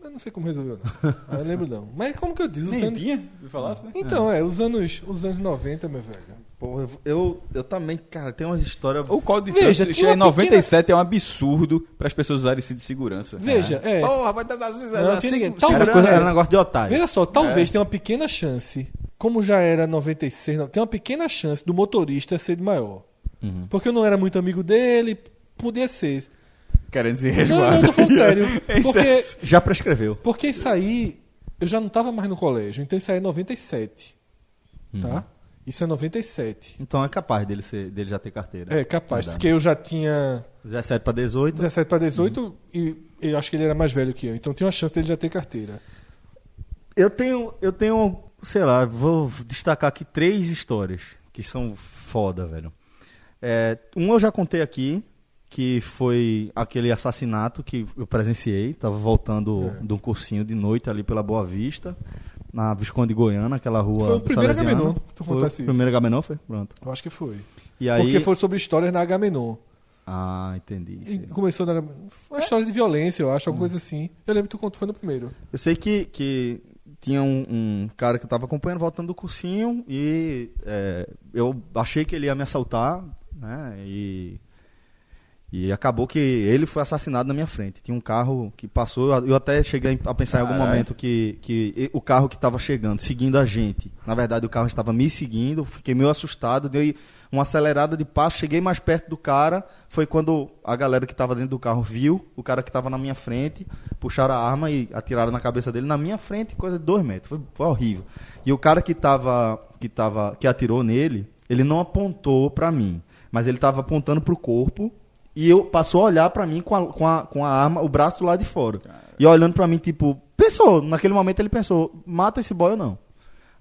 Eu não sei como resolveu, não. Ah, eu lembro não. Mas como que eu disse? Nem anos... tinha? Tu falasse, né? Então, é, os anos, os anos 90, meu velho. Porra, eu, eu, eu também, cara, tem umas histórias. O código de Veja, trânsito em uma 97 é um absurdo para as pessoas usarem cinto de segurança. Veja, é. Porra, vai dar Não. Talvez- Era, coisa, era negócio de otário. Veja só, talvez É. tenha uma pequena chance, como já era 96, não, tem uma pequena chance do motorista ser de maior. Uhum. Porque eu não era muito amigo dele, podia ser. Querendo se Não, resguardar. não, eu tô falando sério. Esse Porque, é- Já prescreveu. porque isso aí, eu já não tava mais no colégio, então isso aí é 97. Tá? Isso é 97. Então é capaz dele, ser, dele já ter carteira. É capaz, Verdade. porque eu já tinha 17 pra 18. 17 para 18 e eu acho que ele era mais velho que eu, então tinha uma chance dele já ter carteira. Eu tenho, eu tenho, sei lá, vou destacar aqui três histórias que são foda, velho. É, um eu já contei aqui, que foi aquele assassinato que eu presenciei. Tava voltando É. de um cursinho de noite ali pela Boa Vista, na Visconde Goiâna, aquela rua. Foi o primeiro. Agamenon que tu Foi contasse o isso. primeiro Agamenon, foi? Pronto. Eu acho que foi. E aí... Porque foi sobre histórias na Agamenon. Ah, entendi. E começou na. Foi uma história de violência, eu acho, alguma coisa assim. Eu lembro que tu contou, foi no primeiro. Eu sei que, que tinha um, um cara que eu tava acompanhando voltando do cursinho e é, eu achei que ele ia me assaltar, né? E, e acabou que ele foi assassinado na minha frente. Tinha um carro que passou, eu até cheguei a pensar em algum Caralho. momento que, que o carro que estava chegando, seguindo a gente, na verdade o carro estava me seguindo, fiquei meio assustado, dei uma acelerada de passo, cheguei mais perto do cara, foi quando a galera que estava dentro do carro viu o cara que estava na minha frente, puxaram a arma e atiraram na cabeça dele na minha frente, coisa de dois metros, foi, foi horrível. E o cara que tava, que tava, que atirou nele, ele não apontou para mim, mas ele estava apontando para o corpo e eu passou a olhar para mim com a, com, a, com a arma, o braço lá de fora. E olhando para mim, tipo, pensou, naquele momento ele pensou, mata esse boy ou não.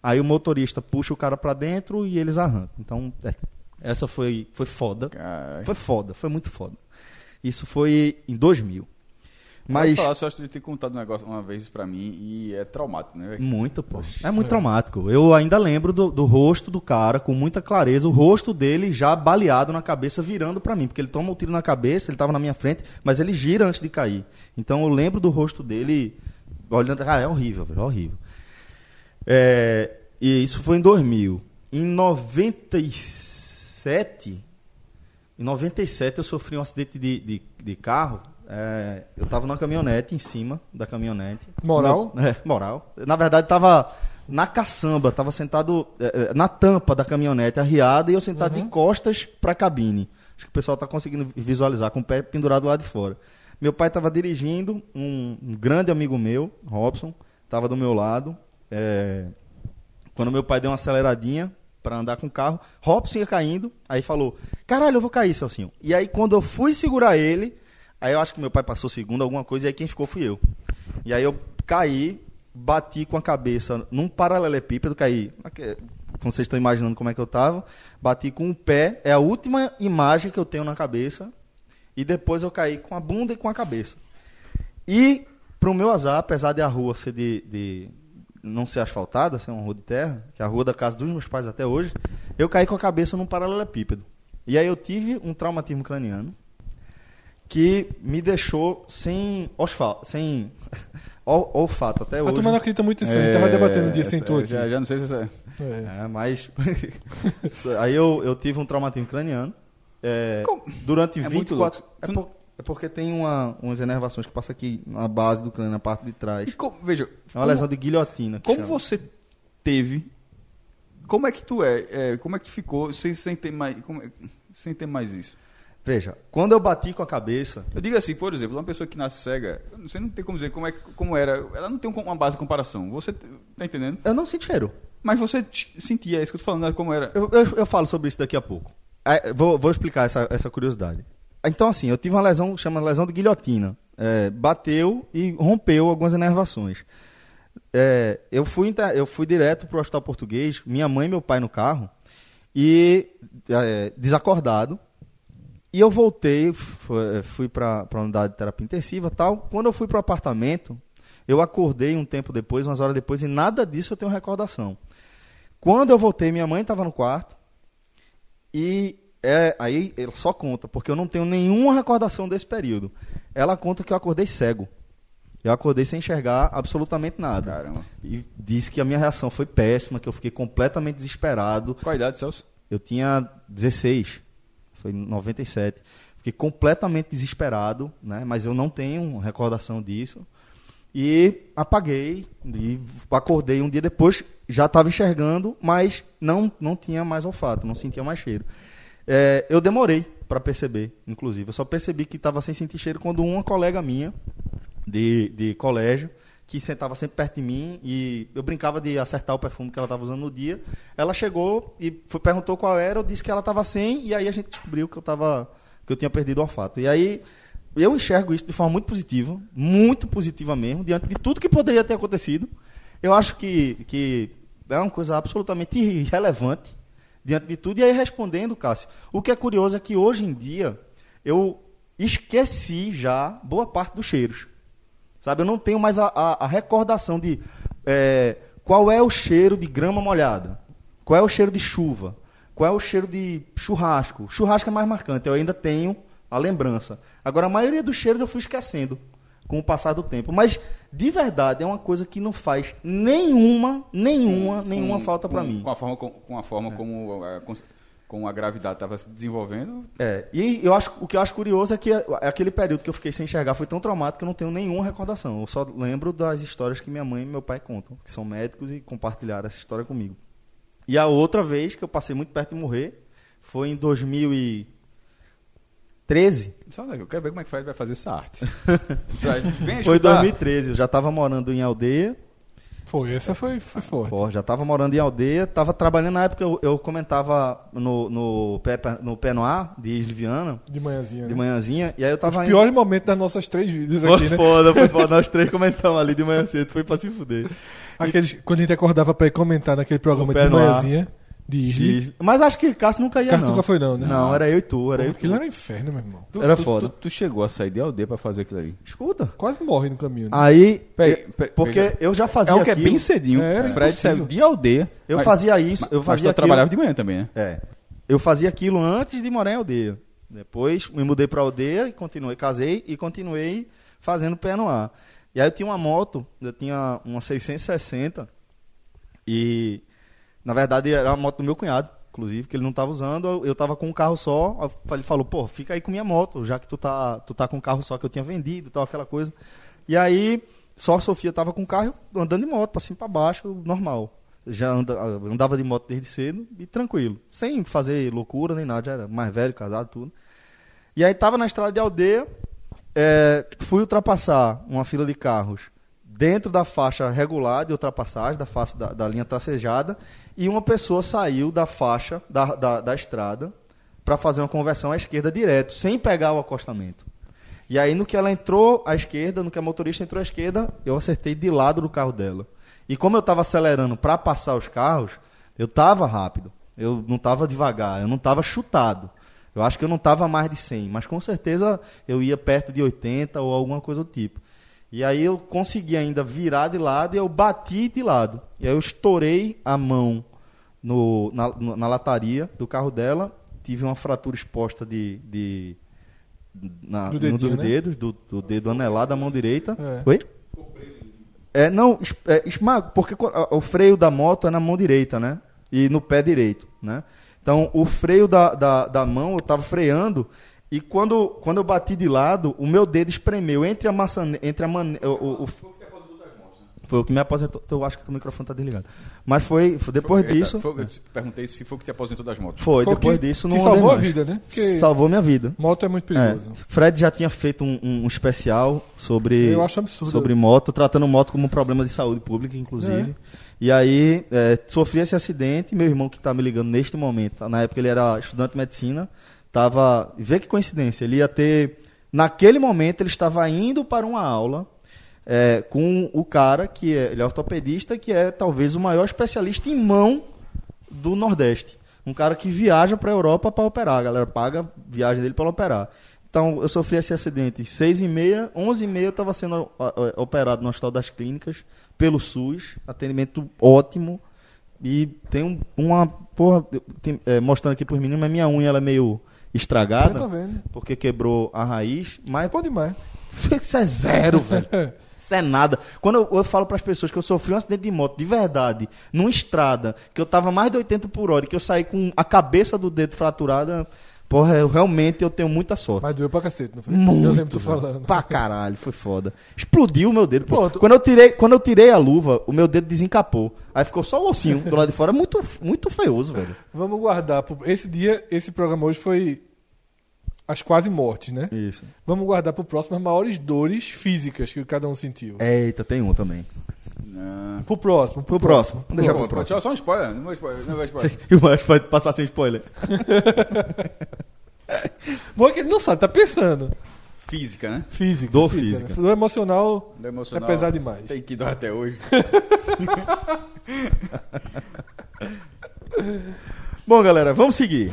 Aí o motorista puxa o cara pra dentro e eles arrancam. Então, é, essa foi, foi foda. Caralho. Foi foda, foi muito foda. Isso foi em 2000. Mas... Falar, só acho que tu ter contado um negócio uma vez pra mim e é traumático, né? Muito, pô. É muito traumático. Eu ainda lembro do, do rosto do cara, com muita clareza, o rosto dele já baleado na cabeça, virando pra mim. Porque ele toma um tiro na cabeça, ele tava na minha frente, mas ele gira antes de cair. Então eu lembro do rosto dele olhando. Ah, é horrível, velho, é horrível. É, e isso foi em 2000. Em 97, em 97 eu sofri um acidente de, de, de carro É, eu tava numa caminhonete, em cima da caminhonete. Moral? Não, é, moral. Na verdade, tava na caçamba, tava sentado é, é, na tampa da caminhonete, arriada, e eu sentado de costas pra cabine. Acho que o pessoal tá conseguindo visualizar, com o pé pendurado lá de fora. Meu pai tava dirigindo, um, um grande amigo meu, Robson, tava do meu lado. É, quando meu pai deu uma aceleradinha pra andar com o carro, Robson ia caindo, aí falou: Caralho, eu vou cair, Celcinho. E aí, quando eu fui segurar ele, aí eu acho que meu pai passou segundo, alguma coisa, e aí quem ficou fui eu. E aí eu caí, bati com a cabeça num paralelepípedo, caí. Como vocês estão imaginando como é que eu tava, bati com o pé, é a última imagem que eu tenho na cabeça, e depois eu caí com a bunda e com a cabeça. E, pro meu azar, apesar de a rua ser de, de não ser asfaltada, ser uma rua de terra, que é a rua da casa dos meus pais até hoje, eu caí com a cabeça num paralelepípedo. E aí eu tive um traumatismo craniano que me deixou sem osfal, sem ol- olfato até A hoje. turma não acredita muito nisso, a gente tava debatendo um dia sem essa- tu aqui. Já, já não sei se você... É. É, mas aí eu, eu tive um traumatismo craniano. É, durante É muito 24 louco. é, Tu por- é porque tem uma, umas enervações que passam aqui na base do crânio, na parte de trás. E como, veja, É uma como- lesão de guilhotina. Como chama. você teve. Como é que tu é? é, como é que tu ficou sem, sem, ter mais, como é- sem ter mais isso? Veja, quando eu bati com a cabeça. Eu digo assim, por exemplo, uma pessoa que nasce cega, você não tem como dizer como, é, como era. Ela não tem um- uma base de comparação. Você tá entendendo? Eu não senti cheiro. Mas você sentia, é isso que eu tô falando, né, como era. Eu, eu, eu falo sobre isso daqui a pouco. É, vou, vou explicar essa, essa curiosidade. Então, assim, eu tive uma lesão, chama lesão de guilhotina. É, bateu e rompeu algumas inervações. É, eu, fui, eu fui direto pro hospital português, minha mãe e meu pai no carro, e é, desacordado. E eu voltei, fu- fui para a unidade de terapia intensiva e tal. Quando eu fui pro apartamento, eu acordei um tempo depois, umas horas depois, e nada disso eu tenho recordação. Quando eu voltei, minha mãe estava no quarto. E é, aí ela só conta, porque eu não tenho nenhuma recordação desse período. Ela conta que eu acordei cego. Eu acordei sem enxergar absolutamente nada. Caramba. E disse que a minha reação foi péssima, que eu fiquei completamente desesperado. Qual a idade, Celso? Eu tinha 16. Foi em 97. Fiquei completamente desesperado, né? Mas eu não tenho recordação disso. E apaguei e acordei um dia depois, já estava enxergando, mas não não tinha mais olfato, não sentia mais cheiro. É, eu demorei para perceber, inclusive. Eu só percebi que estava sem sentir cheiro quando uma colega minha de, de colégio, que sentava sempre perto de mim e eu brincava de acertar o perfume que ela estava usando no dia. Ela chegou e foi, perguntou qual era, eu disse que ela estava sem e aí a gente descobriu que eu tava que eu tinha perdido o olfato. E aí eu enxergo isso de forma muito positiva, muito positiva mesmo, diante de tudo que poderia ter acontecido. Eu acho que, que é uma coisa absolutamente irrelevante diante de tudo. E aí, respondendo, Cássio, o que é curioso é que hoje em dia eu esqueci já boa parte dos cheiros. Sabe, eu não tenho mais a, a- a recordação de é, qual é o cheiro de grama molhada, qual é o cheiro de chuva, qual é o cheiro de churrasco. Churrasco é mais marcante, eu ainda tenho a lembrança. Agora, a maioria dos cheiros eu fui esquecendo com o passar do tempo. Mas, de verdade, é uma coisa que não faz nenhuma, nenhuma, nenhuma Com- falta para mim. Com a forma, com, com a forma como, a, com, a gravidade estava se desenvolvendo. É, e eu acho, o que eu acho curioso é que aquele período que eu fiquei sem enxergar foi tão traumático que eu não tenho nenhuma recordação. Eu só lembro das histórias que minha mãe e meu pai contam, que são médicos e compartilharam essa história comigo. E a outra vez que eu passei muito perto de morrer foi em 2013. Só, eu quero ver como é que vai fazer essa arte. Foi em escutar. 2013, eu já estava morando em aldeia. Foi, essa foi, foi forte. Pô, já estava morando em aldeia, estava trabalhando na época, eu, eu comentava no, no, pé, no pé no ar, de Isliviana, De manhãzinha. de né? manhãzinha, e aí eu tava Os piores momentos das nossas três vidas Foi aqui, né? foda, foi foda. Nós três comentamos ali de manhã cedo, foi pra se fuder. Aqueles, quando a gente acordava pra ir comentar naquele programa de no ar. De Isli. Mas acho que Cássio nunca ia, Cássio não. nunca foi, não, né? Não, era eu e tu, era Pô, eu e tu. Aquilo era inferno, meu irmão. Tu- Era tu- foda. Tu, tu chegou a sair de aldeia pra fazer aquilo ali. Escuta. Quase morre no caminho. Né? Aí, Peraí, peraí, porque veja. eu já fazia É um que é aquilo. bem cedinho. É, era Fred impossível. saiu de aldeia. Eu Mas- fazia isso, eu Mas fazia tu aquilo. trabalhava de manhã também, né? É. Eu fazia aquilo antes de morar em aldeia. Depois me mudei pra aldeia e continuei, casei e continuei fazendo pé no ar. E aí eu tinha uma moto, eu tinha uma 660 e na verdade era uma moto do meu cunhado. inclusive, que ele não tava usando. Eu, eu tava com um carro só. Ele falou, pô, fica aí com minha moto, já que tu tá, tu tá com um carro só que eu tinha vendido tal, aquela coisa. E aí, só a Sofia tava com o carro andando de moto, pra cima pra baixo, normal. Já anda, andava de moto desde cedo e tranquilo. Sem fazer loucura nem nada, já era mais velho, casado, tudo. E aí tava na estrada de aldeia, é, fui ultrapassar uma fila de carros dentro da faixa regular de ultrapassagem, da, faixa, da, da linha tracejada, e uma pessoa saiu da faixa da, da, da estrada para fazer uma conversão à esquerda direto, sem pegar o acostamento. E aí, no que ela entrou à esquerda, no que a motorista entrou à esquerda, eu acertei de lado do carro dela. E como eu estava acelerando para passar os carros, eu estava rápido. Eu não estava devagar, eu não estava chutado. Eu acho que eu não estava mais de 100, mas com certeza eu ia perto de 80 ou alguma coisa do tipo. E aí eu consegui ainda virar de lado e eu bati de lado. E aí eu estourei a mão no, na, na lataria do carro dela, tive uma fratura exposta de, de na, Do no dedinho, dos né? dedos, do, do dedo anelar da mão direita. É. Oi? É, não, é, esma- porque o freio da moto é na mão direita, né? E no pé direito, né? Então, o freio da, da, da mão, eu estava freando, e quando, quando eu bati de lado, o meu dedo espremeu entre a maçã, entre a mane, o, o- o- Foi o que me aposentou. Eu acho que o microfone está desligado. Mas foi, foi depois Eita, disso. foi- eu perguntei se foi o que te aposentou das motos. Foi, Foi depois que disso te não salvou andei a mais. vida, né? Porque Salvou minha vida. Moto é muito perigoso. É, Fred já tinha feito um, um- um especial sobre, Eu acho absurdo. sobre moto, tratando moto como um problema de saúde pública, inclusive. E aí, é, sofri esse acidente. Meu irmão, que está me ligando neste momento, na época ele era estudante de medicina, tava. Vê que coincidência, ele ia ter. Naquele momento, ele estava indo para uma aula é, com o cara que é, ele é ortopedista, que é talvez o maior especialista em mão do Nordeste. Um cara que viaja para a Europa para operar. A galera paga a viagem dele para operar. Então, eu sofri esse acidente. Seis e meia, onze e meia eu estava sendo operado no Hospital das Clínicas pelo SUS. Atendimento ótimo. E tem um- uma... Porra, tem- é, mostrando aqui para os meninos, mas minha unha ela é meio estragada. Eu tô vendo. Porque quebrou a raiz. Mas... Pode demais. Isso é zero, velho. Isso é nada. Quando eu, eu falo para as pessoas que eu sofri um acidente de moto de verdade, numa estrada, que eu tava mais de 80 por hora, e que eu saí com a cabeça do dedo fraturada, porra, eu realmente eu tenho muita sorte. Mas doeu pra cacete, não foi? Muito, eu lembro tu falando. Pra caralho, foi foda. Explodiu o meu dedo. Pronto. Quando eu, tirei, quando eu tirei a luva, o meu dedo desencapou. Aí ficou só o ossinho do lado de fora. Muito, muito feioso, velho. Vamos guardar. Esse dia, esse programa hoje foi as quase mortes, né? Isso. Vamos guardar pro próximo as maiores dores físicas que cada um sentiu. Eita, tem um também. Não. Pro próximo. Pro próximo. Vamos deixar Pô, pro pô, próximo. Só um spoiler, não vou spoiler. Não vou spoiler. E o Macho pode passar sem spoiler. Bom é que ele não sabe, tá pensando. Física, né? Física. Dor física. física. né? Dor emocional, emocional, é pesado demais. Tem que dor até hoje. Bom, galera, vamos seguir.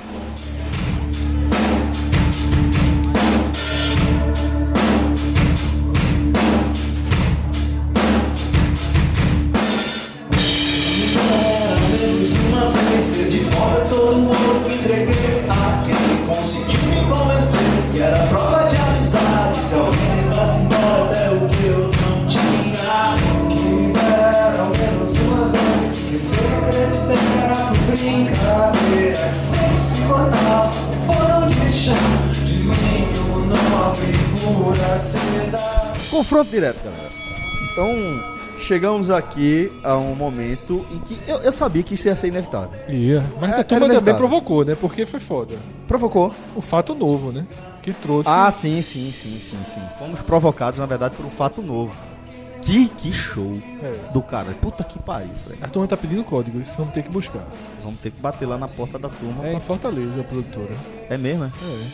Volta todo mundo que entreguei a quem conseguiu me convencer que era prova de amizade. Se alguém levasse embora até o que eu não tinha, que me dera ao menos uma vez. Esquecer que acreditei que era por brincadeira, que sempre se cortava, foram de chão de mim o nobre pura seda. Confronto direto, galera. Então, chegamos aqui a um momento em que eu, eu sabia que isso ia ser inevitável. Ia. Mas É, a turma era também provocou, né? Porque foi foda. Provocou. O fato novo, né? Que trouxe. Ah, sim, sim, sim, sim, sim. Fomos provocados, na verdade, por um fato novo. Que, que show É. do cara. Puta que pariu, Fred. A turma tá pedindo código, isso vamos ter que buscar. Vamos ter que bater lá na porta da turma. É em pra- Fortaleza, a produtora. É mesmo, é? É.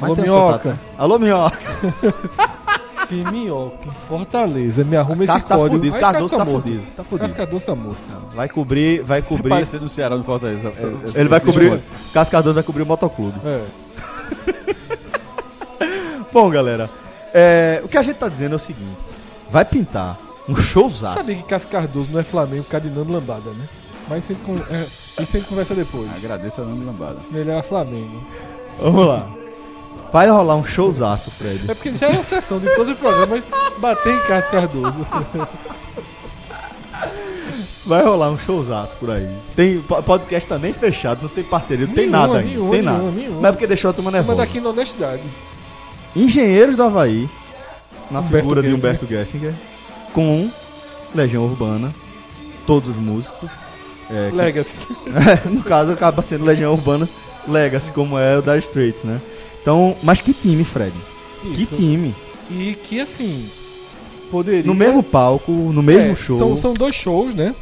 Mas Alô, Minhoca. né? Alô, Minhoca. Sim, Minhoca, em Fortaleza. Me arruma esse tá código. fudido, Cardoso Cássio tá morto. fudido, tá fudido. Cássio Cardoso tá morto. Vai cobrir, vai Se cobrir. parecer do Ceará, no Fortaleza. é- é- Ele vai cobrir. Cássio Cardoso vai cobrir o motoclube. É. Bom, galera, é, o que a gente tá dizendo é o seguinte: vai pintar um showzaço. Sabia que Cássio Cardoso não é Flamengo por causa de Nando Lambada, né? Mas sempre, é, sempre conversa depois. Agradeço a Nando Lambada. Senão ele era Flamengo. Vamos lá. Vai rolar um showzaço, Fred. É porque já é a sessão de todos os programas bater em Cássio Cardoso. Vai rolar um showzaço por aí. Tem po- podcast tá nem fechado, não tem parceria, não tem Nenhuma, nada ainda. nenhuma, tem nenhuma, nada. nenhuma. Mas é porque deixou a turma Mas nervosa. daqui na honestidade. Engenheiros do Havaí, na Humberto figura de Gessinger. Humberto Gessinger, com Legião Urbana, todos os músicos. é, que- Legacy. no caso, acaba sendo Legião Urbana Legacy, como é o da Straits, né? Então, mas que time, Fred? Isso. Que time? E que assim. Poderia. No mesmo palco, no mesmo É, show. São, são dois shows, né?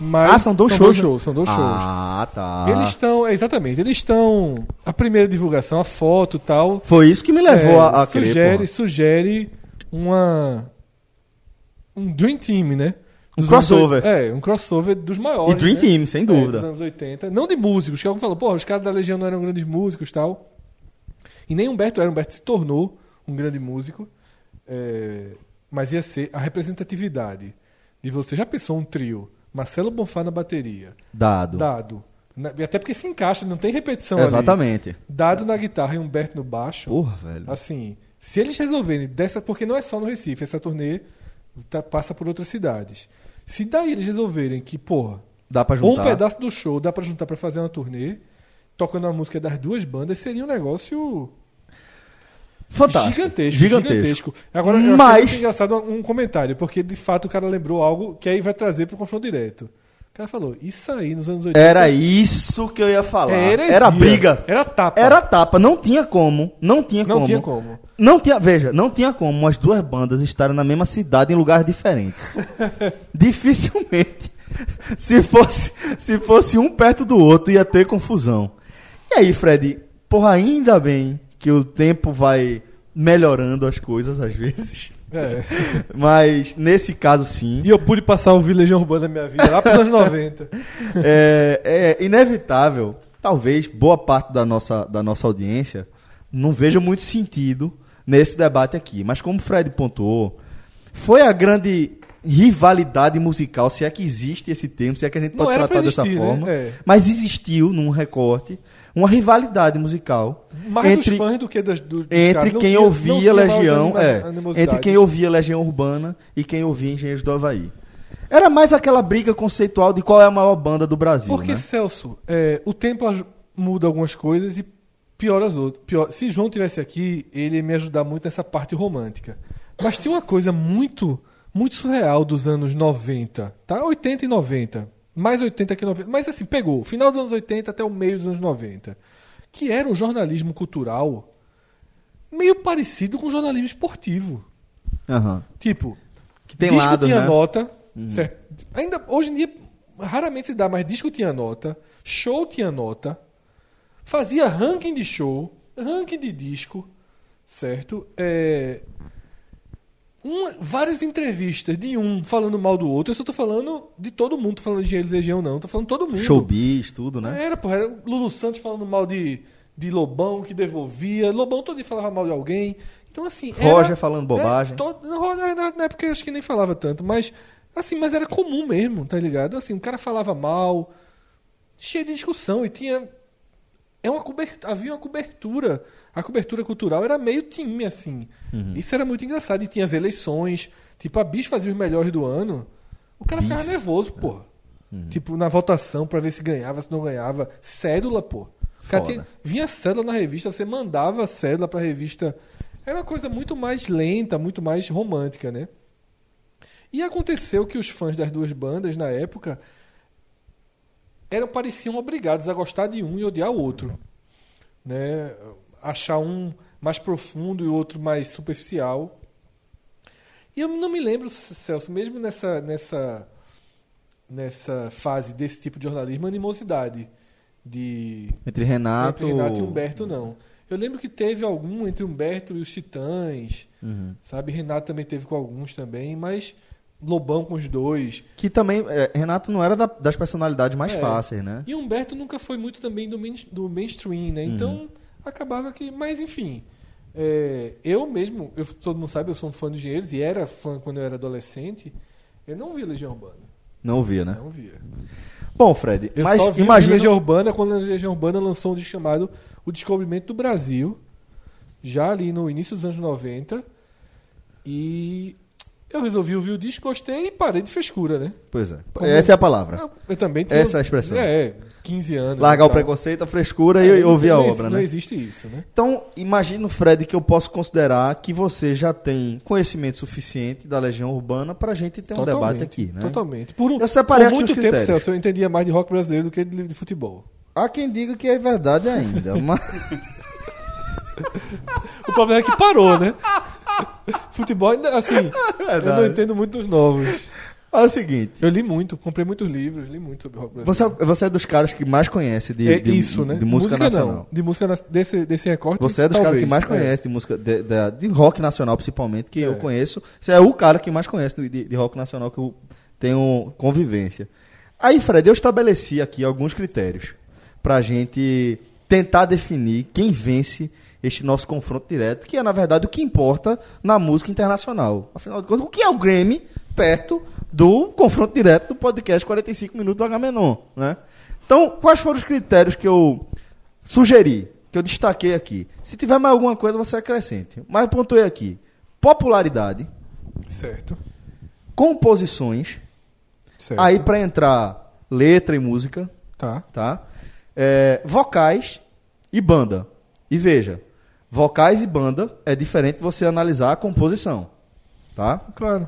Mas Ah, são dois shows? São dois shows. Ah, tá. Eles estão, é, exatamente, eles estão. A primeira divulgação, a foto e tal. Foi isso que me levou a- a crer, sugere, porra. sugere uma. Um Dream Team, né? Um Dos crossover. anos é, um crossover dos maiores. E Dream né? Team, sem É, dúvida. dos anos 80. Não de músicos, que alguém falou, porra, os caras da Legião não eram grandes músicos e tal. E nem Humberto era, Humberto se tornou um grande músico. é, mas ia ser a representatividade de você. Já pensou um trio? Marcelo Bonfá na bateria. Dado. Dado. Na- e até porque se encaixa, não tem repetição ali. Exatamente. Dado na guitarra e Humberto no baixo. Porra, velho. Assim, se eles resolverem dessa, porque não é só no Recife, essa turnê tá- passa por outras cidades. Se daí eles resolverem que, porra, Dá pra um juntar. pedaço do show dá pra juntar pra fazer uma turnê, tocando a música das duas bandas, seria um negócio Fantástico. gigantesco, Gigantesco. gigantesco. Agora, eu achei Mas- muito engraçado um comentário, porque de fato o cara lembrou algo que aí vai trazer pro confronto direto. O cara falou, isso aí nos anos 80... Era isso que eu ia falar. É heresia. Era briga. Era tapa. Era tapa. Não tinha como. Não tinha Não como. tinha como. Não tinha, veja, não tinha como as duas bandas estarem na mesma cidade em lugares diferentes. Dificilmente. Se fosse, se fosse um perto do outro, ia ter confusão. E aí, Fred, porra, ainda bem que o tempo vai melhorando as coisas às vezes. É. Mas nesse caso, sim. E eu pude passar o Legião Urbana na minha vida, lá pros anos 90. é, é inevitável, talvez boa parte da nossa, da nossa audiência não veja muito sentido nesse debate aqui. Mas como o Fred pontuou, foi a grande rivalidade musical, se é que existe esse termo, se é que a gente pode tratar pra dessa existir, né? forma. É. Mas existiu num recorte uma rivalidade musical Mais entre, dos fãs do que dos, dos entre quem tinha- ouvia Legião, é, entre quem ouvia Legião Urbana e quem ouvia Engenheiros do Havaí. Era mais aquela briga conceitual de qual é a maior banda do Brasil, Porque, né? Celso, é, o tempo muda algumas coisas e piora as outras. Pior- Se João tivesse aqui, ele ia me ajudar muito nessa parte romântica. Mas tem uma coisa muito, muito surreal dos anos 90, tá? 80 e 90. Mais 80 que 90. Mas assim, pegou. Final dos anos 80 até o meio dos anos 90. Que era um jornalismo cultural meio parecido com jornalismo esportivo. Aham. Tipo, Que tem disco lados, tinha né? nota. Uhum. certo? Ainda hoje em dia raramente se dá, mas disco tinha nota, show tinha nota, fazia ranking de show, ranking de disco, certo? É, uma- várias entrevistas de um falando mal do outro. Eu só tô falando de todo mundo, tô falando de Engenheiros Legião, não. Tô falando de todo mundo. Showbiz, tudo, né? Era, porra, era Lulu Santos falando mal de, de Lobão, que devolvia. Lobão todo dia falava mal de alguém. Então, assim. era- Roger falando bobagem. É, todo, não, na, época acho que nem falava tanto, mas. Assim, mas era comum mesmo, tá ligado? Assim, o cara falava mal, cheio de discussão, e tinha. É uma cobertura, havia uma cobertura. A cobertura cultural era meio time, assim. Uhum. Isso era muito engraçado. E tinha as eleições. Tipo, a Bis fazia os melhores do ano. O cara ficava Bis. nervoso, pô. Uhum. Tipo, na votação pra ver se ganhava, se não ganhava. Cédula, pô. Cara tinha- vinha cédula na revista, você mandava a cédula pra revista. Era uma coisa muito mais lenta, muito mais romântica, né? E aconteceu que os fãs das duas bandas, na época, eram pareciam obrigados a gostar de um e odiar o outro. Né? Achar um mais profundo e outro mais superficial. E eu não me lembro, Celso, mesmo nessa, nessa, nessa fase desse tipo de jornalismo, animosidade de Entre Renato- entre Renato e Humberto, não. Eu lembro que teve algum entre Humberto e os Titãs, Uhum. sabe? Renato também teve com alguns também, mas Lobão com os dois. Que também, é, Renato não era da- das personalidades mais É. fáceis, né? E Humberto nunca foi muito também do, main, do mainstream, né? Uhum. Acabava que. Mas enfim. é, eu mesmo, eu, todo mundo sabe, eu sou um fã de engenheiros e era fã quando eu era adolescente. Eu não vi Legião Urbana. Não ouvia, né? Não via. Bom, Fred, Eu mas só vi. Legião Urbana quando a Legião Urbana lançou um disco chamado O Descobrimento do Brasil, já ali no início dos anos 90. E Eu resolvi ouvir o disco, gostei e parei de frescura, né? Pois é. Como- Essa é a palavra. Eu, eu também tenho. Essa é a expressão. É, 15 anos. Largar o tal. preconceito, a frescura É, e ouvir a não obra, Não né? existe isso, né? Então, imagino, Fred, que eu posso considerar que você já tem conhecimento suficiente da Legião Urbana pra gente ter um debate aqui, né? Totalmente. Por, um- Eu separei por muito tempo. Celso, eu entendia mais de rock brasileiro do que de, de futebol. Há quem diga que é verdade ainda, mas... O problema é que parou, né? Futebol ainda, assim, eu não entendo muito dos novos. É o seguinte. Eu li muito, comprei muitos livros, li muito sobre rock brasileiro. Você, você é dos caras que mais conhece de, é de- isso, né? de música, nacional. Não. De música desse, desse recorte. Você é dos caras que mais É. conhece de música, de, de- de rock nacional, principalmente, que eu É. conheço. Você é o cara que mais conhece de, de- de rock nacional que eu tenho convivência. Aí, Fred, eu estabeleci aqui alguns critérios pra gente tentar definir quem vence este nosso confronto direto, que é, na verdade, o que importa na música internacional. Afinal de contas, o que é o Grammy perto do confronto direto do podcast 45 Minutos do Agamenon, né? Então, quais foram os critérios que eu sugeri, que eu destaquei aqui? Se tiver mais alguma coisa, você acrescente. Mas eu pontuei aqui. Popularidade, Certo. composições, Certo. aí para entrar letra e música, Tá. tá? É, vocais e banda. E veja, vocais e banda é diferente de você analisar a composição, tá? Claro.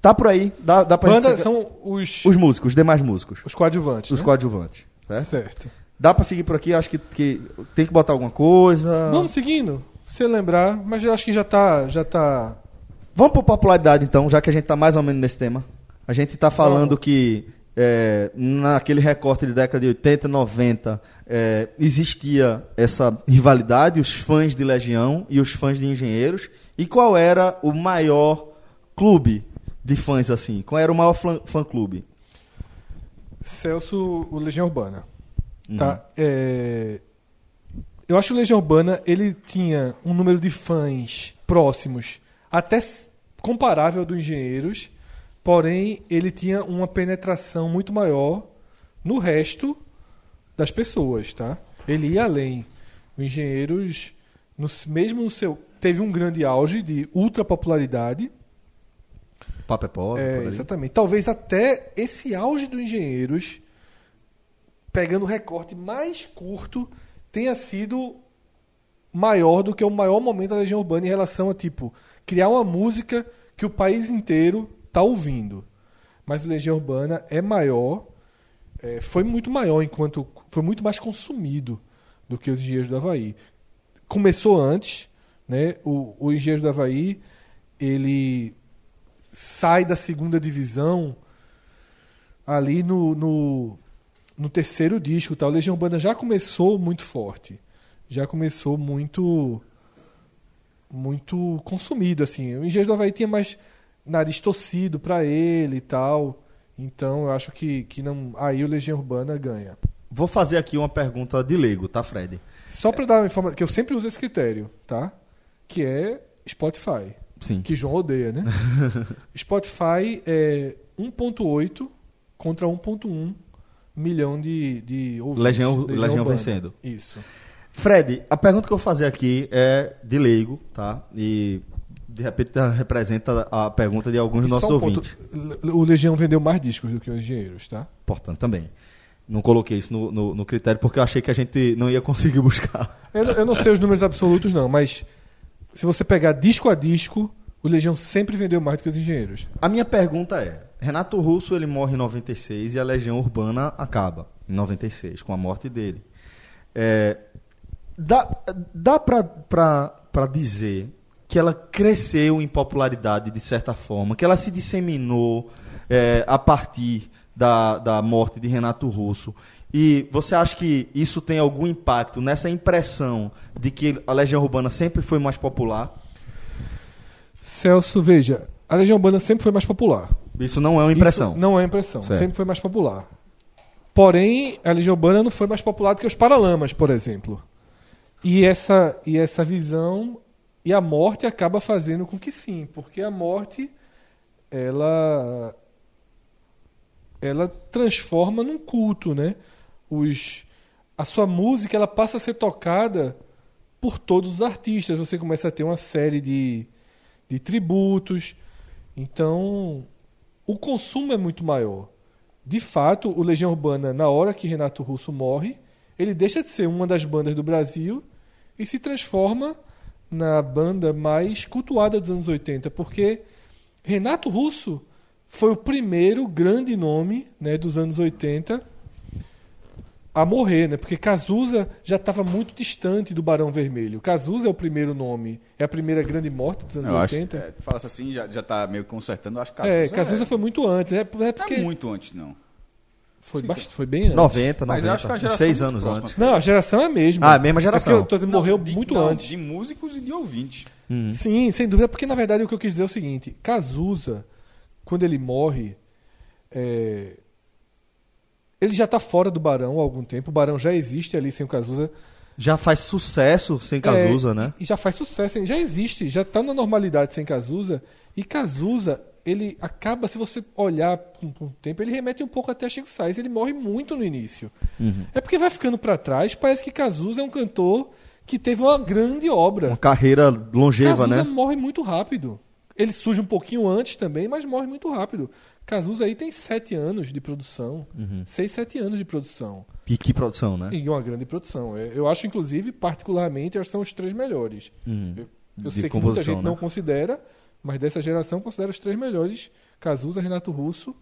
Tá por aí, dá, dá pra Banda gente... são os, Os músicos, os demais músicos. os coadjuvantes. Os né? coadjuvantes. Certo? Certo. Dá pra seguir por aqui? Acho que, que tem que botar alguma coisa. Vamos seguindo, se lembrar, mas eu acho que já tá. Já tá... Vamos por popularidade então, já que a gente tá mais ou menos nesse tema. A gente tá falando Vamos. que é, naquele recorte de década de 80, 90, é, existia essa rivalidade, os fãs de Legião e os fãs de Engenheiros. E qual era o maior clube de fãs assim? Qual era o maior fã- fã-clube? Celso, o Legião Urbana. Uhum. Tá? É, Eu acho que o Legião Urbana ele tinha um número de fãs próximos, até comparável ao do Engenheiros, porém ele tinha uma penetração muito maior no resto das pessoas, tá? Ele ia além. O Engenheiros, no mesmo no seu, teve um grande auge de ultra popularidade. Papo é pobre, É, exatamente. Talvez até esse auge do Engenheiros, pegando o recorte mais curto, tenha sido maior do que o maior momento da Legião Urbana em relação a, tipo, criar uma música que o país inteiro tá ouvindo. Mas o Legião Urbana é maior, é, foi muito maior enquanto foi muito mais consumido do que os Engenheiros do Havaí. Começou antes, né? O, o Engenheiros do Havaí, ele sai da segunda divisão ali no, no, no terceiro disco. Tá? O Legião Urbana já começou muito forte. Já começou muito muito consumido. assim O Engenheiro do Havaí tinha mais nariz torcido para ele e tal. Então eu acho que, que não aí o Legião Urbana ganha. Vou fazer aqui uma pergunta de leigo, tá, Fred? Só para dar uma informação, que eu sempre uso esse critério, tá? Que é Spotify. Sim. Que João odeia, né? Spotify é 1.8 contra 1.1 milhão de, de ouvintes. Legião- Legião Urbana. vencendo. Isso. Fred, a pergunta que eu vou fazer aqui é de leigo, tá? E de repente tá- representa a pergunta de alguns dos E só nossos um ponto, ouvintes. O Legião vendeu mais discos do que os engenheiros, tá? Importante também. Não coloquei isso no, no- no critério porque eu achei que a gente não ia conseguir buscar. Eu, eu não sei os números absolutos, não, mas se você pegar disco a disco, o Legião sempre vendeu mais do que os engenheiros. A minha pergunta é: Renato Russo ele morre em 96 e a Legião Urbana acaba em 96 com a morte dele. É, dá dá pra dizer que ela cresceu em popularidade de certa forma, que ela se disseminou é, a partir da, da morte de Renato Russo. E você acha que isso tem algum impacto nessa impressão de que a Legião Urbana sempre foi mais popular? Celso, veja, a Legião Urbana sempre foi mais popular. Isso não é uma impressão. Isso não é impressão, Certo. sempre foi mais popular. Porém, a Legião Urbana não foi mais popular do que os Paralamas, por exemplo. E essa, e essa visão e a morte acaba fazendo com que sim, porque a morte ela ela transforma num culto, né? Os a sua música ela passa a ser tocada por todos os artistas. Você começa a ter uma série de, de tributos. Então, o consumo é muito maior. De fato, o Legião Urbana, na hora que Renato Russo morre, ele deixa de ser uma das bandas do Brasil e se transforma na banda mais cultuada dos anos 80, porque Renato Russo foi o primeiro grande nome né, dos anos 80 a morrer, né? Porque Cazuza já estava muito distante do Barão Vermelho. Cazuza é o primeiro nome, é a primeira grande morte dos anos Eu acho, 80. é, tu fala assim, já, já tá meio consertando, eu acho que É, Cazuza foi muito antes. É, é porque Não é muito antes, não. foi, bast... foi bem antes. 90, 90. Mas eu acho que a geração seis é anos antes. Não, a geração é a mesma. Ah, a mesma geração. É porque eu tô- morreu de- muito não, antes. De músicos e de ouvintes. Uhum. Sim, sem dúvida, porque na verdade o que eu quis dizer é o seguinte: Cazuza, quando ele morre, é, ele já está fora do Barão há algum tempo. O Barão já existe ali sem o Cazuza. Já faz sucesso sem Cazuza, É, né? E já faz sucesso, já existe, já está na normalidade sem Cazuza. E Cazuza, ele acaba, se você olhar com com o tempo, ele remete um pouco até Chico Sainz. Ele morre muito no início. Uhum. É porque vai ficando para trás, parece que Cazuza é um cantor que teve uma grande obra. Uma carreira longeva, Cazuza né? morre muito rápido. Ele surge um pouquinho antes também, mas morre muito rápido. Cazuza aí tem sete anos de produção. Uhum. Seis, sete anos de produção. E que produção, né? E uma grande produção. É, Eu acho, inclusive, particularmente, eles são os três melhores. Uhum. Eu, eu sei que muita gente né? não considera, mas dessa geração considera os três melhores: Cazuza, Renato Russo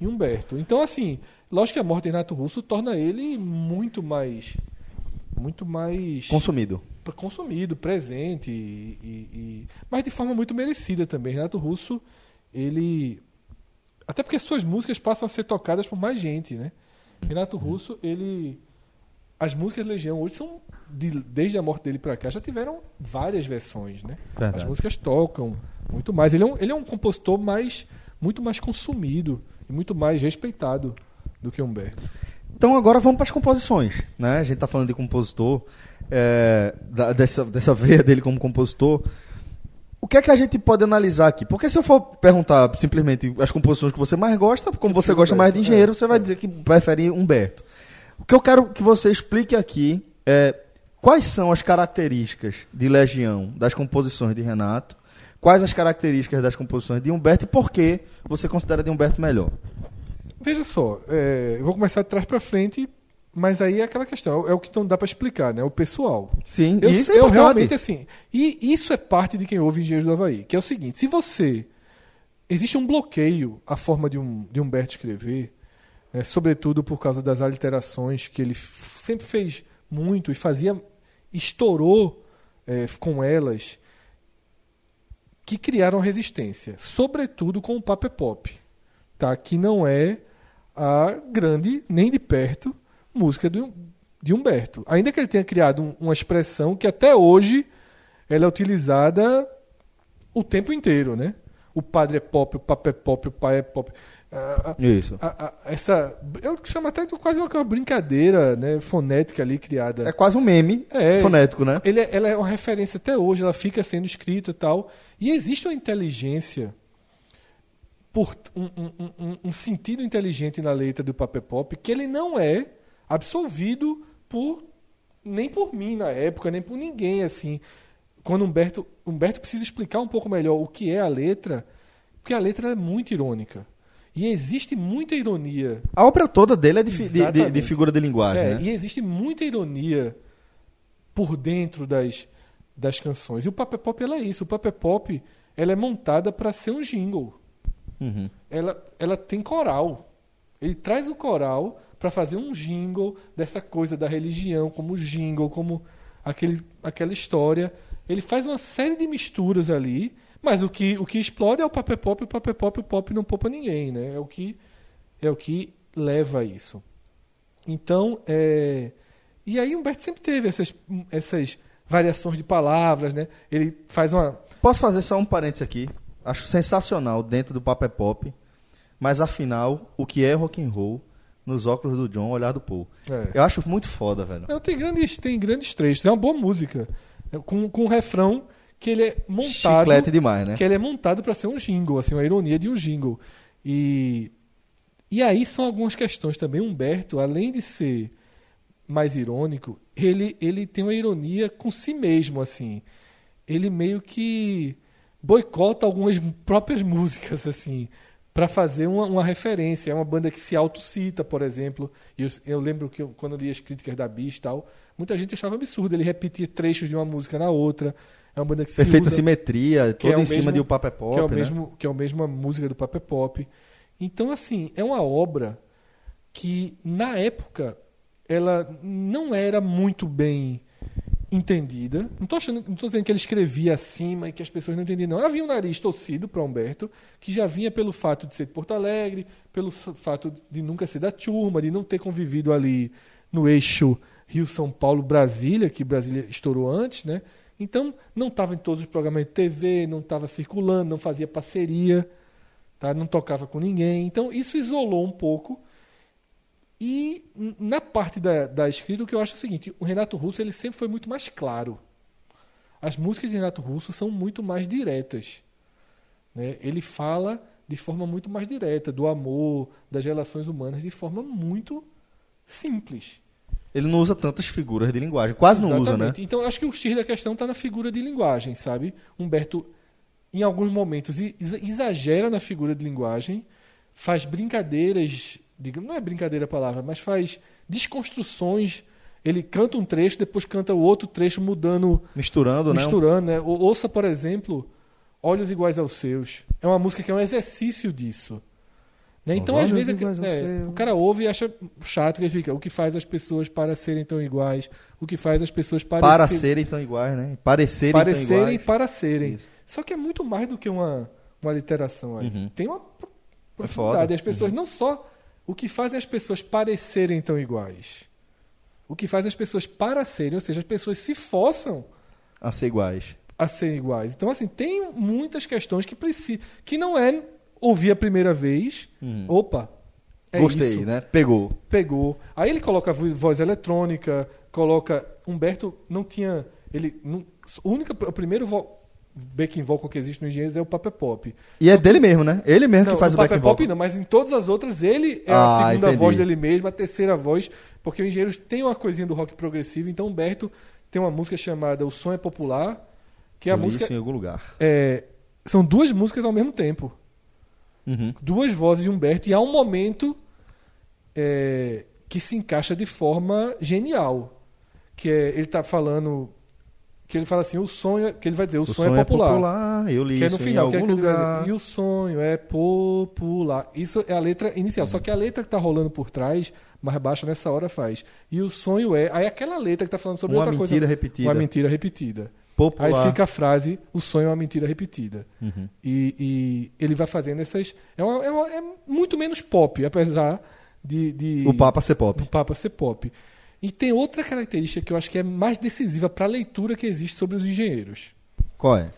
e Humberto. Então, assim, lógico que a morte de Renato Russo torna ele muito mais. Muito mais Consumido. consumido, presente, e, e- e- mas de forma muito merecida também. Renato Russo, ele. Até porque suas músicas passam a ser tocadas por mais gente, né? Renato Russo, ele. As músicas Legião hoje são. de- desde a morte dele pra cá, já tiveram várias versões, né? Verdade. As músicas tocam muito mais. Ele é um, ele é um compositor mais, muito mais consumido e muito mais respeitado do que Humberto. Então agora vamos para as composições, né? A gente tá falando de compositor, é, da- dessa, dessa veia dele como compositor. Que é que a gente pode analisar aqui? Porque se eu for perguntar simplesmente as composições que você mais gosta, como você gosta mais de engenheiro, você vai dizer que prefere Humberto. O que eu quero que você explique aqui é quais são as características de Legião das composições de Renato, quais as características das composições de Humberto e por que você considera de Humberto melhor. Veja só, é, eu vou começar de trás para frente, mas aí é aquela questão, é o que não dá para explicar, né? O pessoal. Sim, eu, isso é eu importante. realmente assim, e isso é parte de quem ouve Engenheiros do Havaí, que é o seguinte: se você existe um bloqueio à forma de um de Humberto escrever, né, sobretudo por causa das aliterações que ele sempre fez muito e fazia, estourou é, com elas, que criaram resistência, sobretudo com o Paper Pop, tá? Que não é a grande nem de perto música do, de Humberto. Ainda que ele tenha criado um- uma expressão que até hoje ela é utilizada o tempo inteiro, né? O padre é pop, o papo é pop, o pai é pop. Ah, ah, Isso. a- a- essa, eu chamo até de quase uma, uma brincadeira né, fonética ali criada. É quase um meme É, fonético, né? ele é- ela é uma referência até hoje, ela fica sendo escrita e tal. E existe uma inteligência, por um, um- um- um sentido inteligente na letra do Paper Pop, que ele não é absolvido por nem por mim na época, nem por ninguém assim. Quando Humberto, Humberto precisa explicar um pouco melhor o que é a letra, porque a letra é muito irônica. E existe muita ironia A obra toda dele é de, de- de- de figura de linguagem, é, né? E existe muita ironia por dentro das, das canções. E o Paper Pop ela é isso. O Paper Pop ela é montada para ser um jingle. Uhum. Ela, ela tem coral. Ele traz o coral para fazer um jingle dessa coisa da religião, como jingle, como aquele, aquela história. Ele faz uma série de misturas ali, mas o que, o que explode é o Paper Pop, o Paper Pop, o pop não poupa ninguém, né? É o que, é o que leva a isso. Então, é... e aí Humberto sempre teve essas, essas variações de palavras, né? Ele faz uma... Posso fazer só um parênteses aqui? Acho sensacional dentro do Paper Pop, mas afinal, o que é rock and roll nos óculos do John, olhar do Paul. É. Eu acho muito foda, velho. Não, tem grandes, tem grandes trechos. É uma boa música. É Com, com um refrão que ele é montado. Chiclete demais, né? Que ele é montado para ser um jingle, assim, uma ironia de um jingle. E, e aí são algumas questões também. Humberto, além de ser mais irônico, ele, ele tem uma ironia com si mesmo, assim. Ele meio que boicota algumas próprias músicas, assim, para fazer uma, uma referência. É uma banda que se autocita, por exemplo. E eu, eu lembro que eu- quando eu li as críticas da Bis e tal, muita gente achava absurdo ele repetir trechos de uma música na outra. É uma banda que Perfeita se usa, simetria, é toda o em cima mesmo- de O Papo é Pop, que é o né? mesmo que é a mesma música do Papo é Pop. Então assim, é uma obra que na época ela não era muito bem entendida. Não estou achando, não tô dizendo que ele escrevia acima e que as pessoas não entendiam não. Havia um nariz torcido para Humberto, que já vinha pelo fato de ser de Porto Alegre, pelo fato de nunca ser da turma, de não ter convivido ali no eixo Rio São Paulo Brasília, que Brasília estourou antes, né? Então não estava em todos os programas de TV, não estava circulando, não fazia parceria, tá? Não tocava com ninguém. Então isso isolou um pouco. E na parte da, da escrita, o que eu acho é o seguinte: o Renato Russo ele sempre foi muito mais claro. As músicas de Renato Russo são muito mais diretas. né? Ele fala de forma muito mais direta do amor, das relações humanas, de forma muito simples. Ele não usa tantas figuras de linguagem. Quase não usa, né? Exatamente. Então, acho que o X da questão está na figura de linguagem, sabe? Humberto, em alguns momentos, exa- exagera na figura de linguagem, faz brincadeiras, digamos, não é brincadeira a palavra, mas faz desconstruções. Ele canta um trecho, depois canta o outro trecho, mudando. Misturando, né? Misturando, né? Ou- Ouça, por exemplo, Olhos Iguais aos Seus. É uma música que é um exercício disso. Né? Então, às vezes, é, o cara ouve e acha chato, que ele fica. O que faz as pessoas para serem tão iguais? O que faz as pessoas Para parecerem serem tão iguais, né? Parecerem, parecerem tão e iguais. para serem. Só que é muito mais do que uma, uma literação aí. Uhum. Tem uma pro- É foda. profundidade. As pessoas não só o que faz as pessoas parecerem tão iguais. O que faz as pessoas para serem, ou seja, as pessoas se forçam A ser iguais. a serem iguais. Então, assim, tem muitas questões que precisam. Que não é ouvir a primeira vez. Uhum. Opa! É Gostei, isso. né? Pegou. Pegou. Aí ele coloca vo- voz eletrônica, coloca. Humberto não tinha. Ele. Não, o, único, o primeiro vo, backing vocal que existe no Engenheiros é o Paper Pop. E é dele mesmo, né? Ele mesmo Não, que faz o, o back Paper vocal. Pop não, mas em todas as outras ele é Ah, a segunda entendi. voz dele mesmo, a terceira voz, porque o Engenheiros tem uma coisinha do rock progressivo, então Humberto tem uma música chamada O Som é Popular, que é a Eu música. isso em algum lugar. é, são duas músicas ao mesmo tempo. Uhum. Duas vozes de Humberto, e há um momento é, que se encaixa de forma genial. Que é, ele tá falando. Que ele fala assim, o sonho. é- Que ele vai dizer, o, sonho, é popular. Eu li que é isso no final, em é algum que vai lugar. dizer, E o sonho é popular. Isso é a letra inicial. Só que a letra que tá rolando por trás, mais baixa nessa hora faz. E o sonho é. Aí aquela letra que tá falando sobre Uma outra coisa. mentira repetida. Uma mentira repetida. Popular. Aí fica a frase, o sonho é uma mentira repetida. Uhum. E, e ele vai fazendo essas. É, uma- é uma- é muito menos pop, apesar de. de O Papa ser pop. O Papa ser pop. E tem outra característica que eu acho que é mais decisiva para a leitura que existe sobre os engenheiros. Qual é?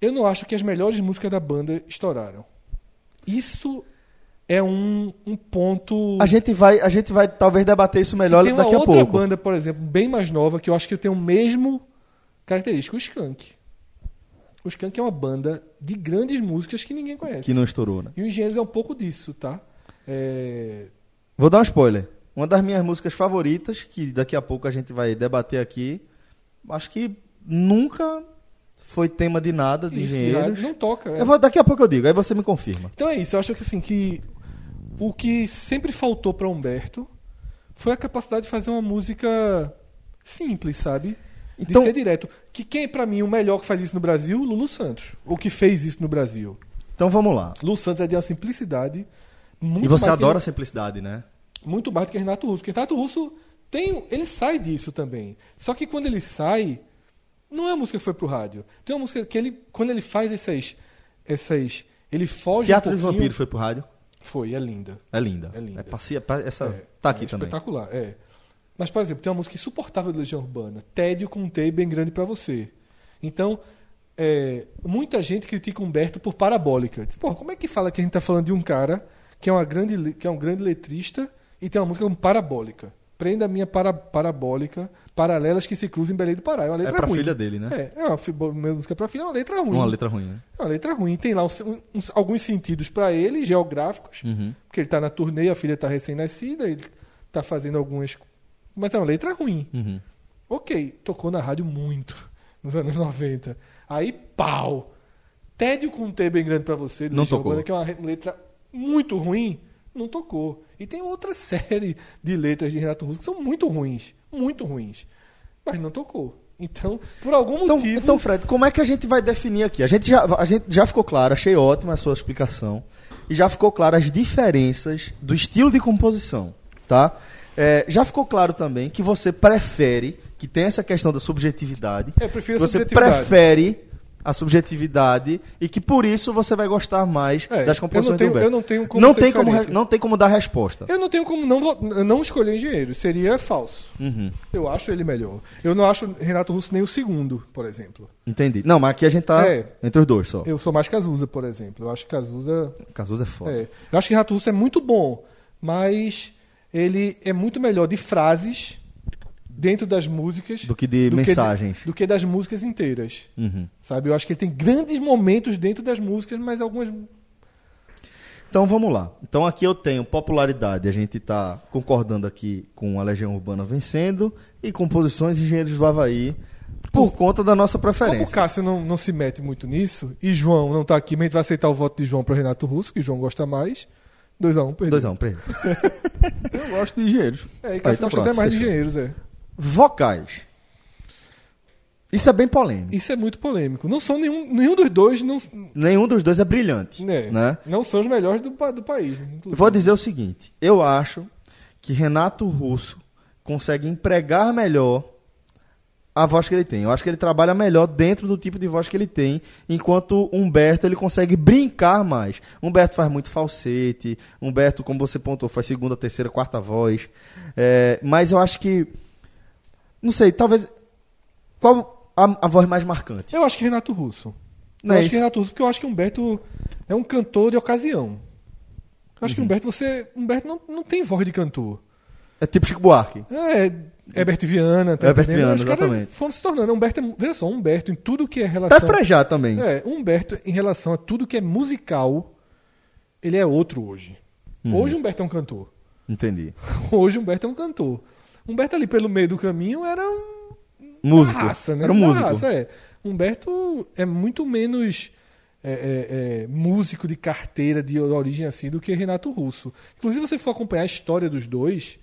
Eu não acho que as melhores músicas da banda estouraram. Isso é um, um ponto. A gente vai, a gente vai talvez debater isso melhor tem daqui a outra pouco. banda, por exemplo, bem mais nova, que eu acho que tem o mesmo característico, o Skank. O Skank é uma banda de grandes músicas que ninguém conhece. Que não estourou, né? E o Engenheiros é um pouco disso, tá? É, Vou dar um spoiler. Uma das minhas músicas favoritas, que daqui a pouco a gente vai debater aqui, acho que nunca foi tema de nada de Isso, de engenheiros. rádio não toca, é. Vou- daqui a pouco eu digo, aí você me confirma. Então é isso, eu acho que assim que o que sempre faltou para Humberto foi a capacidade de fazer uma música simples, sabe? Então- de ser direto. Que quem é pra mim o melhor que faz isso no Brasil? Lulu Santos. O que fez isso no Brasil. Então vamos lá. Lulu Santos é de uma simplicidade muito e você mais que- adora a simplicidade, né? Muito mais do que Renato Russo. Porque Renato Russo tem, ele sai disso também. Só que quando ele sai, não é a música que foi pro rádio. Tem uma música que ele, quando ele faz essas, essas, ele foge Teatro um dos. Vampiros foi pro rádio? Foi, é linda. É linda. É linda. É passia- pa- essa É, tá aqui é também. Espetacular, é. Mas, por exemplo, tem uma música insuportável de Legião Urbana, Tédio com um T bem grande pra você. Então, é, muita gente critica Humberto por parabólica. Diz, Pô, como é que fala que a gente tá falando de um cara que é, uma grande, que é um grande letrista e tem uma música como parabólica? Prenda a minha para, parabólica, paralelas que se cruzam em Belém do Pará. É uma letra pra ruim. filha dele, né? É, é uma, uma música pra filha, é uma letra ruim. Uma letra ruim, né? É uma letra ruim. Tem lá uns- uns- alguns sentidos pra ele, geográficos, Uhum. porque ele tá na turnê, a filha tá recém-nascida, ele tá fazendo algumas. Mas é uma letra ruim. Uhum. Ok, tocou na rádio muito. nos anos 90. Aí, pau! Tédio com um T bem grande pra você, do Não Legião tocou. Que é uma letra muito ruim, não tocou. E tem outra série de letras de Renato Russo que são muito ruins, muito ruins. Mas não tocou. Então, por algum Então, motivo. então, Fred, como é que a gente vai definir aqui? A gente já, a gente já ficou claro, achei ótima a sua explicação. E já ficou claro as diferenças do estilo de composição, tá? É, já ficou claro também que você prefere, que tem essa questão da subjetividade, Eu prefiro você prefere a subjetividade e que por isso você vai gostar mais É, das eu composições não tenho- do Humberto. eu não tenho como não tem como, diferente. não tem como dar resposta. Eu não tenho como não, vo- não escolher engenheiro. Seria falso. Uhum. Eu acho ele melhor. Eu não acho Renato Russo nem o segundo, por exemplo. Entendi. Não, mas aqui a gente tá É. entre os dois só. Eu sou mais Cazuza, por exemplo. Eu acho que Cazuza. Cazuza é foda. É. Eu acho que Renato Russo é muito bom, mas ele é muito melhor de frases dentro das músicas Do que de mensagens. do que das músicas inteiras. Uhum. Sabe? Eu acho que ele tem grandes momentos dentro das músicas, mas algumas. Então vamos lá. Então aqui eu tenho popularidade, a gente está concordando aqui com a Legião Urbana vencendo e composições Engenheiros do Havaí por conta da nossa Como o preferência. Cássio não, não se mete muito nisso, e João não tá aqui, mas a gente vai aceitar o voto de João para Renato Russo, que João gosta mais. 2x1, um, perdeu. 2x1, perdeu. Eu gosto de engenheiros. É, e Aí, Cássio então gosta até pronto, mais de fechou. engenheiros, é. Vocais. Isso é bem polêmico. Isso é muito polêmico. Não são nenhum, nenhum dos dois, não, Nenhum dos dois é brilhante. né, Né? não são os melhores do, do país. inclusive. vou dizer o seguinte: eu acho que Renato Russo consegue empregar melhor a voz que ele tem. Eu acho que ele trabalha melhor dentro do tipo de voz que ele tem, enquanto Humberto ele consegue brincar mais. Humberto faz muito falsete, Humberto, como você pontuou, faz segunda, terceira, quarta voz. É, mas eu acho que. Não sei, talvez. Qual a, a voz mais marcante? Eu acho que Renato Russo. Não eu é acho que isso? Renato Russo, porque eu acho que Humberto é um cantor de ocasião. Eu acho que Uhum. Humberto, você. Humberto não, não tem voz de cantor. É tipo Chico Buarque. É, Herbert Viana, tá Herbert entendendo? Viana, Os exatamente. Foram se tornando. Humberto é, veja só, Humberto, em tudo que é relação. Até Frejá também. É, Humberto, em relação a tudo que é musical, ele é outro hoje. Uhum. Hoje Humberto é um cantor. Entendi. Hoje Humberto é um cantor. Humberto ali pelo meio do caminho era um. Músico. Raça, né? Era um Uma músico. raça, é. Humberto é muito menos é, é, é, músico de carteira de origem assim do que Renato Russo. Inclusive, se você for acompanhar a história dos dois,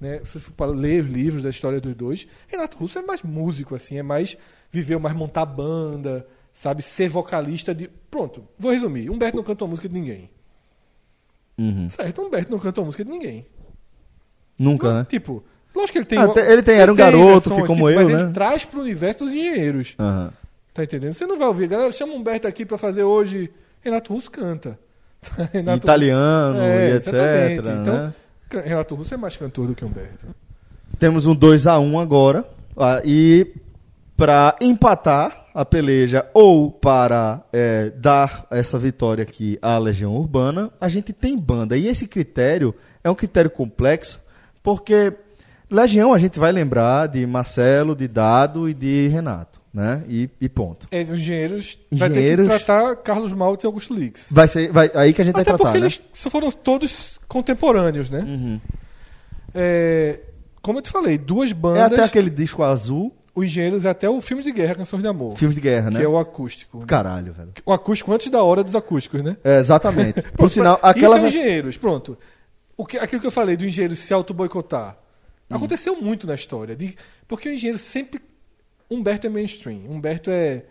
né? Se você for para ler os livros da história dos dois, Renato Russo é mais músico, assim, é mais. Viveu mais montar banda, sabe? Ser vocalista de. Pronto, vou resumir. Humberto não cantou música de ninguém. Uhum. Certo, Humberto não cantou música de ninguém. Nunca, né? Tipo, lógico que ele tem. Ah, uma- ele tem- era um garoto, que como eu, mas né? ele traz pro universo dos engenheiros. Aham. Tá entendendo? Você não vai ouvir, galera, chama o Humberto aqui pra fazer hoje. Renato Russo canta. Renato- Italiano e etc, né? Então, Ca- Renato Russo é mais cantor do que Humberto. Temos um 2x1 agora. Ah, e para empatar a peleja ou para é, dar essa vitória aqui à Legião Urbana, a gente tem banda. E esse critério é um critério complexo, porque Legião a gente vai lembrar de Marcelo, de Dado e de Renato, né? E, e ponto. É, os engenheiros, vai ter Engenheiros- que tratar Carlos Maltz e Augusto Lix. Vai ser vai, aí que a gente Até vai tratar, porque né? eles foram todos contemporâneos, né? Uhum. É, como eu te falei, duas É bandas. até aquele disco azul, Os engenheiros é até o filme de guerra, Canções de Amor. filmes de guerra, né? Que é o acústico. Caralho, velho. O acústico antes da hora dos acústicos, né? É, exatamente. Por sinal, aquela Isso é engenheiros, pronto. O que, aquilo que eu falei do engenheiro se auto-boicotar. Hum. Aconteceu muito na história. de- porque o engenheiro sempre. Humberto é mainstream. Humberto é.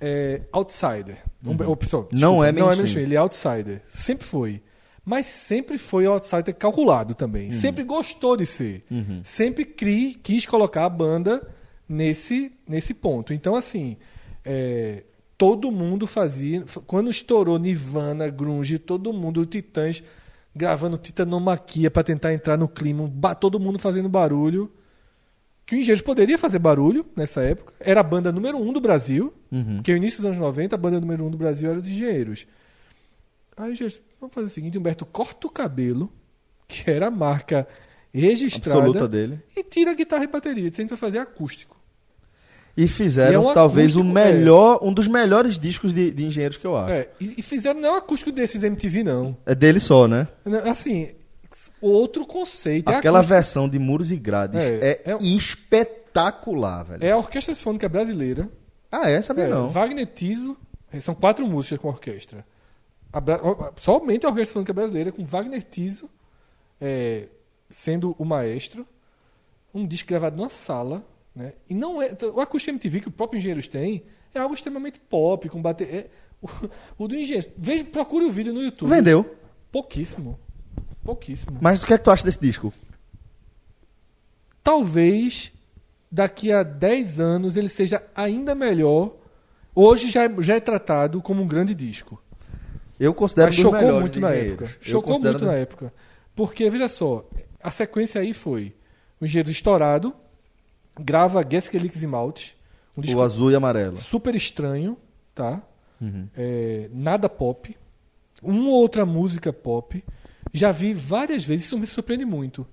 é outsider. Uhum. oh, pessoal, Não é Não é mainstream. mainstream, ele é outsider. Sempre foi. Mas sempre foi outsider calculado também. Uhum. Sempre gostou de ser. Uhum. Sempre cri, quis colocar a banda nesse, nesse ponto. Então, assim, é, todo mundo fazia. Quando estourou Nirvana, Grunge, todo mundo, o Titãs, gravando Titanomaquia para tentar entrar no clima, todo mundo fazendo barulho. Que o Engenheiros poderia fazer barulho nessa época. Era a banda número um do Brasil. Uhum. Porque no início dos anos 90, a banda número um do Brasil era dos Engenheiros. Aí o Engenheiros, vamos fazer o seguinte: Humberto corta o cabelo, que era a marca registrada. Absoluta dele. E tira a guitarra e bateria. Disse, a gente vai fazer acústico. E fizeram E é talvez o melhor, um dos melhores discos de, de engenheiros que eu acho. É, É, e, e fizeram não é um acústico desses MTV, não. dele só, né? Assim, outro conceito. É Aquela versão de Muros e Grades É, é, espetacular, velho. É a Orquestra Sinfônica Brasileira. Ah, é? Sabia É, não. Wagner Tiso. é, São quatro músicas com orquestra. A ó, somente a Orquestra Sinfônica Brasileira, com Wagner Tiso é, sendo o maestro. Um disco gravado numa sala. Né? E não é. O acústico MTV que o próprio Engenheiros tem é algo extremamente pop, com bater. é- o, o do Engenheiros. Veja, procure o vídeo no YouTube. Vendeu. Pouquíssimo. Pouquíssimo. Mas o que é que tu acha desse disco? talvez daqui a 10 anos ele seja ainda melhor. Hoje já é, já é tratado como um grande disco. Eu considero Mas chocou muito na época. Chocou muito na época. Porque, veja só, a sequência aí foi o engenheiro estourado, grava Geskelix e Malte, um disco O azul e amarelo. super estranho, tá? Uhum. É, nada pop. Uma ou outra música pop. Já vi várias vezes, isso me surpreende muito.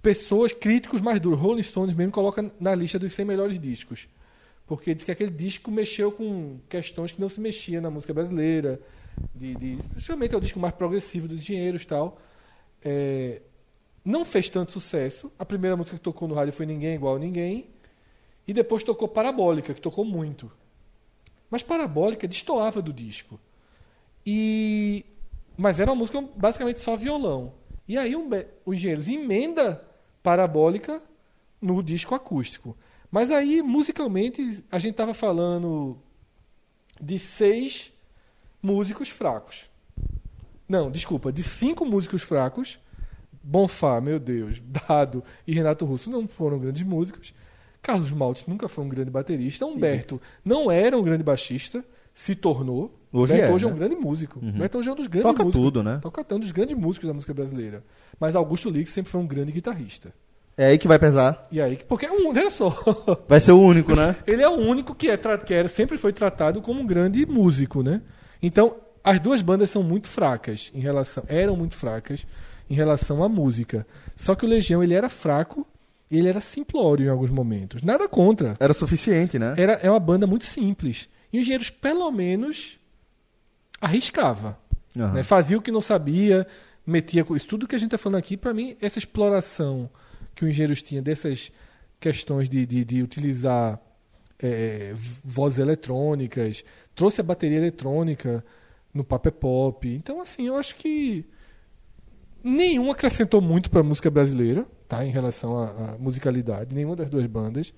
Pessoas, críticos mais duros, Rolling Stones mesmo, coloca na lista dos 100 melhores discos. Porque diz que aquele disco mexeu com questões que não se mexia na música brasileira. De, de, justamente é o disco mais progressivo dos engenheiros e tal. É, não fez tanto sucesso. A primeira música que tocou no rádio foi Ninguém é Igual a Ninguém. E depois tocou Parabólica, que tocou muito. Mas Parabólica destoava do disco. E mas era uma música basicamente só violão. E aí o, Be- o Engenheiros emenda Parabólica no disco acústico. Mas aí, musicalmente, a gente estava falando de seis músicos fracos. Não, desculpa, de cinco músicos fracos. Bonfá, meu Deus, Dado e Renato Russo não foram grandes músicos. Carlos Maltes nunca foi um grande baterista. Humberto não era um grande baixista, se tornou. Hoje Humberto é, hoje é um né? grande músico. Uhum. Humberto hoje é um dos grandes Toca músicos. tudo, né? Toca um dos grandes músicos da música brasileira. Mas Augusto Lix sempre foi um grande guitarrista. É aí que vai pesar. E aí, porque é um, olha só. Vai ser o único, né? Ele é o único que, é, que era, sempre foi tratado como um grande músico, né? Então, as duas bandas são muito fracas em relação, eram muito fracas em relação à música. Só que o Legião ele era fraco e ele era simplório em alguns momentos. Nada contra. Era suficiente, né? Era é uma banda muito simples. E os engenheiros pelo menos arriscava, Aham. né? Fazia o que não sabia, metia isso tudo que a gente está falando aqui para mim essa exploração que o engenheiros tinha dessas questões de, de, de utilizar é, v- vozes eletrônicas, trouxe a bateria eletrônica no Paper Pop. Então, assim, eu acho que nenhum acrescentou muito para a música brasileira, tá? Em relação à, à musicalidade, nenhuma das duas bandas.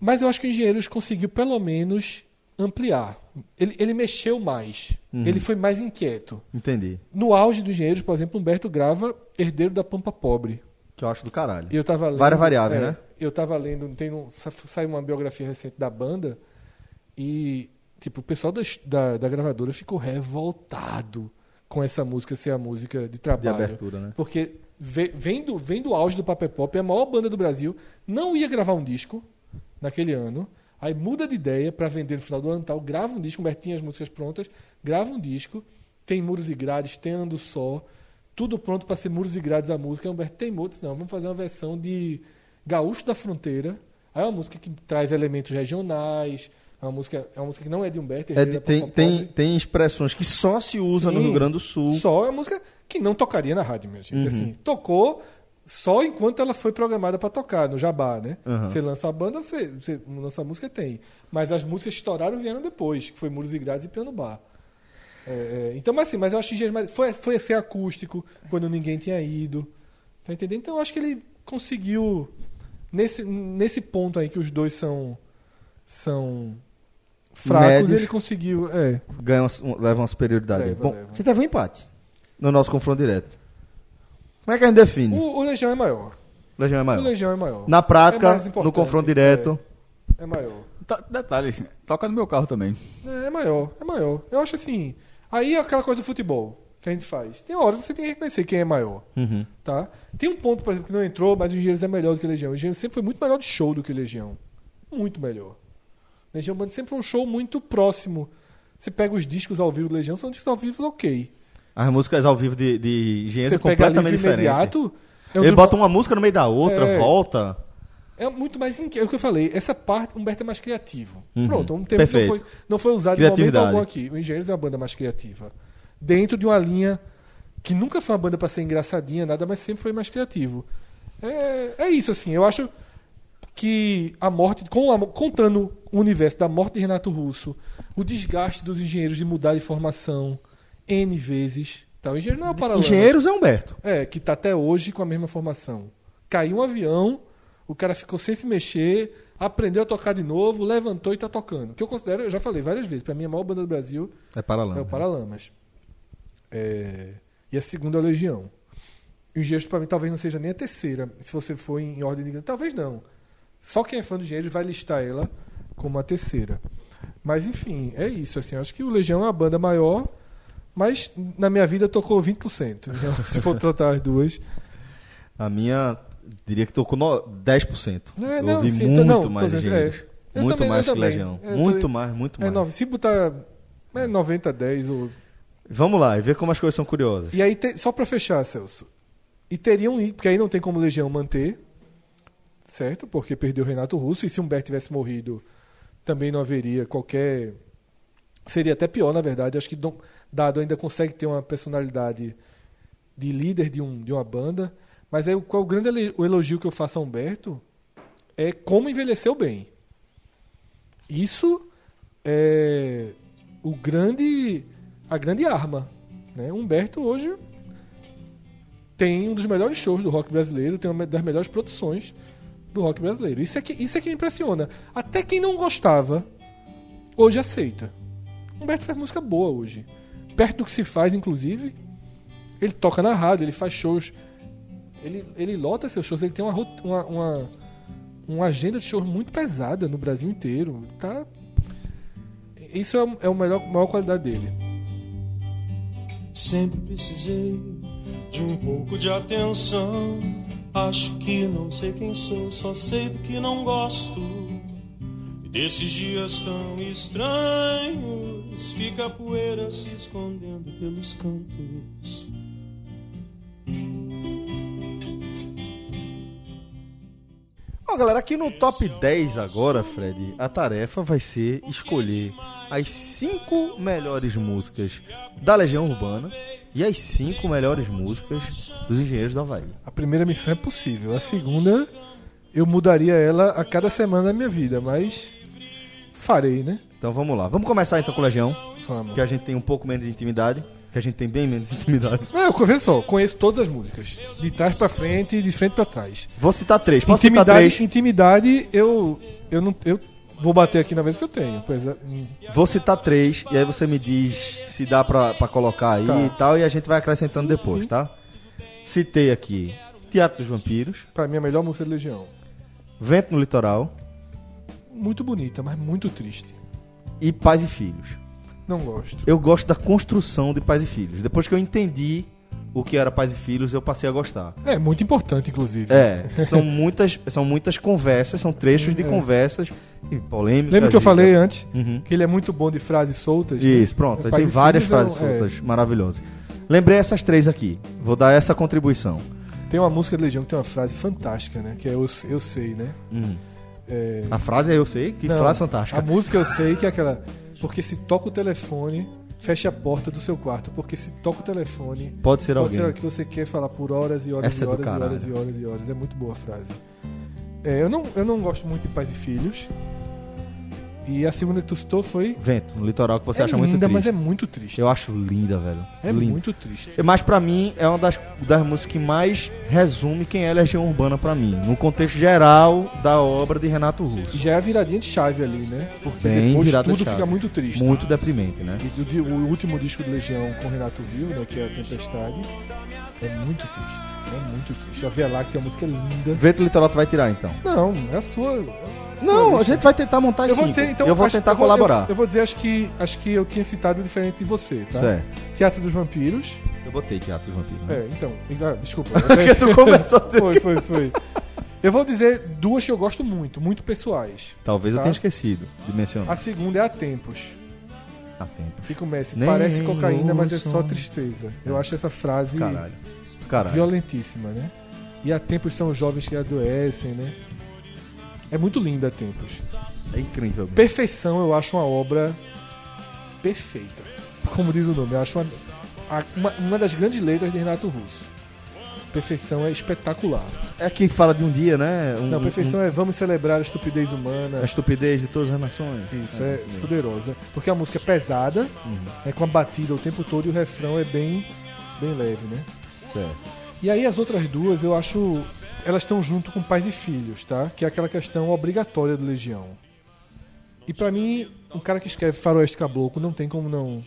Mas eu acho que o Engenheiros conseguiu pelo menos ampliar. Ele, ele mexeu mais. Uhum. Ele foi mais inquieto. Entendi. No auge dos Engenheiros, por exemplo, Humberto grava Herdeiro da Pampa Pobre. Que eu acho do caralho. Eu tava lendo, Várias variáveis, é, né? Eu tava lendo, tem um, sa- saiu uma biografia recente da banda e tipo o pessoal da, da, da gravadora ficou revoltado com essa música ser a música de trabalho, abertura, né? Porque ve- vem do, vem do auge do Paper Pop, é a maior banda do Brasil, não ia gravar um disco naquele ano. Aí muda de ideia para vender no final do ano, e tal, grava um disco, Humberto tinha as músicas prontas, grava um disco, tem muros e grades, tem ando só, tudo pronto para ser muros e grades a música. Humberto teimou, disse, não, vamos fazer uma versão de Gaúcho da Fronteira. Aí é uma música que traz elementos regionais, é uma música, é uma música que não é de Humberto, É de- tem, tem, tem expressões que só se usa no Sim, Rio Grande do Sul. Só é uma música que não tocaria na rádio, minha gente. Uhum. Assim, tocou só enquanto ela foi programada para tocar, no Jabá, né? Uhum. Você lança a banda, você, você lança a música, tem. Mas as músicas estouraram vieram depois, que foi Muros e Grades e Piano Bar. É, é, então, mas assim, mas eu acho que mais- foi, foi ser acústico quando ninguém tinha ido. Tá entendendo? Então eu acho que ele conseguiu nesse, nesse ponto aí que os dois são são fracos, Médios. ele conseguiu, é, Ganha uma, um- leva uma superioridade. Leva, Bom, leva. você teve um empate no nosso confronto direto. Como é que a gente define? O, o Legião é maior. Legião é maior. O Legião é maior. Na prática, É no confronto direto. É maior. Tá- detalhe, toca no meu carro também. É, é maior, é maior. Eu acho assim. Aí é aquela coisa do futebol que a gente faz. Tem horas que você tem que reconhecer quem é maior. Uhum. Tá? Tem um ponto, por exemplo, que não entrou, mas o Engenheiros é melhor do que o Legião. O Engenheiros sempre foi muito melhor de show do que o Legião. Muito melhor. Legião Band sempre foi um show muito próximo. Você pega os discos ao vivo do Legião, são discos ao vivo ok. As músicas ao vivo de, de engenheiros é completamente diferente. imediato. é um Ele bota uma música no meio da outra, É. volta. É muito mais inquieto. É o que eu falei. Essa parte, Humberto é mais criativo. Uhum. Pronto, um termo que não Perfeito. foi, não foi usado em momento algum aqui. O Engenheiros é uma banda mais criativa. Dentro de uma linha que nunca foi uma banda pra ser engraçadinha, nada, mas sempre foi mais criativo. É, é isso, assim. Eu acho que a morte, com a- contando o universo da morte de Renato Russo, o desgaste dos engenheiros de mudar de formação N vezes. Tá, o engenheiro não é o Paralamas. Engenheiros é Humberto. É, que tá até hoje com a mesma formação. Caiu um avião, o cara ficou sem se mexer, aprendeu a tocar de novo, levantou e tá tocando. Que eu considero, eu já falei várias vezes, pra mim a maior banda do Brasil É Paralamas. é o Paralamas. É, E a segunda é o Legião. O Engenheiros, pra mim, talvez não seja nem a terceira, se você for em ordem de. Talvez não. Só quem é fã do Engenheiros vai listar ela como a terceira. Mas, enfim, é isso. Assim, acho que o Legião é uma banda maior, mas na minha vida tocou 20%. Então, se for tratar as duas. A minha, diria que tocou no 10%. É, eu não, ouvi sim, muito tô- não, tô mais dizendo- é. Muito também- mais que também. Legião. É, tô- muito mais, muito É, mais. não, se botar é 90 10 ou Vamos lá, e ver como as coisas são curiosas. E aí, te- só pra fechar, Celso. E teriam porque aí não tem como Legião manter, certo? Porque perdeu o Renato Russo, e se Humberto tivesse morrido, também não haveria qualquer. Seria até pior, na verdade. Acho que Dado ainda consegue ter uma personalidade de líder de, um, de uma banda. Mas aí, qual o grande o elogio que eu faço a Humberto é como envelheceu bem. Isso é o grande a grande arma. Né? Humberto hoje tem um dos melhores shows do rock brasileiro, tem uma das melhores produções do rock brasileiro. Isso é que, isso é que me impressiona. Até quem não gostava, hoje aceita. Humberto faz música boa hoje. Perto do que se faz, inclusive. Ele toca na rádio, ele faz shows. Ele, ele lota seus shows, ele tem uma, uma, uma, uma agenda de shows muito pesada no Brasil inteiro. Tá... Isso é, é a melhor, maior qualidade dele. Sempre precisei de um pouco de atenção. Acho que não sei quem sou, só sei do que não gosto. E desses dias tão estranhos, fica a poeira se escondendo pelos cantos. Ó, galera, aqui no top 10 agora, Fred, a tarefa vai ser escolher as 5 melhores músicas da Legião Urbana e as 5 melhores músicas dos Engenheiros da Havaí. A primeira missão é possível. A segunda, eu mudaria ela a cada semana da minha vida, mas farei, né? Então vamos lá. Vamos começar então com Legião, Vamos. que a gente tem um pouco menos de intimidade, que a gente tem bem menos intimidade. Não, eu veja só, conheço todas as músicas. De trás pra frente e de frente pra trás. Vou citar três. Posso citar Intimidade, três? intimidade, eu, eu não. Eu vou bater aqui na vez que eu tenho. Pois é, hum. Vou citar três e aí você me diz se dá pra, pra colocar aí Tá. e tal, e a gente vai acrescentando depois, sim. tá? Citei aqui Teatro dos Vampiros, Pra mim, a melhor música de Legião. Vento no Litoral Muito bonita, mas muito triste. e Pais e Filhos. Não gosto. Eu gosto da construção de Pais e Filhos. Depois que eu entendi o que era Pais e Filhos, eu passei a gostar. É muito importante, inclusive. É, são muitas, são muitas conversas, são trechos Sim, de é. conversas e polêmicas. Lembra que eu falei antes? Uhum. Que ele é muito bom de frases soltas. né? Isso, pronto. Tem várias Filhos é frases é. soltas maravilhosas. Lembrei essas três aqui. Vou dar essa contribuição. Tem uma música de Legião que tem uma frase fantástica, né? Que é Eu, eu Sei, né? Hum. É... A frase é eu sei, que Não, frase fantástica. A música eu sei que é aquela. Porque se toca o telefone, feche a porta do seu quarto. Porque se toca o telefone. Pode ser alguém. Pode ser que você quer falar por horas e horas Essa e é do horas e caralho. horas e horas e horas. É muito boa a frase. É, eu, não, eu não gosto muito de pais e filhos. E a segunda que tu citou foi. Vento, no litoral que você é acha linda, muito triste. mas é muito triste. Eu acho linda, velho. É linda. muito triste. Mas pra mim é uma das, das músicas que mais resume quem é Legião Urbana pra mim, no contexto geral da obra de Renato Russo. E já é a viradinha de chave ali, né? Porque Bem depois virada tudo de chave. fica muito triste. Muito deprimente, né? E o, o último disco do Legião com Renato Vil, né, que é a Tempestade, é muito triste. É muito triste. A Via Láctea, a música é linda. Vento Litoral tu vai tirar então. Não, é a sua. Não, a gente vai tentar montar eu vou cinco. dizer, então, eu vou acho- tentar eu vou- colaborar. Eu, eu vou dizer, acho que, acho que eu tinha citado diferente de você, tá? Certo. Teatro dos Vampiros. Eu botei Teatro dos Vampiros. né? É, então. ah, desculpa. Porque tu começou a dizer Foi, foi, foi. Eu vou dizer duas que eu gosto muito, muito pessoais. Talvez eu tá? tenha esquecido de mencionar. A segunda é A Tempos. Há tempo. Que começa. Nem Parece cocaína, mas é só tristeza. Eu acho essa frase Caralho. Caralho. violentíssima, né? E há tempos são os jovens que adoecem, né? É muito linda há tempos. É incrível. mesmo. Perfeição eu acho uma obra perfeita. Como diz o nome, eu acho uma... uma, uma das grandes letras de Renato Russo. Perfeição é espetacular. É que fala de um dia, né? Um- Não, perfeição um- é vamos celebrar a estupidez humana. a estupidez de todas as nações. Isso, é, fuderosa. Porque a música é pesada, Uhum. é com a batida o tempo todo e o refrão é bem, bem leve, né? Certo. E aí as outras duas eu acho. Elas estão junto com pais e filhos, tá? Que é aquela questão obrigatória do Legião. E pra mim, um cara que escreve Faroeste Caboclo não tem como não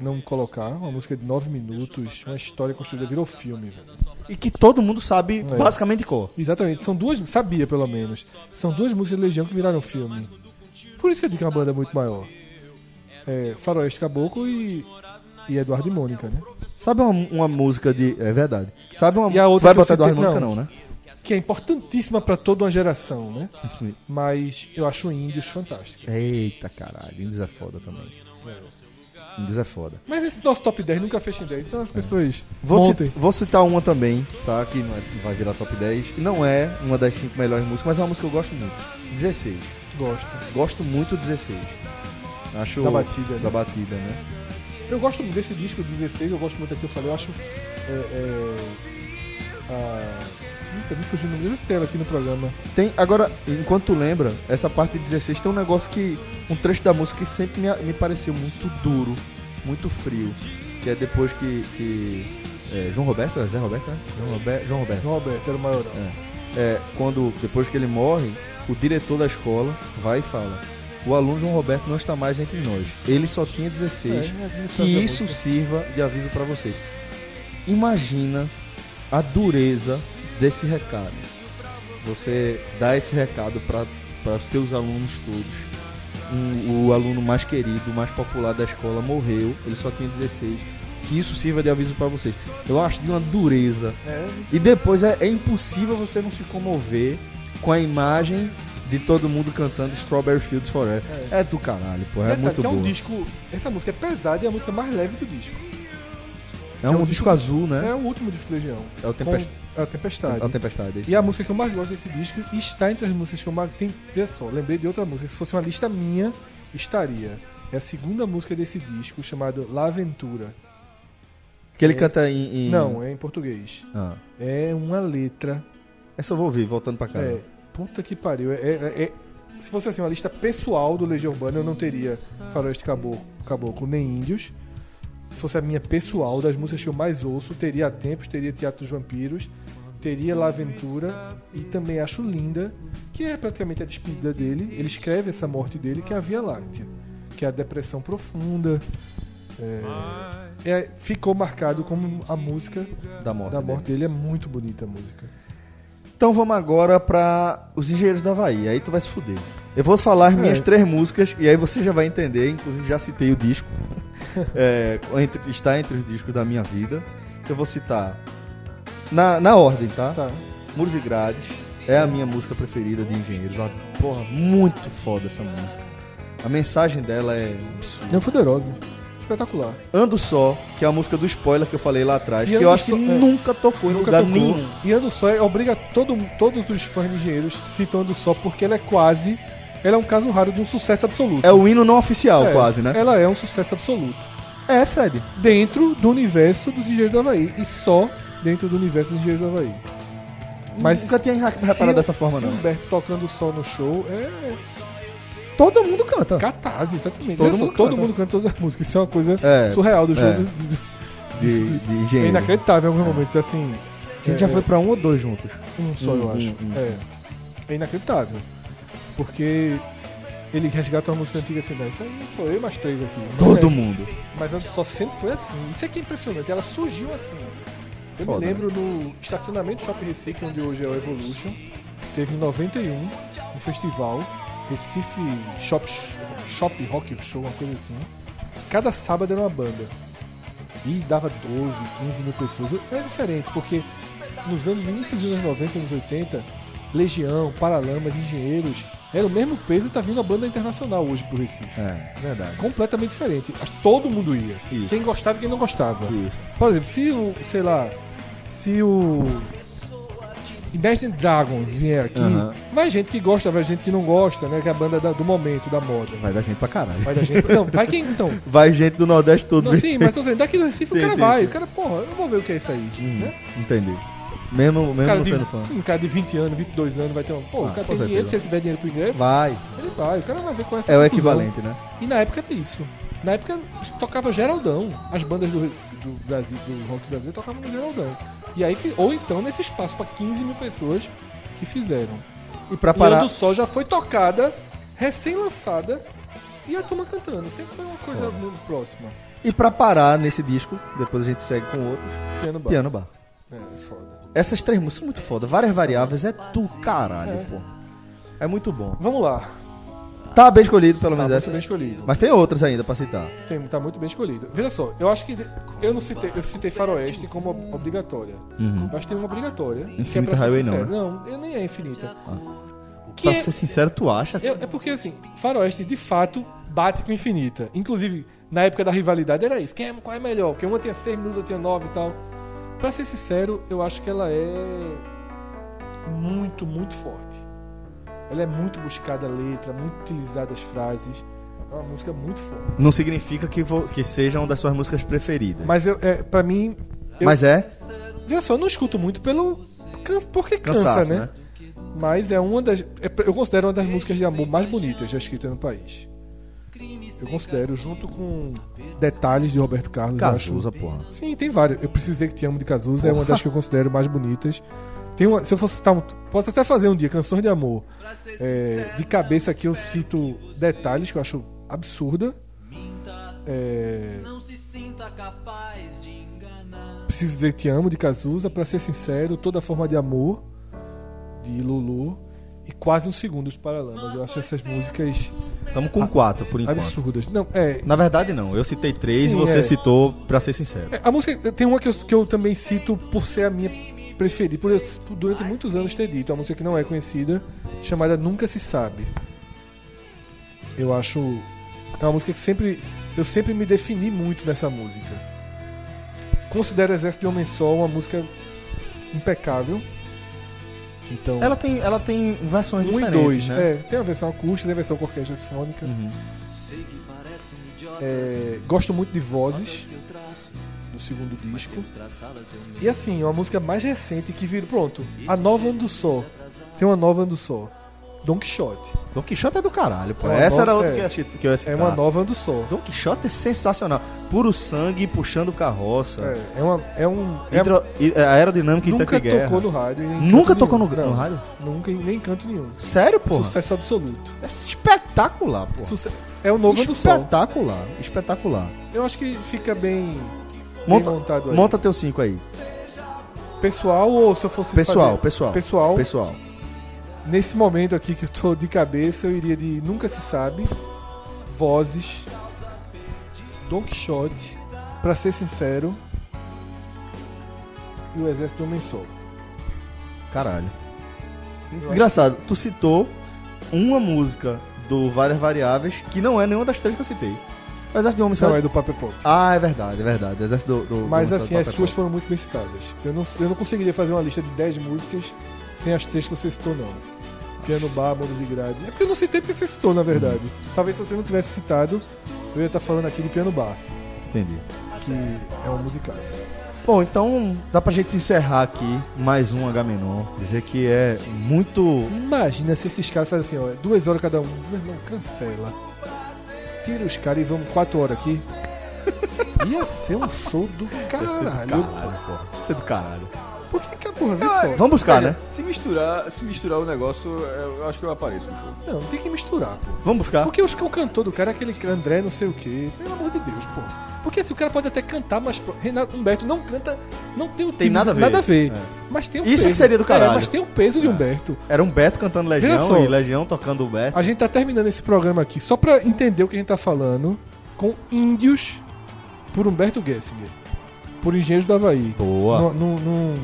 não colocar. Uma música de nove minutos, uma história construída, virou filme, velho. E que todo mundo sabe É. basicamente cor. Exatamente, são duas, sabia pelo menos. São duas músicas de Legião que viraram filme. Por isso que eu digo que é uma banda muito maior. É, Faroeste Caboclo e, e Eduardo e Mônica, né? Sabe uma, uma música de. É verdade. Sabe uma E a Tu outra vai que botar Eduardo citei- Mônica, não, né? Que é importantíssima pra toda uma geração, né? Mas eu acho Índios fantástica. Eita caralho, Índios é foda também. Índios é foda. Mas esse nosso top 10 nunca fecha em 10, então as pessoas Vou, montem. cit- vou citar uma também, tá? Que não, é- vai virar top 10. E não é uma das cinco melhores músicas, mas é uma música que eu gosto muito. 16. Gosto. Gosto muito do 16. Acho Da batida, né? Da batida, né? Eu gosto desse disco 16, eu gosto muito que eu falei, eu acho. É, é, a... Eita, me fugiu o nome, eu citei ela aqui no programa. Tem, agora, enquanto tu lembra, essa parte de 16 tem um negócio que. Um trecho da música que sempre me, me pareceu muito duro, muito frio. Que é depois que. que é, João Roberto, é Zé Roberto, né? João, Roberto João Roberto. João Roberto era o maior. É. É, quando, depois que ele morre, o diretor da escola vai e fala: O aluno João Roberto não está mais entre nós. Ele só tinha 16. É, que isso sirva de aviso para você. Imagina a dureza desse recado. Você dá esse recado para seus alunos todos. Um- o aluno mais querido, mais popular da escola morreu, ele só tinha 16. Que isso sirva de aviso para vocês. Eu acho de uma dureza. É. E depois é, é impossível você não se comover com a imagem de todo mundo cantando Strawberry Fields Forever. É, do caralho, pô. É Detalhe, muito que é bom. um disco. Essa música é pesada e é a música mais leve do disco. É Que um disco azul, né? É o último disco do Legião. É o Tempest- Com- É Tempestade. É o Tempestade, esse E a música que eu mais gosto desse disco está entre as músicas que eu mais. Tem, veja só, lembrei de outra música. Se fosse uma lista minha, estaria. É a segunda música desse disco, chamada La Aventura. Que ele É- canta em, em- Não, é em português. Ah. É uma letra. Essa eu vou ouvir, voltando pra casa. É, puta que pariu. É, é- é- se fosse assim, uma lista pessoal do Legião Urbana, eu não teria Faroeste Caboclo, Caboclo nem Índios. Se fosse a minha pessoal, das músicas que eu mais ouço, teria Tempos, teria Teatro dos Vampiros, teria La Aventura e também acho linda, que é praticamente a despedida dele. Ele escreve essa morte dele, que é a Via Láctea, que é a depressão profunda. É, é- ficou marcado como a música Da morte da dele. morte dele. É muito bonita a música. Então vamos agora pra Os Engenheiros da Havaí. Aí tu vai se fuder. Eu vou falar as minhas É. três músicas e aí você já vai entender. Inclusive já citei o disco. É, entre- está entre os discos da minha vida. Eu vou citar na, na ordem, tá? Tá. Muros e Grades é a minha música preferida de Engenheiros. Uma, porra, muito foda essa música. A mensagem dela é absurda. É poderosa. Espetacular. Ando Só, que é a música do spoiler que eu falei lá atrás, E que Ando eu acho que é. nunca tocou em Nunca lugar tocou. nenhum. E Ando Só é, obriga todo, todos os fãs de engenheiros citam Ando Só porque ela é quase. Ela é um caso raro de um sucesso absoluto. É o hino não oficial, É, quase, né? Ela é um sucesso absoluto. É, Fred. Dentro do universo dos Engenheiros do Havaí. E só dentro do universo dos Engenheiros do Havaí. Mas Nunca tinha se reparado dessa forma, se não. Humberto tocando só no show é. Todo mundo canta. Catarse, exatamente. Todo só, mundo todo canta. mundo canta todas as músicas. Isso é uma coisa É, surreal do jogo. é. do- De, do- de é inacreditável em alguns momentos. Assim, A gente é- já foi pra um ou dois juntos. Um só, Um, eu acho. um, um. É. É inacreditável. Porque ele resgata uma música antiga assim, "Não, isso aí sou eu mais três aqui. Todo É. mundo. Mas só sempre foi assim. Isso é que é impressionante. Ela surgiu assim. Eu Foda, me lembro no estacionamento Shopping Recife, onde hoje é o Evolution. Teve em 91 um festival, Recife Shop, Shop Rock Show, uma coisa assim. Cada sábado era uma banda. E dava 12, 15 mil pessoas. Era diferente, porque nos anos, no início dos anos 90, anos 80, Legião, Paralamas, Engenheiros, era o mesmo peso e tá vindo a banda internacional hoje pro Recife. É, verdade. Completamente diferente. Todo mundo ia. Isso. Quem gostava e quem não gostava. Isso. Por exemplo, se o, sei lá, se o. Imagine Dragons vier aqui, Aham. vai gente que gosta, vai gente que não gosta, né? Que é a banda da- do momento, da moda. Vai dar gente pra caralho. Vai da gente. Não, vai quem então? Vai gente do Nordeste todo. Não, sim, mas tô dizendo, daqui do Recife Sim, o cara sim, vai. sim. O cara, porra, eu vou ver o que é isso aí. né? Entendi. Mesmo, mesmo não sendo fã. um cara de 20 anos, 22 anos vai ter um. Pô, Ah, o cara tem dinheiro, se ele tiver dinheiro pro ingresso. Vai. Ele vai, o cara vai ver com essa É o confusão. equivalente, né? E na época era isso. Na época tocava Geraldão. As bandas do, do Brasil, do rock brasileiro tocavam no Geraldão. E aí, ou então nesse espaço pra 15 mil pessoas que fizeram. E pra E parar. do Sol já foi tocada, recém-lançada, e a turma cantando. Sempre foi uma coisa muito próxima. E pra parar nesse disco, depois a gente segue com outros. Piano Bar. Piano Bar. É, foda. Essas três músicas são muito foda. Várias variáveis é do caralho, É. pô. É muito bom. Vamos lá. Tá bem escolhido, pelo Tá menos muito essa. bem escolhido. Mas tem outras ainda pra citar. Tem, tá muito bem escolhido. Veja só, eu acho que. Eu não citei, eu citei Faroeste como ob- obrigatória. Uhum. Eu acho que tem uma obrigatória. que é Infinita pra ser Highway não, sincero. né? Não, eu nem é infinita. Que pra é- ser sincero, tu acha? Eu- é porque assim, Faroeste de fato bate com Infinita. Inclusive, na época da rivalidade era isso. Quem é, qual é melhor? Porque uma tinha 6 minutos, outra tinha 9 e tal. Pra ser sincero, eu acho que ela é muito, muito forte. Ela é muito buscada a letra, muito utilizada as frases. É uma música muito forte. Não significa que, vo- que seja uma das suas músicas preferidas. Mas eu, é, pra mim. eu- Mas é? Veja só, eu não escuto muito pelo. Porque cansa, Cansaço, né? né? Mas é uma das. é- eu considero uma das músicas de amor mais bonitas já escritas no país. Eu considero, junto com detalhes de Roberto Carlos. eu acho- Cazuza, porra. Sim, tem várias. Eu precisei que te amo de Cazuza, é uma Porra. das que eu considero mais bonitas. Tem uma, se eu fosse citar um, posso até fazer um dia canções de amor. É, de cabeça aqui eu cito detalhes que eu acho absurda. É, Preciso dizer que te amo de Cazuza, pra ser sincero, toda forma de amor de Lulu e quase um segundo de Paralamas. Eu acho essas músicas Estamos com quatro, por enquanto. absurdas. Não, é, Na verdade, não. Eu citei três Sim, e você é. citou, pra ser sincero. É, A música tem uma que eu, que eu também cito por ser a minha preferida, por eu por durante muitos anos ter dito, uma música que não é conhecida, chamada Nunca Se Sabe. Eu acho é uma música que sempre eu sempre me defini muito nessa música. Considero Exército de Homem Sol uma música impecável. Então, Ela tem, ela tem versões um e diferentes, dois, né? é, tem a versão acústica, tem a versão com orquestra sinfônica. É, gosto muito de Vozes segundo disco. E assim, é uma música mais recente que virou. Pronto, a nova Ando Só. Tem uma nova Ando Só. Don Quixote. Don Quixote é do caralho, pô. É Essa era nova- outra é. que, eu achei- que eu ia citar. É uma nova Ando Só. Don Quixote é sensacional. Puro sangue puxando carroça. É, é, uma, é um. É, Hidro, é aerodinâmica e nunca tanque guerra. tocou no rádio. Nunca tocou nenhum. no- no rádio? Nunca, em- nem em canto nenhum. Sério, pô? Sucesso absoluto. É espetacular, pô. Suce- É o novo Ando Sol. Espetacular. Espetacular. Eu acho que fica bem, Monta, montado aí. monta teu cinco aí. Pessoal ou se eu fosse Pessoal, fazer- pessoal. Pessoal. Pessoal. Nesse momento aqui que eu tô de cabeça, eu iria de Nunca Se Sabe, Vozes, Don Quixote, pra ser sincero, e o Exército do Homem Sol. Caralho. Engraçado, tu citou uma música do Várias Variáveis que não é nenhuma das três que eu citei. O Exército do Homem Não é do Paper Pop. Ah, é verdade, é verdade. Exército do, do Mas do assim, as Papel suas Pop. foram muito bem citadas. Eu não, eu não conseguiria fazer uma lista de 10 músicas sem as três que você citou, não. Piano Bar, Mundos e Grades. É porque eu não citei porque você citou, na verdade. Talvez se você não tivesse citado, eu ia estar falando aqui de Piano Bar, Entendi. que é um musicaço. Bom, então dá pra gente encerrar aqui mais um H-Menon. Dizer que é muito. Imagina se esses caras fazem assim, ó, duas horas cada um. Meu irmão, cancela. Tira os caras e vamos quatro horas aqui. Ia ser um show do caralho. caralho, porra. Isso é do caralho. Por que que a porra, vê Ah, só? Vamos buscar, Olha, né? Se misturar, se misturar o negócio, eu eu acho que eu apareço no show. Não, tem que misturar, pô. Vamos buscar? Porque os, o cantor do cara é aquele André não sei o quê. Pelo amor de Deus, pô. Porque assim, o cara pode até cantar, mas pô, Renato Humberto não canta, não tem o Tem timbre, nada a ver. Nada a ver. É. Mas tem o Isso peso. que seria do caralho. É, mas tem o peso de Humberto. Era um Beto cantando Veja Legião só. e Legião tocando o Beto. A gente tá terminando esse programa aqui só pra entender o que a gente tá falando com Índios por Humberto Gessinger. Por Engenheiros do Havaí. Boa. Num,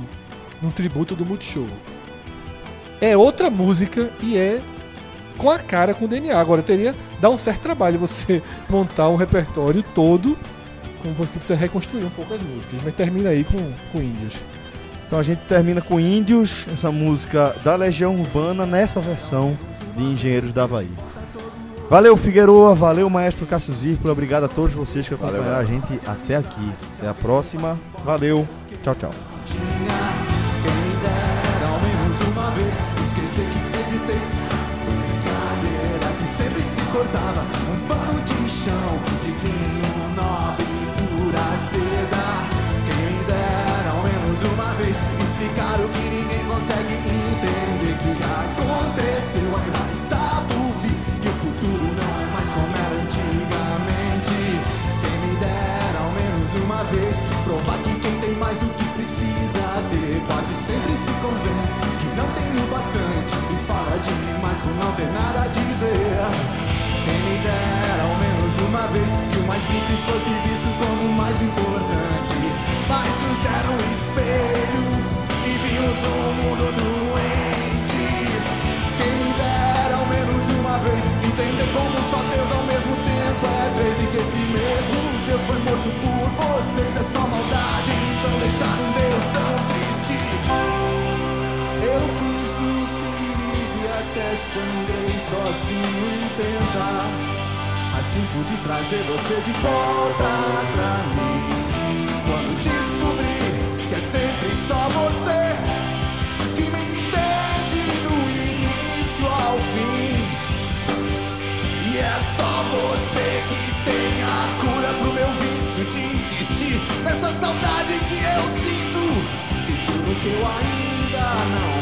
num tributo do Multishow. É outra música e é com a cara, com o DNA. Agora, teria. Dá um certo trabalho você montar um repertório todo com você que precisa reconstruir um pouco as músicas. Mas termina aí com, com Índios. Então a gente termina com Índios, essa música da Legião Urbana, nessa versão de Engenheiros da Havaí. Valeu, Figueroa, valeu, Maestro Cássio Zirpolo, obrigado a todos vocês que acompanharam Valeu, a gente até aqui. Até a próxima, valeu, tchau, tchau. Cortava Um pano de chão de linho nobre pura seda Quem me dera ao menos uma vez explicar o que ninguém consegue entender Que aconteceu ainda está por vir E o futuro não é mais como era antigamente Quem me dera ao menos uma vez provar que quem tem mais do que precisa ter quase sempre se convence que não tem o bastante e fala demais por não ter nada a dizer. Uma vez que o mais simples fosse visto como o mais importante. Mas nos deram espelhos e vimos um mundo doente. Quem me dera ao menos uma vez entender como só Deus ao mesmo tempo é três e que esse mesmo Deus foi morto por vocês é só maldade. Então deixar um Deus tão triste. Eu quis o perigo e até sangrei sozinho em tentar. Assim pude trazer você de volta pra mim. Quando descobri que é sempre só você que me entende do início ao fim. E é só você que tem a cura pro meu vício de insistir nessa saudade que eu sinto de tudo que eu ainda não